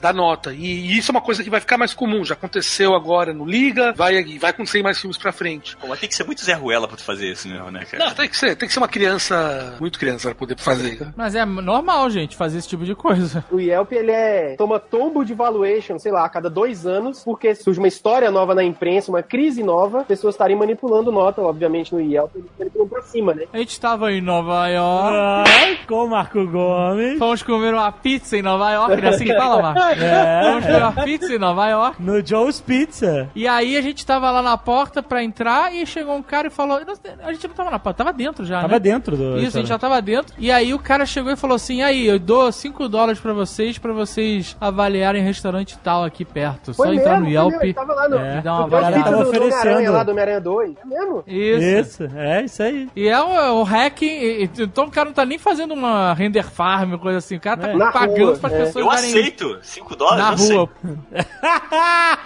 da nota. E isso é uma coisa que vai ficar mais comum. Já aconteceu agora no Liga, vai, vai acontecer em mais filmes pra frente. Pô, mas tem que ser muito Zé Ruela pra tu fazer isso mesmo, né, cara? Não, tem que ser, tem que ser uma criança, muito criança pra poder fazer. Mas é normal, gente, fazer esse tipo de coisa. O Yelp, ele é. toma tombo de valuation, sei lá, a cada dois anos, porque surge uma história nova na imprensa, uma crise nova, pessoas estarem manipulando nota, obviamente, no Yelp, eles manipulam pra cima, né? A gente tava em Nova York. Ai, com o Marco Gomes. Fomos comer uma pizza em Nova York, é assim fala, Marco? É. Fomos comer uma pizza em Nova York. No Joe's Pizza. E aí a gente tava lá na porta pra entrar e chegou um cara e falou. A gente não tava na porta, tava dentro já, Tava né? dentro do. Isso, a gente já tava dentro. E aí o cara chegou e falou assim: aí, eu dou 5 dólares pra vocês, pra vocês avaliarem restaurante tal aqui perto. Só Foi entrar mesmo, no foi Yelp. mesmo, tava lá no- e dar uma no avaliada. Tava oferecendo. lá do Homem-Aranha 2. É mesmo? Isso. Isso, é isso aí. E é o, o hacking. e- e- Então o cara não tá nem fazendo uma render farm, coisa assim. O cara tá É. Pagando as é. pessoas Eu darem aceito. 5 dólares? na rua.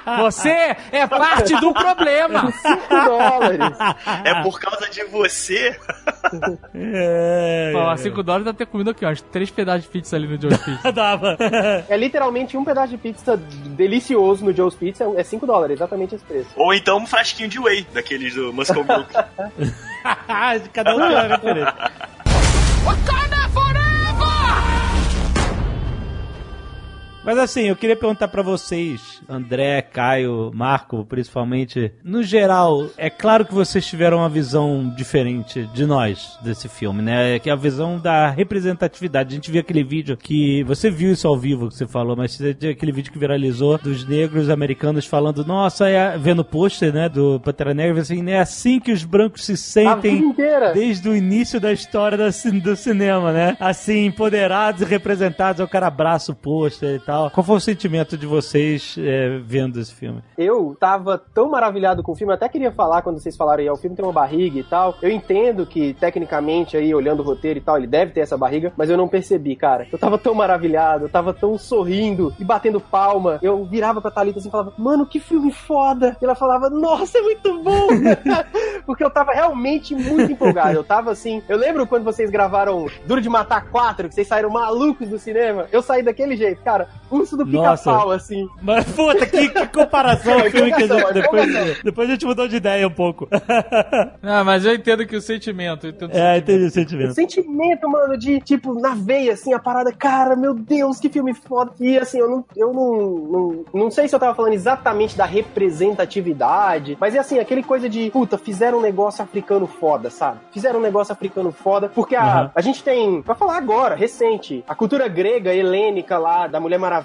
Você é parte do problema. 5 dólares. É por causa de você. É. Pô, 5 dólares dá ter comido aqui, ó. Uns 3 pedaços de pizza ali no Joe's Pizza. Dava. É literalmente um pedaço de pizza delicioso no Joe's Pizza, é 5 dólares, exatamente esse preço. Ou então um frasquinho de whey, daqueles do Muscle Milk. Cada um tem uma Mas assim, eu queria perguntar pra vocês, André, Caio, Marco, principalmente, no geral, é claro que vocês tiveram uma visão diferente de nós desse filme, né? Que é a visão da representatividade. A gente viu aquele vídeo que você viu isso ao vivo que você falou, mas você aquele vídeo que viralizou dos negros americanos falando, nossa, é vendo o pôster, né, do Pantera Negra, assim, é assim que os brancos se sentem desde o início da história do cinema, né? Assim, empoderados e representados, o cara abraça o pôster e tal. Qual foi o sentimento de vocês é, vendo esse filme? Eu tava tão maravilhado com o filme, até queria falar quando vocês falaram aí, o filme tem uma barriga e tal. Eu entendo que, tecnicamente, aí, olhando o roteiro e tal, ele deve ter essa barriga, mas eu não percebi, cara. Eu tava tão maravilhado, eu tava tão sorrindo e batendo palma. Eu virava pra Thalita assim e falava, mano, que filme foda! E ela falava, nossa, é muito bom! Porque eu tava realmente muito empolgado. Eu tava assim. Eu lembro quando vocês gravaram Duro de Matar 4, que vocês saíram malucos do cinema. Eu saí daquele jeito, cara. Urso do pica-pau, assim. Mas, puta, que, que comparação o filme que a gente... empolgação, Depois, empolgação. depois a gente mudou de ideia um pouco. Não, mas eu entendo que o sentimento. eu entendo o é, sentimento. entendi o O sentimento. sentimento, mano, de, tipo, na veia, assim, a parada, cara, meu Deus, que filme foda. E, assim, eu não, eu não, não, não sei se eu tava falando exatamente da representatividade, mas é assim, aquele coisa de, puta, fizeram um negócio africano foda, sabe? Fizeram um negócio africano foda, porque a, Uhum. a gente tem, pra falar agora, recente, a cultura grega, helênica lá, da Mulher Maravilha,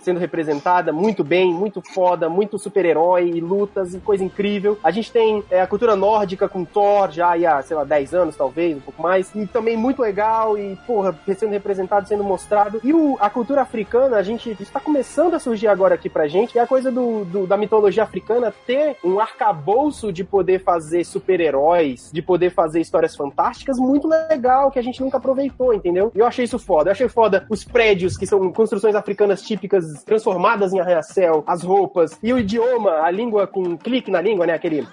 sendo representada muito bem, muito foda, muito super-herói, e lutas e coisa incrível. A gente tem é, a cultura nórdica com Thor, já há, sei lá, 10 anos, talvez, um pouco mais, e também muito legal, e, porra, sendo representado, sendo mostrado. E o, a cultura africana, a gente está começando a surgir agora aqui pra gente, é a coisa do, do- da mitologia africana ter um arcabouço de poder fazer super-heróis, de poder fazer histórias fantásticas, muito legal, que a gente nunca aproveitou, entendeu? E eu achei isso foda. Eu achei foda os prédios, que são construções africanas típicas, transformadas em arranha-céu, as roupas, e o idioma, a língua com clique na língua, né, aquele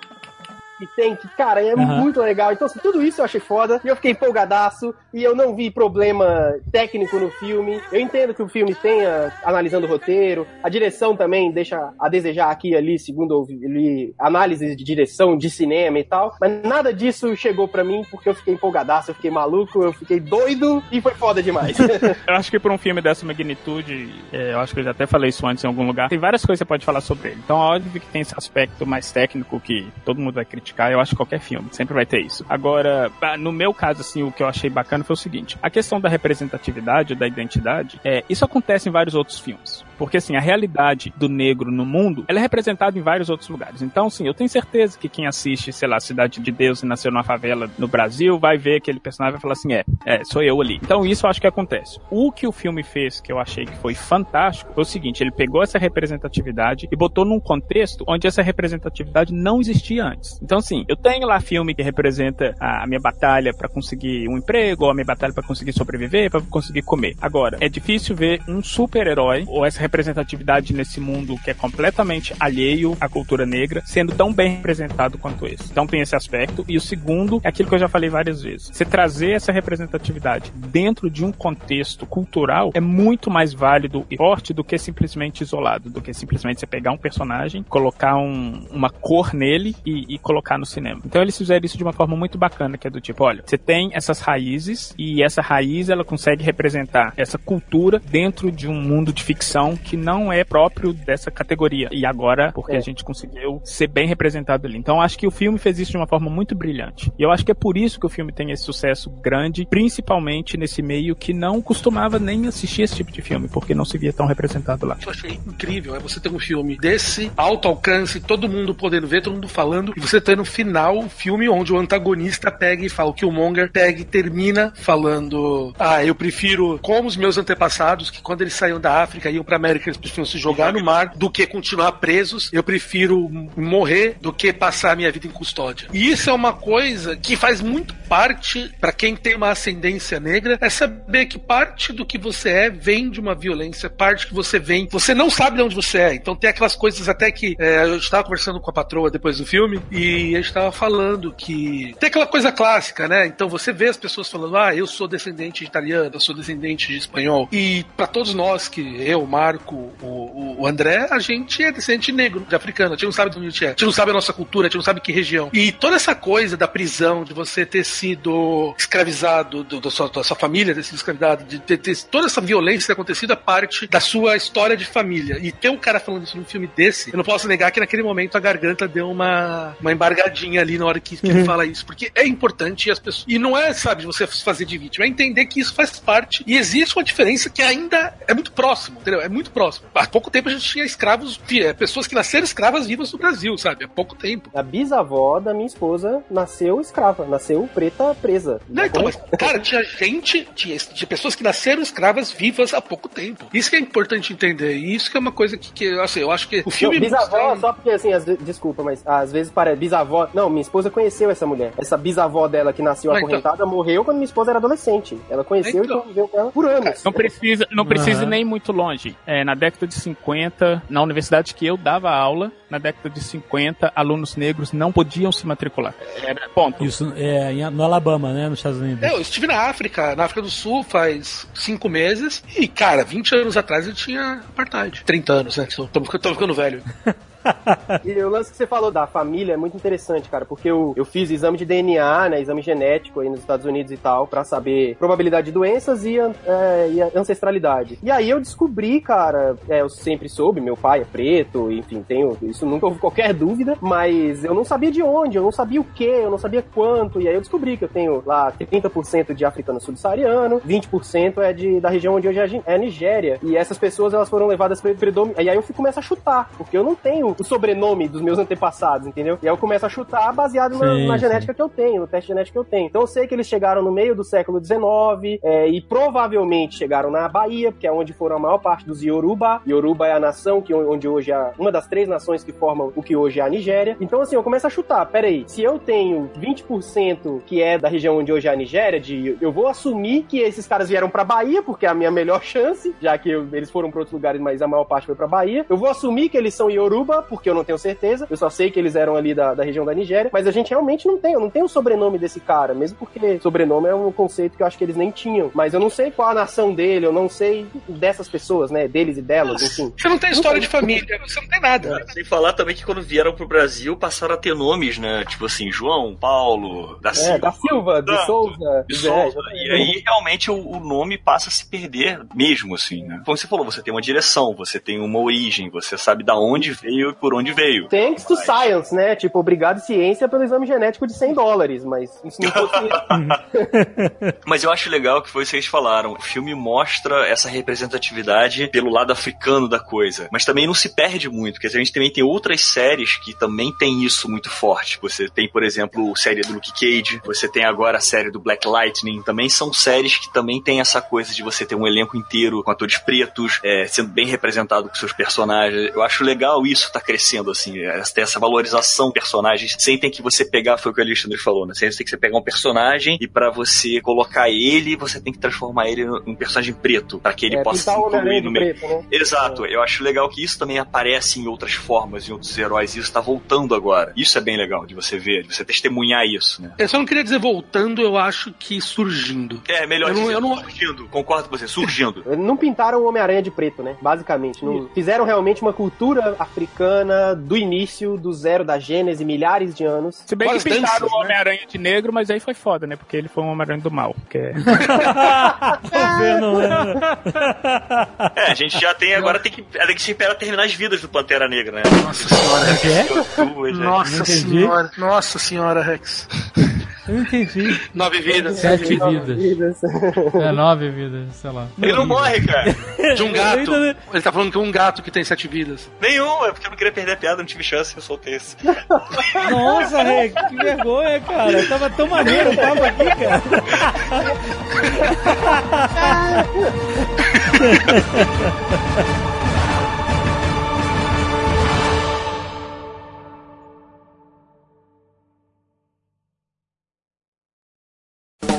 que tem, que, cara, é Aham. muito legal. Então, assim, tudo isso eu achei foda. E eu fiquei empolgadaço. E eu não vi problema técnico no filme. Eu entendo que o filme tenha, analisando o roteiro. A direção também deixa a desejar aqui e ali, segundo li, análise de direção de cinema e tal. Mas nada disso chegou pra mim porque eu fiquei empolgadaço, eu fiquei maluco, eu fiquei doido e foi foda demais. Eu acho que por um filme dessa magnitude, é, eu acho que eu já até falei isso antes em algum lugar, tem várias coisas que você pode falar sobre ele. Então, óbvio que tem esse aspecto mais técnico que todo mundo vai criticar, eu acho que qualquer filme, sempre vai ter isso. Agora, ah, no meu caso, assim, o que eu achei bacana foi o seguinte, a questão da representatividade, da identidade, é, isso acontece em vários outros filmes. Porque, assim, a realidade do negro no mundo, ela é representada em vários outros lugares. Então, sim, eu tenho certeza que quem assiste, sei lá, Cidade de Deus e nasceu numa favela no Brasil, vai ver aquele personagem e vai falar assim, é, é, sou eu ali. Então, isso eu acho que acontece. O que o filme fez, que eu achei que foi fantástico, foi o seguinte, ele pegou essa representatividade e botou num contexto onde essa representatividade não existia antes. Então, assim, eu tenho lá filme que representa a, minha batalha pra conseguir um emprego, ou a minha batalha pra conseguir sobreviver, pra conseguir comer. Agora, é difícil ver um super-herói, ou essa representatividade nesse mundo que é completamente alheio à cultura negra, sendo tão bem representado quanto esse. Então tem esse aspecto. E o segundo é aquilo que eu já falei várias vezes. Você trazer essa representatividade dentro de um contexto cultural é muito mais válido e forte do que simplesmente isolado, do que simplesmente você pegar um personagem, colocar um- uma cor nele e, e colocar no cinema. Então eles fizeram isso de uma forma muito bacana, que é do tipo, olha, você tem essas raízes e essa raiz ela consegue representar essa cultura dentro de um mundo de ficção que não é próprio dessa categoria. E agora, porque É. a gente conseguiu ser bem representado ali. Então acho que o filme fez isso de uma forma muito brilhante. E eu acho que é por isso que o filme tem esse sucesso grande, principalmente nesse meio que não costumava nem assistir esse tipo de filme, porque não se via tão representado lá. Eu achei incrível, é você ter um filme desse alto alcance, todo mundo podendo ver, todo mundo falando, e você ter no final um filme onde o antagonista pega e fala, o Killmonger pega e termina falando: Ah, eu prefiro, como os meus antepassados, que quando eles saíam da África iam pra América, eles preferiam se jogar no mar do que continuar presos. Eu prefiro morrer do que passar a minha vida em custódia. E isso é uma coisa que faz muito parte, pra quem tem uma ascendência negra, é saber que parte do que você é vem de uma violência, parte que você vem. Você não sabe de onde você é. Então tem aquelas coisas até que é, eu estava conversando com a patroa depois do filme e a gente estava falando que tem aquela coisa clássica, né? Então você vê as pessoas falando, ah, eu sou descendente de italiano, eu sou descendente de espanhol. E pra todos nós, que eu, o Marco, o, o- André, a gente é descendente negro, de africano. A gente não sabe de onde a gente é. A gente não sabe a nossa cultura, a gente não sabe que região. E toda essa coisa da prisão, de você ter sido escravizado, do, da, sua, da sua família ter sido escravizado, de ter, ter toda essa violência ter acontecido é parte da sua história de família. E ter um cara falando isso num filme desse, eu não posso negar que naquele momento a garganta deu uma, uma embargadinha ali na hora que, que ele fala isso, porque é importante e as pessoas. E não é, sabe, você fazer de vítima, é entender que isso faz parte. E existe uma diferença que ainda é muito próximo, entendeu? É muito próximo. Há pouco tempo a gente tinha escravos, é, pessoas que nasceram escravas vivas no Brasil, sabe? Há pouco tempo. A bisavó da minha esposa nasceu escrava, nasceu preta presa. Não, então, mas, cara, tinha gente, tinha, tinha pessoas que nasceram escravas vivas há pouco tempo. Isso que é importante entender. E isso que é uma coisa que, que assim, eu acho que o filme. Não, bisavó, mostra- só porque assim, ve- desculpa, mas às vezes parece bisavó. Não, minha esposa conheceu essa mulher. Essa bisavó dela que nasceu Ah, então. acorrentada morreu quando minha esposa era adolescente. Ela conheceu Então. e conviveu com ela por anos. Não precisa, não precisa ir nem muito longe. É, na década de 50, na universidade que eu dava aula, na década de 50, alunos negros não podiam se matricular. Era ponto. Isso é no Alabama, né? Nos Estados Unidos. É, eu estive na África, na África do Sul faz cinco meses. E, cara, 20 anos atrás eu tinha apartheid. 30 anos, né? Tô ficando velho. E o lance que você falou da família é muito interessante, cara, porque eu, eu fiz exame de DNA, né, exame genético aí nos Estados Unidos e tal, pra saber probabilidade de doenças e, é, e ancestralidade. E aí eu descobri, cara, é, eu sempre soube, meu pai é preto, enfim, tenho, isso nunca houve qualquer dúvida, mas eu não sabia de onde, eu não sabia o que, eu não sabia quanto, e aí eu descobri que eu tenho lá 30% de africano subsaariano, 20% é de, da região onde hoje é a Nigéria, e essas pessoas elas foram levadas predomin... E aí eu fui começar a chutar, porque eu não tenho o sobrenome dos meus antepassados, entendeu? E aí eu começo a chutar baseado na, Sim, na sim. genética que eu tenho, no teste genético que eu tenho. Então eu sei que eles chegaram no meio do século XIX é, e provavelmente chegaram na Bahia, porque é onde foram a maior parte dos Yoruba. Yoruba é a nação que onde hoje é uma das três nações que formam o que hoje é a Nigéria. Então assim, eu começo a chutar. Peraí, se eu tenho 20% que é da região onde hoje é a Nigéria, de, eu vou assumir que esses caras vieram pra Bahia, porque é a minha melhor chance, já que eu- eles foram pra outros lugares, mas a maior parte foi pra Bahia. Eu vou assumir que eles são Yoruba, porque eu não tenho certeza. Eu só sei que eles eram ali da, da região da Nigéria, mas a gente realmente não tem. Eu não tenho o sobrenome desse cara, mesmo porque sobrenome é um conceito que eu acho que eles nem tinham. Mas eu não sei qual a nação dele, eu não sei dessas pessoas, né? Deles e delas, enfim. Você não tem história de família, você não tem nada. Cara, sem falar também que quando vieram pro Brasil passaram a ter nomes, né? Tipo assim, João, Paulo, da Silva. É, da Silva, de Exato. Souza. de é, Souza. exatamente. E aí realmente o, o nome passa a se perder mesmo, assim, né? Como você falou, você tem uma direção, você tem uma origem, você sabe da onde veio por onde veio. Thanks to science, né? Tipo, obrigado ciência pelo exame genético de 100 dólares, mas se não fosse Mas eu acho legal que foi isso que vocês falaram. O filme mostra essa representatividade pelo lado africano da coisa. Mas também não se perde muito, porque a gente também tem outras séries que também tem isso muito forte. Você tem, por exemplo, a série do Luke Cage, você tem agora a série do Black Lightning. Também são séries que também tem essa coisa de você ter um elenco inteiro com atores pretos, é, sendo bem representado com seus personagens. Eu acho legal isso tá crescendo, assim, é, ter essa valorização de personagens, sem ter que você pegar, foi o que o Alexandre falou, né? Sem ter que você pegar um personagem e pra você colocar ele, você tem que transformar ele num personagem preto, pra que ele é, possa se incluir no meio. preto, né? Exato, eu acho legal que isso também aparece em outras formas, em outros heróis, e isso tá voltando agora. Isso é bem legal de você ver, de você testemunhar isso, né? Eu só não queria dizer voltando, eu acho que surgindo. É, melhor Eu não- dizer, eu não- surgindo, concordo com você, surgindo. Não pintaram o Homem-Aranha de preto, né? Basicamente. Não- fizeram realmente uma cultura africana bacana do início, do zero da Gênese, milhares de anos. Se bem que pintaram danças, o Homem-Aranha de negro, mas aí foi foda, né? Porque ele foi um Homem-Aranha do mal. Porque... Tô vendo, né? É, a gente já tem agora, tem que, tem que esperar terminar as vidas do Pantera Negra, né? Nossa senhora, Rex. É? Né? Nossa senhora. Nossa senhora, Rex. Eu não entendi. Nove vidas. Sete Nove vidas. vidas. É, nove vidas, sei lá. Ele não morre, cara. De um Eu gato. Ele tá falando que é um gato que tem sete vidas. Nenhum, é porque eu não queria perder a piada, não tive chance, eu soltei esse. Nossa, Reg, que vergonha, cara. Tava tão maneiro o papo aqui, cara.